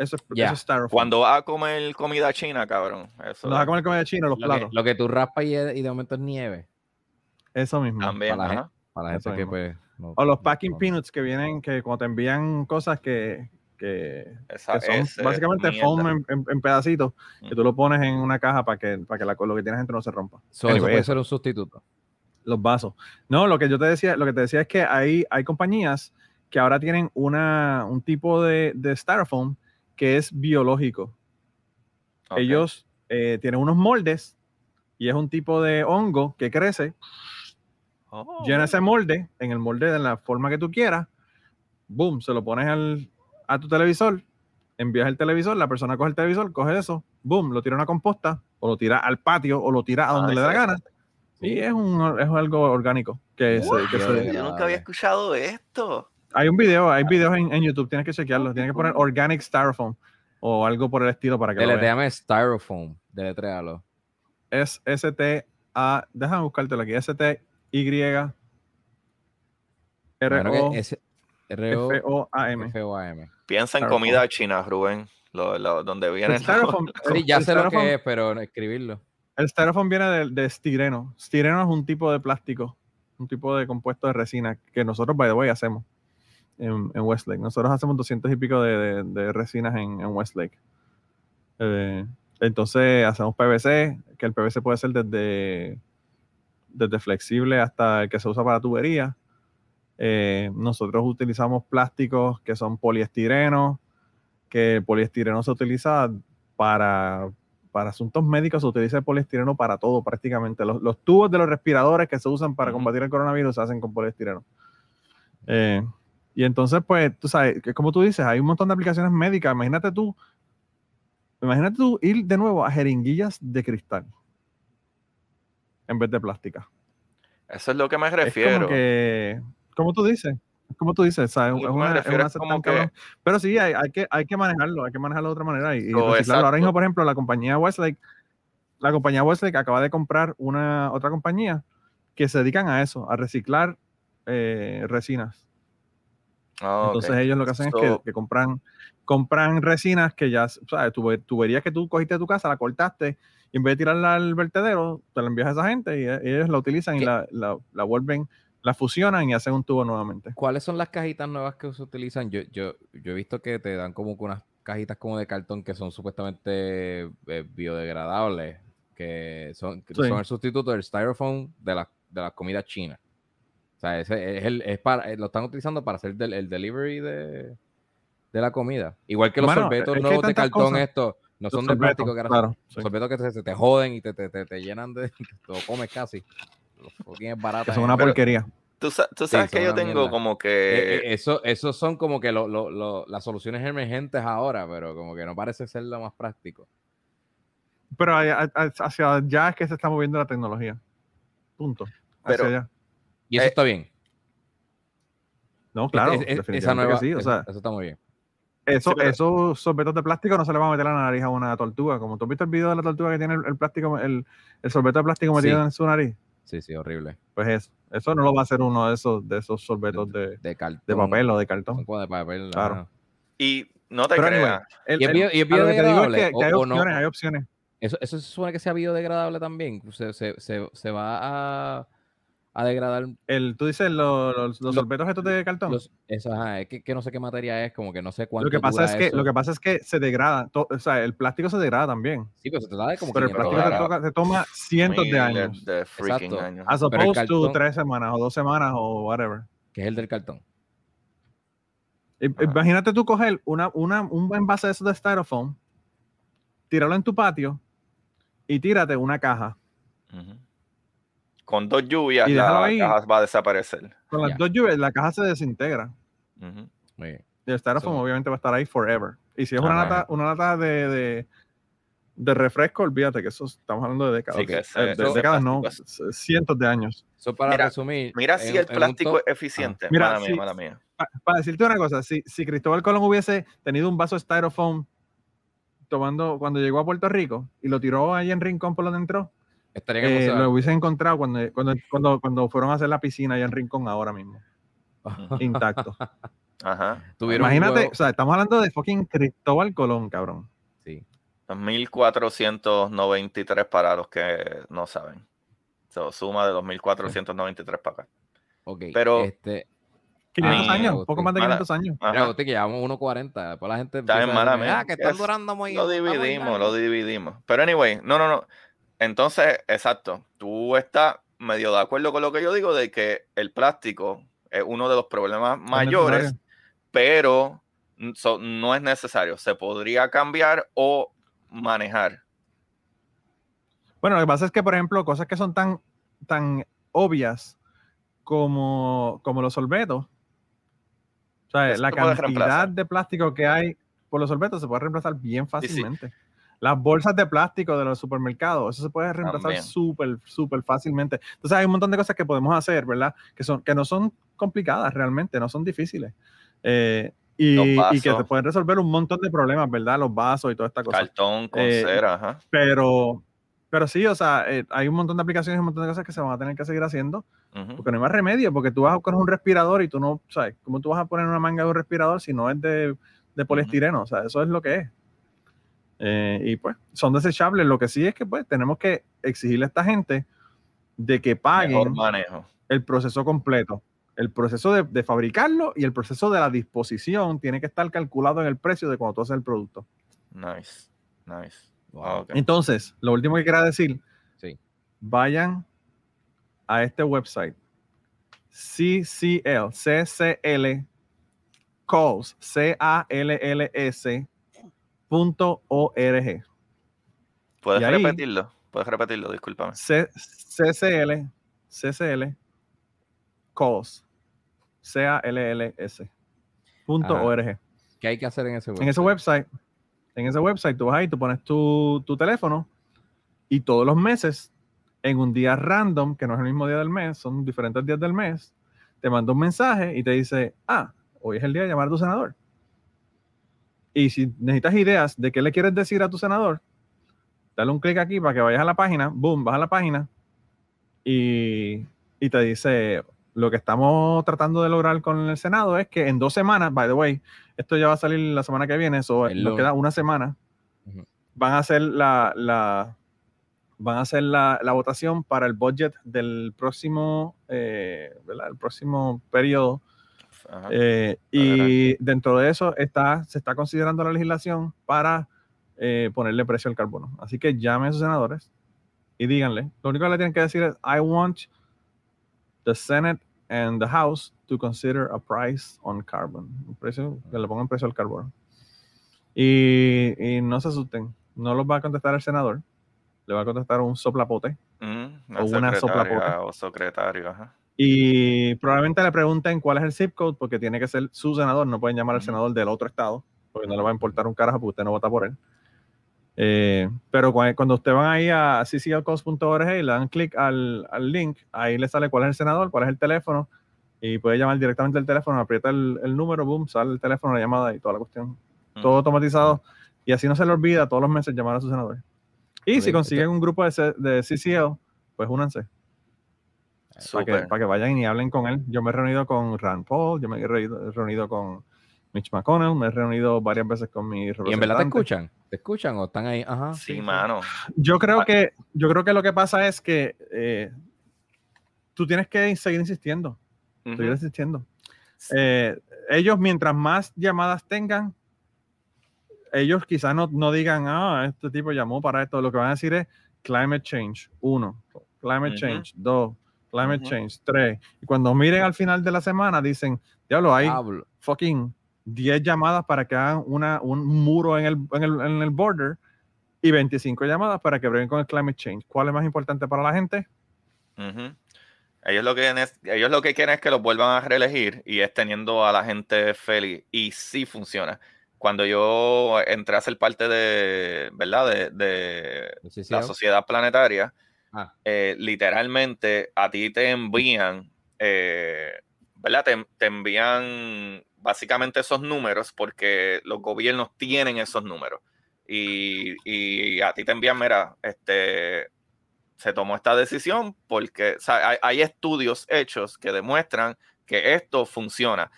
eso es, styrofoam. Cuando vas a comer comida china, cabrón. Eso Cuando vas a comer comida china, los platos. lo que tú raspas y, de momento es nieve. Eso mismo. También, para, la, para la gente que pues... o los packing peanuts que vienen, que cuando te envían cosas que, que, son básicamente foam en, pedacitos, que tú lo pones en una caja para que, para que la, lo que tienes dentro no se rompa. eso puede ser un sustituto. Los vasos. No, lo que yo te decía, lo que te decía es que hay, hay compañías que ahora tienen una, un tipo de, de styrofoam que es biológico. Ellos eh, tienen unos moldes y es un tipo de hongo que crece. Llena ese oh. molde, en el molde de la forma que tú quieras. Boom, se lo pones al, a tu televisor, envías el televisor, la persona coge el televisor, coge eso, boom, lo tira a una composta, o lo tira al patio, o lo tira a donde le da gana. Y es, un, es algo orgánico. Que, Yo nunca había escuchado esto. Hay un video, hay videos en, en, YouTube, tienes que chequearlo. Tienes que poner Organic Styrofoam o algo por el estilo para que lo llame Styrofoam, deletréalo. Es S-T-A, déjame buscártelo aquí, S-T-Y R-O-F-O-A-M. Piensa en comida china, Rubén, lo, donde viene. El styrofoam, sí, ya sé lo que es, pero escribirlo. El styrofoam viene de, de estireno. Estireno es un tipo de plástico un tipo de compuesto de resina que nosotros, by the way, hacemos en, en Westlake. Nosotros hacemos 200 y pico de, de, resinas en, en Westlake. Eh, entonces hacemos PVC, que el PVC puede ser desde, desde flexible hasta el que se usa para tubería. Eh, nosotros utilizamos plásticos que son poliestireno, que el poliestireno se utiliza para para asuntos médicos se utiliza el poliestireno para todo prácticamente. Los, tubos de los respiradores que se usan para combatir el coronavirus se hacen con poliestireno. Eh, y entonces, pues, tú sabes, que como tú dices, hay un montón de aplicaciones médicas. Imagínate tú, imagínate tú ir de nuevo a jeringuillas de cristal en vez de plástica. Eso es lo que me refiero. como que, como tú dices, como tú dices, ¿sabes? Es una, Pero sí, hay, hay, que, hay que manejarlo, hay que manejarlo de otra manera. Y, Ahora mismo, por ejemplo, la compañía Westlake, la compañía Westlake acaba de comprar una otra compañía que se dedican a eso, a reciclar eh, resinas. Ah, Entonces ellos lo que hacen es que, compran, compran resinas que ya, ¿sabes? Tuberías que tú cogiste de tu casa, la cortaste y en vez de tirarla al vertedero, te la envías a esa gente y ellos la utilizan y la, la, la vuelven la fusionan y hacen un tubo nuevamente. ¿Cuáles son las cajitas nuevas que se utilizan? Yo, yo, yo he visto que te dan como unas cajitas como de cartón que son supuestamente eh, biodegradables, que son, son el sustituto del styrofoam de la, de la comida china. O sea, ese es el, es para, lo están utilizando para hacer el delivery de, de, la comida. Igual que los sorbetos nuevos de cartón, estos no son de plástico, que claro, Los sorbetos que te, te, joden y te, te, te, llenan de. Te lo comes casi es una porquería. Tú, sabes que yo tengo como que... E, e, eso, son como que las soluciones emergentes ahora, pero como que no parece ser lo más práctico. Pero hacia allá es que se está moviendo la tecnología. Punto. Pero, Y eso eh, está bien. No, claro. esa nueva, sí, eso, está muy bien. Eso, esos sorbetos de plástico no se le va a meter a la nariz a una tortuga. Como tú has visto el video de la tortuga que tiene el, plástico, el, el, sorbeto de plástico metido en su nariz. Sí, sí, horrible. Pues eso, eso no lo va a hacer uno de esos, de esos sorbetos de, de, papel o de cartón. de papel. Claro. Y no te creas. y es, biodegradable. hay opciones, hay opciones. Eso, eso se supone que sea biodegradable también. Se, se, se, se va a, a degradar El, tú dices los, los, los Lo- sorbetos estos de cartón. los, es que, que no sé qué materia es, como que no sé cuánto lo que pasa dura es que eso. lo que pasa es que se degrada, to- o sea, el plástico se degrada también, Sí, pero se trata de como pero el 500 plástico se, dólares. toca- se toma cientos de años, De Exacto. años. as opposed to tres semanas o dos semanas o whatever. que es el del cartón. Imagínate tú coger una, una, un envase de esos de styrofoam, tirarlo en tu patio y tírate una caja. Con dos lluvias, Y la ahí. caja va a desaparecer. Con las dos lluvias, la caja se desintegra. Ujú. Muy bien. Y el styrofoam So- obviamente va a estar ahí forever. Y si es una Ajá. lata, una lata de, de, de refresco, olvídate que eso estamos hablando de décadas. Sí, que Eh, ese- de ese décadas no, cientos de años. Eso para Mira- resumir. Mira en si el plástico es eficiente. Mira, mala mía, mala mía. Para decirte una cosa, si, si Cristóbal Colón hubiese tenido un vaso de styrofoam tomando cuando llegó a Puerto Rico y lo tiró ahí en Rincón por donde entró, estaría en eh, lo hubiese encontrado cuando, cuando, cuando, cuando fueron a hacer la piscina allá en Rincón ahora mismo, intacto. Ajá. Imagínate, o sea, estamos hablando de fucking Cristóbal Colón, cabrón. Sí. 1493 para los que no saben. So, suma de los 1493 para acá. Ok. Pero- Este, 500 Ah, años, poco más de Mala- 500 años. mira. Agustín, que llevamos 1.40. Después la gente. Está a mala. Ah, que están Es- durando muy. Lo muy dividimos, lo largos". dividimos. Pero anyway, no, no, no. Entonces, exacto. Tú estás medio de acuerdo con lo que yo digo de que el plástico es uno de los problemas mayores, pero so- no es necesario. Se podría cambiar o manejar. Bueno, lo que pasa es que, por ejemplo, cosas que son tan, tan obvias como, como los sorbetos, o sea, Eso la cantidad de plástico que hay por los sorbetos se puede reemplazar bien fácilmente. Las bolsas de plástico de los supermercados, eso se puede reemplazar súper, súper fácilmente. Entonces hay un montón de cosas que podemos hacer, ¿verdad? Que, son, que no son complicadas realmente, no son difíciles. Eh, y, y que te pueden resolver un montón de problemas, ¿verdad? Los vasos y toda esta cosa. Cartón con Eh, cera, ajá. Pero, pero sí, o sea, eh, hay un montón de aplicaciones y un montón de cosas que se van a tener que seguir haciendo, Ujú. porque no hay más remedio, porque tú vas a coger un respirador y tú no, ¿sabes? ¿Cómo tú vas a poner una manga de un respirador si no es de, de poliestireno? O sea, eso es lo que es. Eh, y pues, son desechables. Lo que sí es que pues tenemos que exigirle a esta gente de que paguen manejo. el proceso completo. El proceso de, de fabricarlo y el proceso de la disposición tiene que estar calculado en el precio de cuando tú haces el producto. Nice, nice. Wow. Ah. Entonces, lo último que quería decir, Sí. vayan a este website, CCL, CCL, calls, C-A-L-L-S, O-R-G. ¿Puedes repetirlo? Puedes repetirlo, discúlpame. C- CCL, CCL, calls, C-A-L-L-S, punto. O-R-G. ¿Qué hay que hacer en ese En ese website, en ese website, tú vas ahí, tú pones tu, tu teléfono y todos los meses, en un día random, que no es el mismo día del mes, son diferentes días del mes, te manda un mensaje y te dice, ah, hoy es el día de llamar a tu senador. Y si necesitas ideas de qué le quieres decir a tu senador, dale un clic aquí para que vayas a la página, boom, vas a la página y, y te dice, lo que estamos tratando de lograr con el Senado es que en dos semanas, by the way, esto ya va a salir la semana que viene, eso nos queda una semana, van a hacer la, la- van a hacer la, la votación para el budget del próximo, eh, próximo periodo. Eh, y dentro de eso está, se está considerando la legislación para eh, ponerle precio al carbono. Así que llamen a sus senadores y díganle. Lo único que le tienen que decir es, I want the Senate and the House to consider a price on carbon. Un precio, que le pongan precio al carbono. Y, y no se asusten, no los va a contestar el senador, le va a contestar un soplapote. Mm, o una soplapote. O secretario, ajá. Y probablemente le pregunten cuál es el zip code, porque tiene que ser su senador, no pueden llamar al senador del otro estado, porque no le va a importar un carajo, porque usted no vota por él. Eh, pero cua- cuando usted van ahí a cclcos.org y le dan clic al, al link, ahí le sale cuál es el senador, cuál es el teléfono, y puede llamar directamente el teléfono, aprieta el, el número, boom, sale el teléfono, la llamada y toda la cuestión. Todo automatizado. Y así no se le olvida todos los meses llamar a su senador. Y si consiguen un grupo de, de CCL, pues únanse para que, para que vayan y hablen con él. Yo me he reunido con Rand Paul, yo me he reunido, he reunido con Mitch McConnell, me he reunido varias veces con mi ¿Y en verdad te escuchan? ¿Te escuchan o están ahí? Ajá. Sí, mano. Yo creo Ah. que, yo creo que lo que pasa es que eh, tú tienes que seguir insistiendo, Ujú. seguir insistiendo. Eh, ellos, mientras más llamadas tengan, ellos quizás no, no digan, ah, este tipo llamó para esto. Lo que van a decir es climate change, uno, climate change, dos, climate Ujú. change, tres. Y cuando miren al final de la semana, dicen, diablo, hay fucking 10 llamadas para que hagan una, un muro en el, en, el, en el border y 25 llamadas para que breguen con el climate change. ¿Cuál es más importante para la gente? Ujú. Ellos lo, que quieren es, ellos lo que quieren es que los vuelvan a reelegir y es teniendo a la gente feliz. Y sí funciona. Cuando yo entré a ser parte de, ¿verdad? De, de Sí, sí, la sociedad planetaria, Ah. eh, literalmente a ti te envían, eh, ¿verdad? Te, envían básicamente esos números porque los gobiernos tienen esos números. Y, a ti te envían, mira, este, se tomó esta decisión porque hay, hay estudios hechos que demuestran que esto funciona.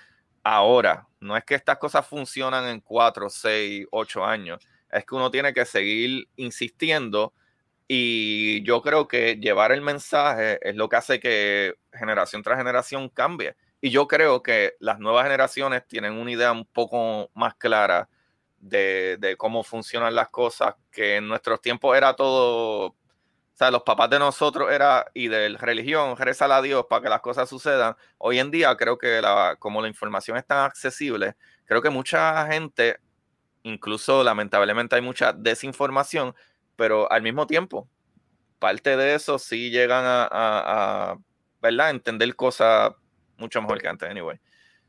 Ahora, no es que estas cosas funcionan en cuatro, seis, ocho años, es que uno tiene que seguir insistiendo y yo creo que llevar el mensaje es lo que hace que generación tras generación cambie. Y yo creo que las nuevas generaciones tienen una idea un poco más clara de, de cómo funcionan las cosas, que en nuestros tiempos era todo, o sea, los papás de nosotros era y de religión, rezar a Dios para que las cosas sucedan. Hoy en día creo que la, como la información es tan accesible, creo que mucha gente, incluso lamentablemente hay mucha desinformación, pero al mismo tiempo, parte de eso sí llegan a, a, a ¿verdad? entender cosas mucho mejor que antes, anyway.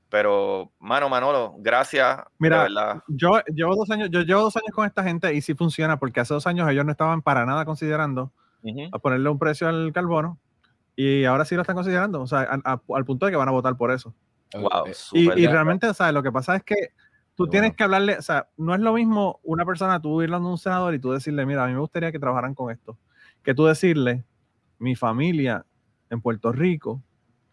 Pero, mano, Manolo, gracias. de Mira, verdad. Yo llevo dos años, yo llevo dos años con esta gente y sí funciona porque hace dos años ellos no estaban para nada considerando Ujú. a ponerle un precio al carbono y ahora sí lo están considerando, o sea, a- a- al punto de que van a votar por eso. Wow, Y, y realmente, ¿sabes? Lo que pasa es que tú tienes bueno. que hablarle, o sea, no es lo mismo una persona, tú irle a un senador y tú decirle, mira, a mí me gustaría que trabajaran con esto, que tú decirle, mi familia en Puerto Rico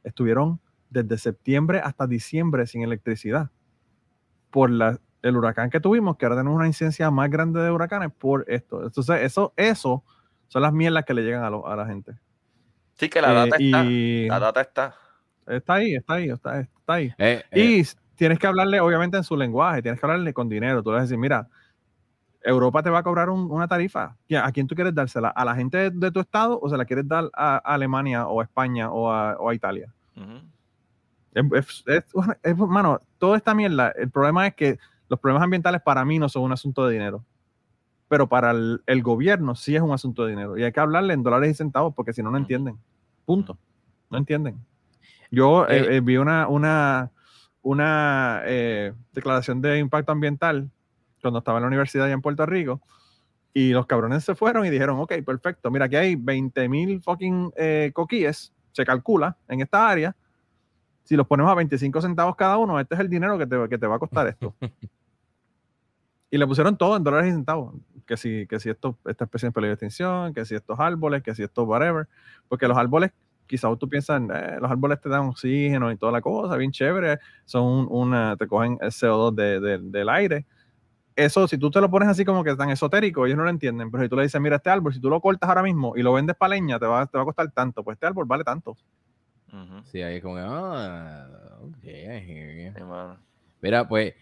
estuvieron desde septiembre hasta diciembre sin electricidad por la, el huracán que tuvimos, que ahora tenemos una incidencia más grande de huracanes por esto. Entonces, eso, eso son las mierdas que le llegan a, lo- a la gente. Sí, que la Eh, data está. y La data está. está ahí, está ahí, está, está ahí. eh, eh, Y tienes que hablarle, obviamente, en su lenguaje, tienes que hablarle con dinero. Tú le vas a decir, mira, Europa te va a cobrar un- una tarifa. ¿A a quién tú quieres dársela? ¿A la gente de, de tu estado o se la quieres dar a, Alemania o a España o a, o a Italia? Es, es- es- es- mano, toda esta mierda, el problema es que los problemas ambientales para mí no son un asunto de dinero. Pero para el, el gobierno sí es un asunto de dinero. Y hay que hablarle en dólares y centavos porque si no, no entienden. Punto. No entienden. Yo eh, Eh, eh, vi una, una, una eh, declaración de impacto ambiental cuando estaba en la universidad allá en Puerto Rico. Y los cabrones se fueron y dijeron, ok, perfecto, mira, aquí hay 20 mil fucking eh, coquíes, se calcula en esta área. Si los ponemos a 25 centavos cada uno, este es el dinero que te, que te va a costar esto. y le pusieron todo en dólares y centavos. Que si, que si esto, esta especie en peligro de extinción, que si estos árboles, que si esto whatever. Porque los árboles, quizás tú piensas, eh, los árboles te dan oxígeno y toda la cosa, bien chévere. Son un- una, te cogen el CO2 de- de- del aire. Eso, si tú te lo pones así como que tan esotérico, ellos no lo entienden. Pero si tú le dices, mira, este árbol, si tú lo cortas ahora mismo y lo vendes para leña, te va, te va a costar tanto. Pues este árbol vale tanto. Ujú. sí, ahí como que, ah, ok, I hear. Mira, pues,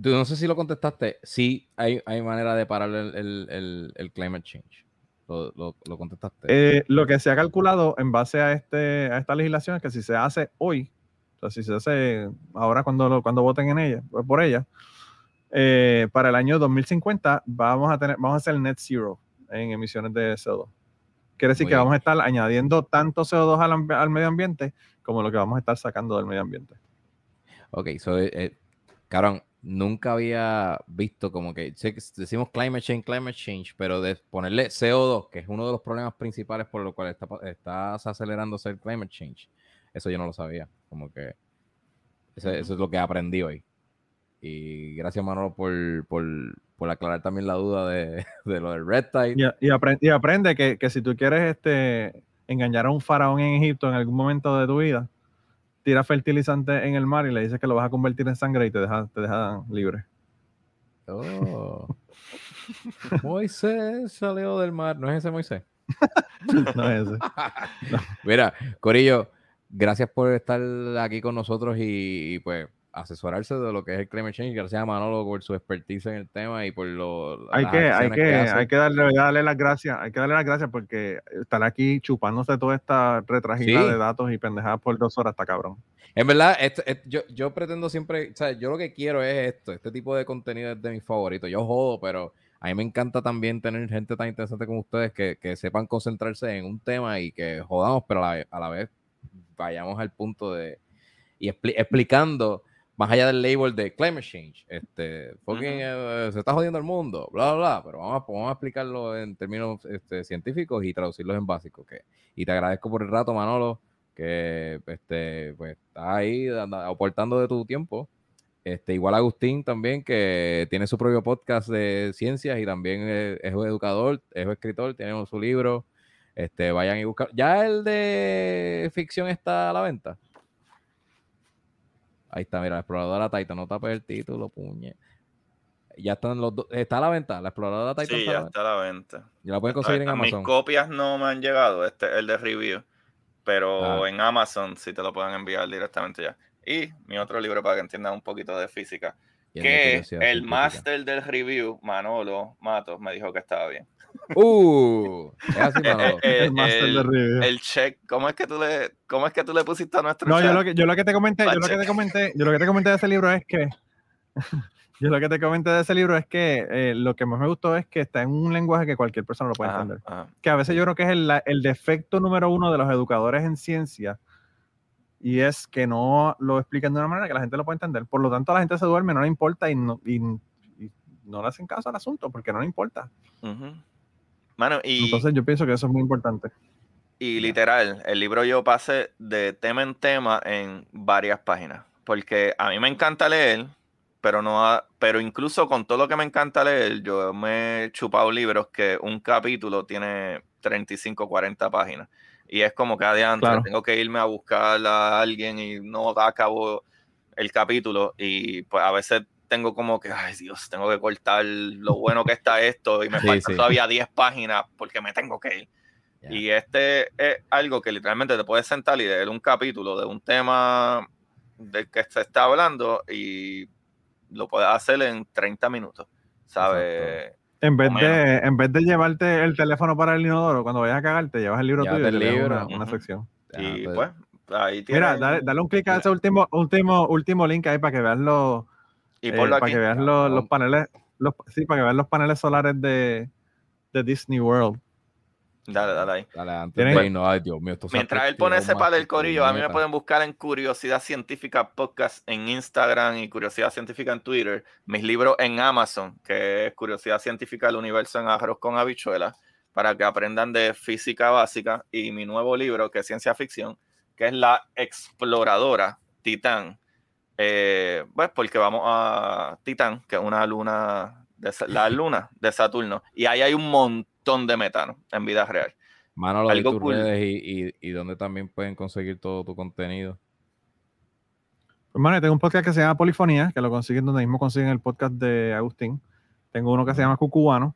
tú no sé si lo contestaste. Sí, hay, hay manera de parar el, el, el, el climate change. Lo, lo, lo contestaste. Eh, lo que se ha calculado en base a, este, a esta legislación es que si se hace hoy, o sea, si se hace ahora cuando, cuando voten en ella, pues, por ella, eh, para el año 2050 vamos a tener, vamos a hacer net zero en emisiones de CO2. Quiere decir Muy que bien. vamos a estar añadiendo tanto CO2 al, al medio ambiente como lo que vamos a estar sacando del medio ambiente. Ok, so, eh, eh, cabrón, nunca había visto como que, decimos climate change, climate change, pero de ponerle CO2, que es uno de los problemas principales por lo cual está, estás acelerándose el climate change, eso yo no lo sabía, como que eso, eso es lo que aprendí hoy. Y gracias Manolo por, por, por aclarar también la duda de, de lo del red tide. Y, a- y apre- y aprende que, que si tú quieres este, engañar a un faraón en Egipto en algún momento de tu vida, tira fertilizante en el mar y le dices que lo vas a convertir en sangre y te deja, te deja libre. Oh. Moisés salió del mar, ¿no es ese Moisés? No es ese. Mira, Corillo, gracias por estar aquí con nosotros y, y, pues asesorarse de lo que es el climate change. Gracias a Manolo por su expertise en el tema y por lo. Hay que, hay que, hace. hay que darle, darle las gracias, hay que darle las gracias porque estar aquí chupándose toda esta retragila Sí. de datos y pendejadas por dos horas está cabrón. En verdad, esto- et- yo, yo pretendo siempre, o sea, yo lo que quiero es esto, este tipo de contenido es de mis favoritos. Yo jodo, pero a mí me encanta también tener gente tan interesante como ustedes que, que sepan concentrarse en un tema y que jodamos, pero a la, a la vez vayamos al punto de y expli- explicando más allá del label de climate change, este, fucking, eh, se está jodiendo el mundo, bla, bla, bla, pero vamos a, vamos a explicarlo en términos este, científicos y traducirlos en básicos. Que, y te agradezco por el rato, Manolo, que este, pues, estás ahí anda- aportando de tu tiempo. Este, igual Agustín también, que tiene su propio podcast de ciencias y también es, es un educador, es un escritor, tiene su libro. Este, vayan y buscar. ¿Ya el de ficción está a la venta? Ahí está, mira, la exploradora Titan, no tapes el título, puñe. Ya están los dos. ¿Está a la venta? La exploradora Titan Sí, está la ya está a la venta. Ya la pueden conseguir en Amazon. Mis copias no me han llegado, este es el de review, pero Ah. en Amazon sí te lo pueden enviar directamente ya. Y mi otro libro para que entiendan un poquito de física, que el máster del review, Manolo Matos, me dijo que estaba bien. ¡Uh! Es así, Eh, eh, El el, check, ¿cómo es que tú le, cómo es que tú le pusiste a nuestro No, yo lo que, yo lo que te comenté, yo lo que te comenté, yo lo que te comenté de ese libro es que yo lo que te comenté de ese libro es que eh, lo que más me gustó es que está en un lenguaje que cualquier persona lo puede Ajá, entender. ajá. Que a veces yo creo que es el, defecto número uno de los educadores en ciencia y es que no lo explican de una manera que la gente lo pueda entender. Por lo tanto, la gente se duerme, no le importa y no, y, y no le hacen caso al asunto porque no le importa. Mano, y, Entonces yo pienso que eso es muy importante. y literal, el libro yo pasé de tema en tema en varias páginas, porque a mí me encanta leer, pero no ha- pero incluso con todo lo que me encanta leer, yo me he chupado libros que un capítulo tiene 35, 40 páginas. Y es como que adiante, Claro. tengo que irme a buscar a alguien y no acabo el capítulo. Y pues a veces tengo como que, ay Dios, tengo que cortar lo bueno que está esto y me Sí, faltan sí. todavía 10 páginas porque me tengo que ir. Ya. Y este es algo que literalmente te puedes sentar y leer un capítulo de un tema del que se está hablando y lo puedes hacer en 30 minutos, ¿sabes? En vez, de, en vez de llevarte el teléfono para el inodoro, cuando vayas a cagar, te llevas el libro Llévate tuyo y te libro. una, una Ujú. sección. Ah, y pues, pues ahí tienes. Mira, dale, dale un clic a ese último, último, último link ahí para que veas los, y eh, para aquí. que veas los, paneles, los, sí, para que veas los paneles solares de, de Disney World. Dale, dale ahí. Dale, antes de ay Dios mío, Mientras él pone ese par del corillo, a mí me pueden buscar en Curiosidad Científica Podcast en Instagram y Curiosidad Científica en Twitter. Mis libros en Amazon, que es Curiosidad Científica del Universo en Arroz con Habichuelas, para que aprendan de física básica. Y mi nuevo libro, que es ciencia ficción, que es La Exploradora Titán. Eh, pues porque vamos a Titán, que es una luna, de, la luna de Saturno. Y ahí hay un montón de metano en vida real. Manolo, algo y tus cool. redes y, y, y donde también pueden conseguir todo tu contenido. Pues, mano, yo tengo un podcast que se llama Polifonía, que lo consiguen donde mismo consiguen el podcast de Agustín. Tengo uno que se llama Cucubano.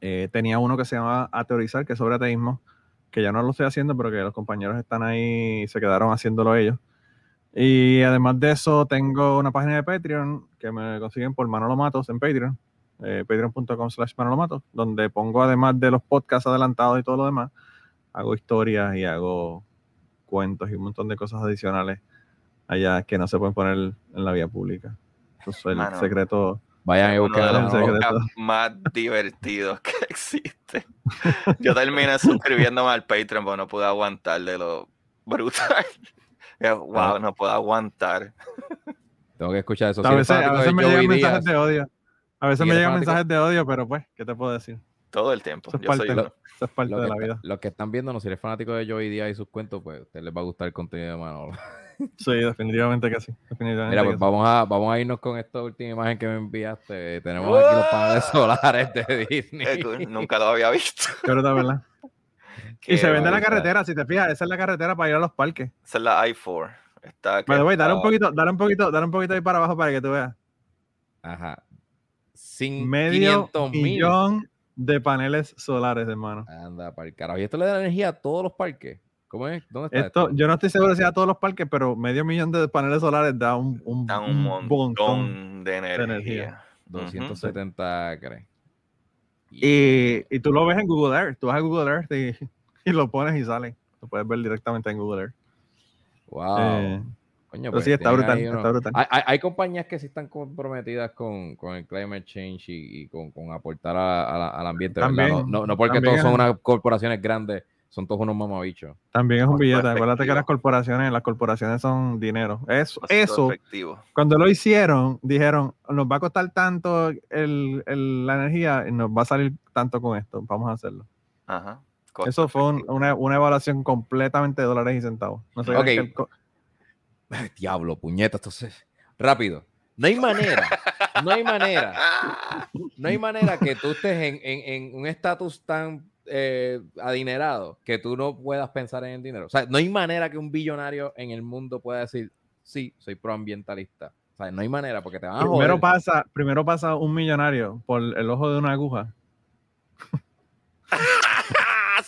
Eh, tenía uno que se llama A Teorizar, que es sobre ateísmo, que ya no lo estoy haciendo, pero que los compañeros están ahí y se quedaron haciéndolo ellos. Y además de eso, tengo una página de Patreon que me consiguen por Manolo Matos en Patreon, eh, patreon.com slash Manolo Matos, donde pongo además de los podcasts adelantados y todo lo demás, hago historias y hago cuentos y un montón de cosas adicionales allá que no se pueden poner en la vía pública. Eso es el Mano. secreto. Vayan y busquen los más divertidos que existen. Yo terminé suscribiéndome al Patreon porque no pude aguantar de lo brutal. Wow, no puedo aguantar. Tengo que escuchar eso. a veces, a me llegan Díaz, mensajes de odio. A veces me llegan mensajes de odio, pero pues, ¿qué te puedo decir? Todo el tiempo. Eso es Yo soy parte, uno. eso es parte lo de la está- vida. los que están viéndonos, si eres fanático de Joey Díaz y sus cuentos, pues a ustedes les va a gustar el contenido de Manolo. Sí, definitivamente que sí. Definitivamente Mira, que pues sí. vamos a, vamos a irnos con esta última imagen que me enviaste. Tenemos aquí los paneles solares de Disney. Eh, Nunca lo había visto. Qué brutal, ¿verdad? Y se vende la barbaridad. carretera, si te fijas, esa es la carretera para ir a los parques. Esa es la i4. Está the way, dale un poquito, dale un poquito, dale un poquito ahí para abajo para que tú veas. Ajá. Sin Medio 500 mil. millón de paneles solares, hermano. Anda, para el carajo. Y esto le da energía a todos los parques. ¿Cómo es? ¿Dónde está Esto, yo no estoy seguro si a todos los parques, pero medio millón de paneles solares da un, un, un montón de energía. energía. 270 crees. Y, y tú lo ves en Google Earth. Tú vas a Google Earth y, y lo pones y sale. Lo puedes ver directamente en Google Earth. Wow. Eh, Coño, pero pues sí, está brutal. Está brutal. Hay, hay- hay compañías que sí están comprometidas con, con el climate change y, y con, con aportar a- a la- al ambiente. También, no, no, no porque todos son unas corporaciones grandes, son todos unos mamabichos. También es un billete. Acuérdate que las corporaciones, las corporaciones son dinero. Eso, eso efectivo. cuando lo hicieron, dijeron, nos va a costar tanto el, el- la energía y nos va a salir tanto con esto. Vamos a hacerlo. Ajá. Costo Eso fue un- una, una evaluación completamente de dólares y centavos. No el Ay, diablo, puñeta, entonces. Rápido. No hay manera, no hay manera, no hay manera que tú estés en, en- en un estatus tan eh, adinerado que tú no puedas pensar en el dinero. O sea, no hay manera que un billonario en el mundo pueda decir, sí, soy proambientalista. O sea, no hay manera porque te van a primero joder. pasa, primero pasa un millonario por el ojo de una aguja.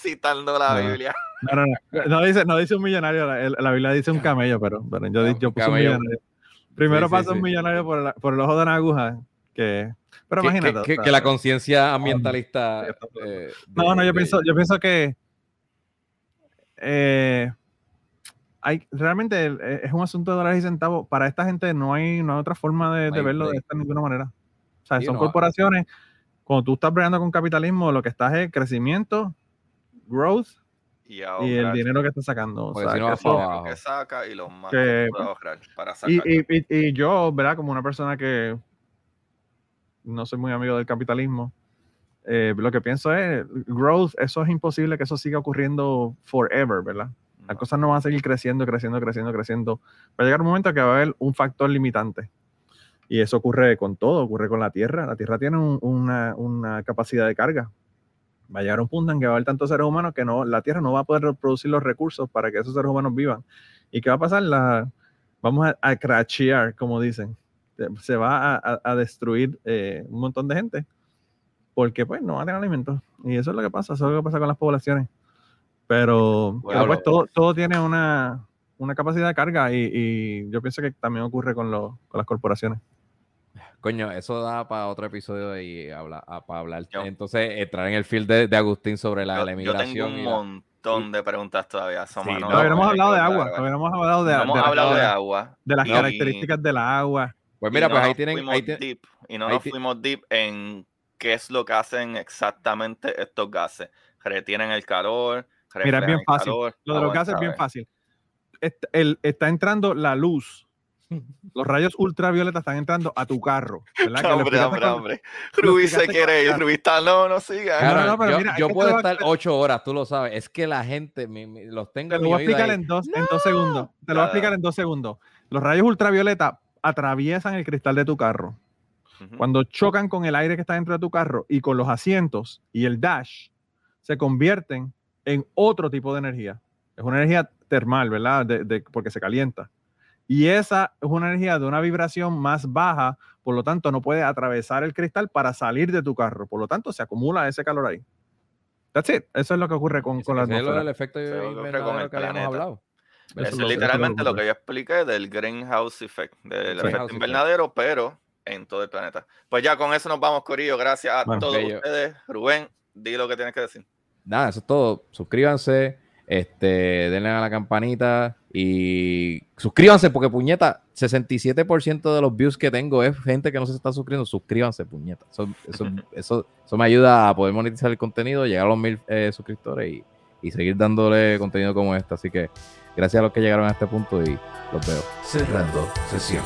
Citando la Ah. Biblia. No, no, no. No dice, no dice un millonario, la, Biblia dice un camello, pero, pero yo, Ah, yo puse un millonario. Primero sí, pasa sí. un millonario por, la- por el ojo de una aguja, que... Pero que, imagínate. que- la conciencia ambientalista. todo. eh, No, de- no, yo de- pienso, yo pienso que eh, hay realmente eh, es un asunto de dólares y centavos. Para esta gente no hay, no hay otra forma de, verlo de esta ninguna manera. O sea, Sí, son no. corporaciones. Cuando tú estás bregando con capitalismo, lo que estás es crecimiento, growth Y, y el dinero que estás sacando. O sea, si no que que saca y los más Que- ahorrar para sacar. y, y, y- y yo, ¿verdad? Como una persona que no soy muy amigo del capitalismo, eh, lo que pienso es, growth, eso es imposible que eso siga ocurriendo forever, ¿verdad? Las cosas no van a seguir creciendo, creciendo, creciendo, creciendo. Va a llegar un momento que va a haber un factor limitante. Y eso ocurre con todo, ocurre con la Tierra. La Tierra tiene un- una, una capacidad de carga. Va a llegar un punto en que va a haber tantos seres humanos que no, la Tierra no va a poder reproducir los recursos para que esos seres humanos vivan. ¿Y qué va a pasar? La, vamos a, a crashear, como dicen. Se- va a, destruir eh, un montón de gente porque pues no van a tener alimentos. Y eso es lo que pasa, eso es lo que pasa con las poblaciones. Pero, pero, pues todo, todo tiene una, una capacidad de carga y, y yo pienso que también ocurre con, los- con las corporaciones. Coño, eso da para otro episodio y habla, para hablar. Yo- Entonces, entrar en el field de, de Agustín sobre la, yo, la yo emigración. tengo un la- montón de preguntas todavía. Sí, no, no eh, hablado de agua, hemos hablado de, No hemos de- hablado de de- agua. de las y- características del agua. Pues mira, no pues ahí tienen. fuimos Ahí tienen- deep, y no ahí nos fuimos deep en qué es lo que hacen exactamente estos gases. Retienen el calor. Mira, es bien fácil. calor, Lo de los gases es bien fácil. Est- el- está entrando la luz. Los rayos ultravioletas están entrando a tu carro. ¿verdad? Que lo Hombre, explicaste hombre, con- hombre. Rubí se quiere ir. Rubí está, no, no siga. Claro, Cabrón, no, pero yo, mira, yo es que puedo estar ocho horas, tú lo sabes. Es que la gente, mi- mi- los tengo Te en lo mi voy a explicar en dos, en dos segundos. Te lo voy a explicar en dos segundos. Los rayos ultravioleta atraviesan el cristal de tu carro. Cuando chocan con el aire que está dentro de tu carro y con los asientos y el dash, se convierten en otro tipo de energía. Es una energía termal, ¿verdad? De- de- porque se calienta. Y esa es una energía de una vibración más baja, por lo tanto no puede atravesar el cristal para salir de tu carro. Por lo tanto, se acumula ese calor ahí. That's it. Eso es lo que ocurre con, con la ese es lo atmósfera. del efecto lo que con invernadero el que planeta. hablado. Eso es lo que- literalmente es lo que yo expliqué del greenhouse effect, del Greenhouse efecto effect. invernadero, pero en todo el planeta. Pues ya con eso nos vamos, Corillo. Gracias a Bueno, todos bello. ustedes. Rubén, di lo que tienes que decir. Nada, eso es todo. Suscríbanse, este, denle a la campanita y suscríbanse porque puñeta, 67% de los views que tengo es gente que no se está suscribiendo. Suscríbanse, puñeta. Eso, eso, eso, eso me ayuda a poder monetizar el contenido, llegar a los mil eh, suscriptores y, y seguir dándole contenido como este. Así que gracias a los que llegaron a este punto y los veo. Cerrando sesión.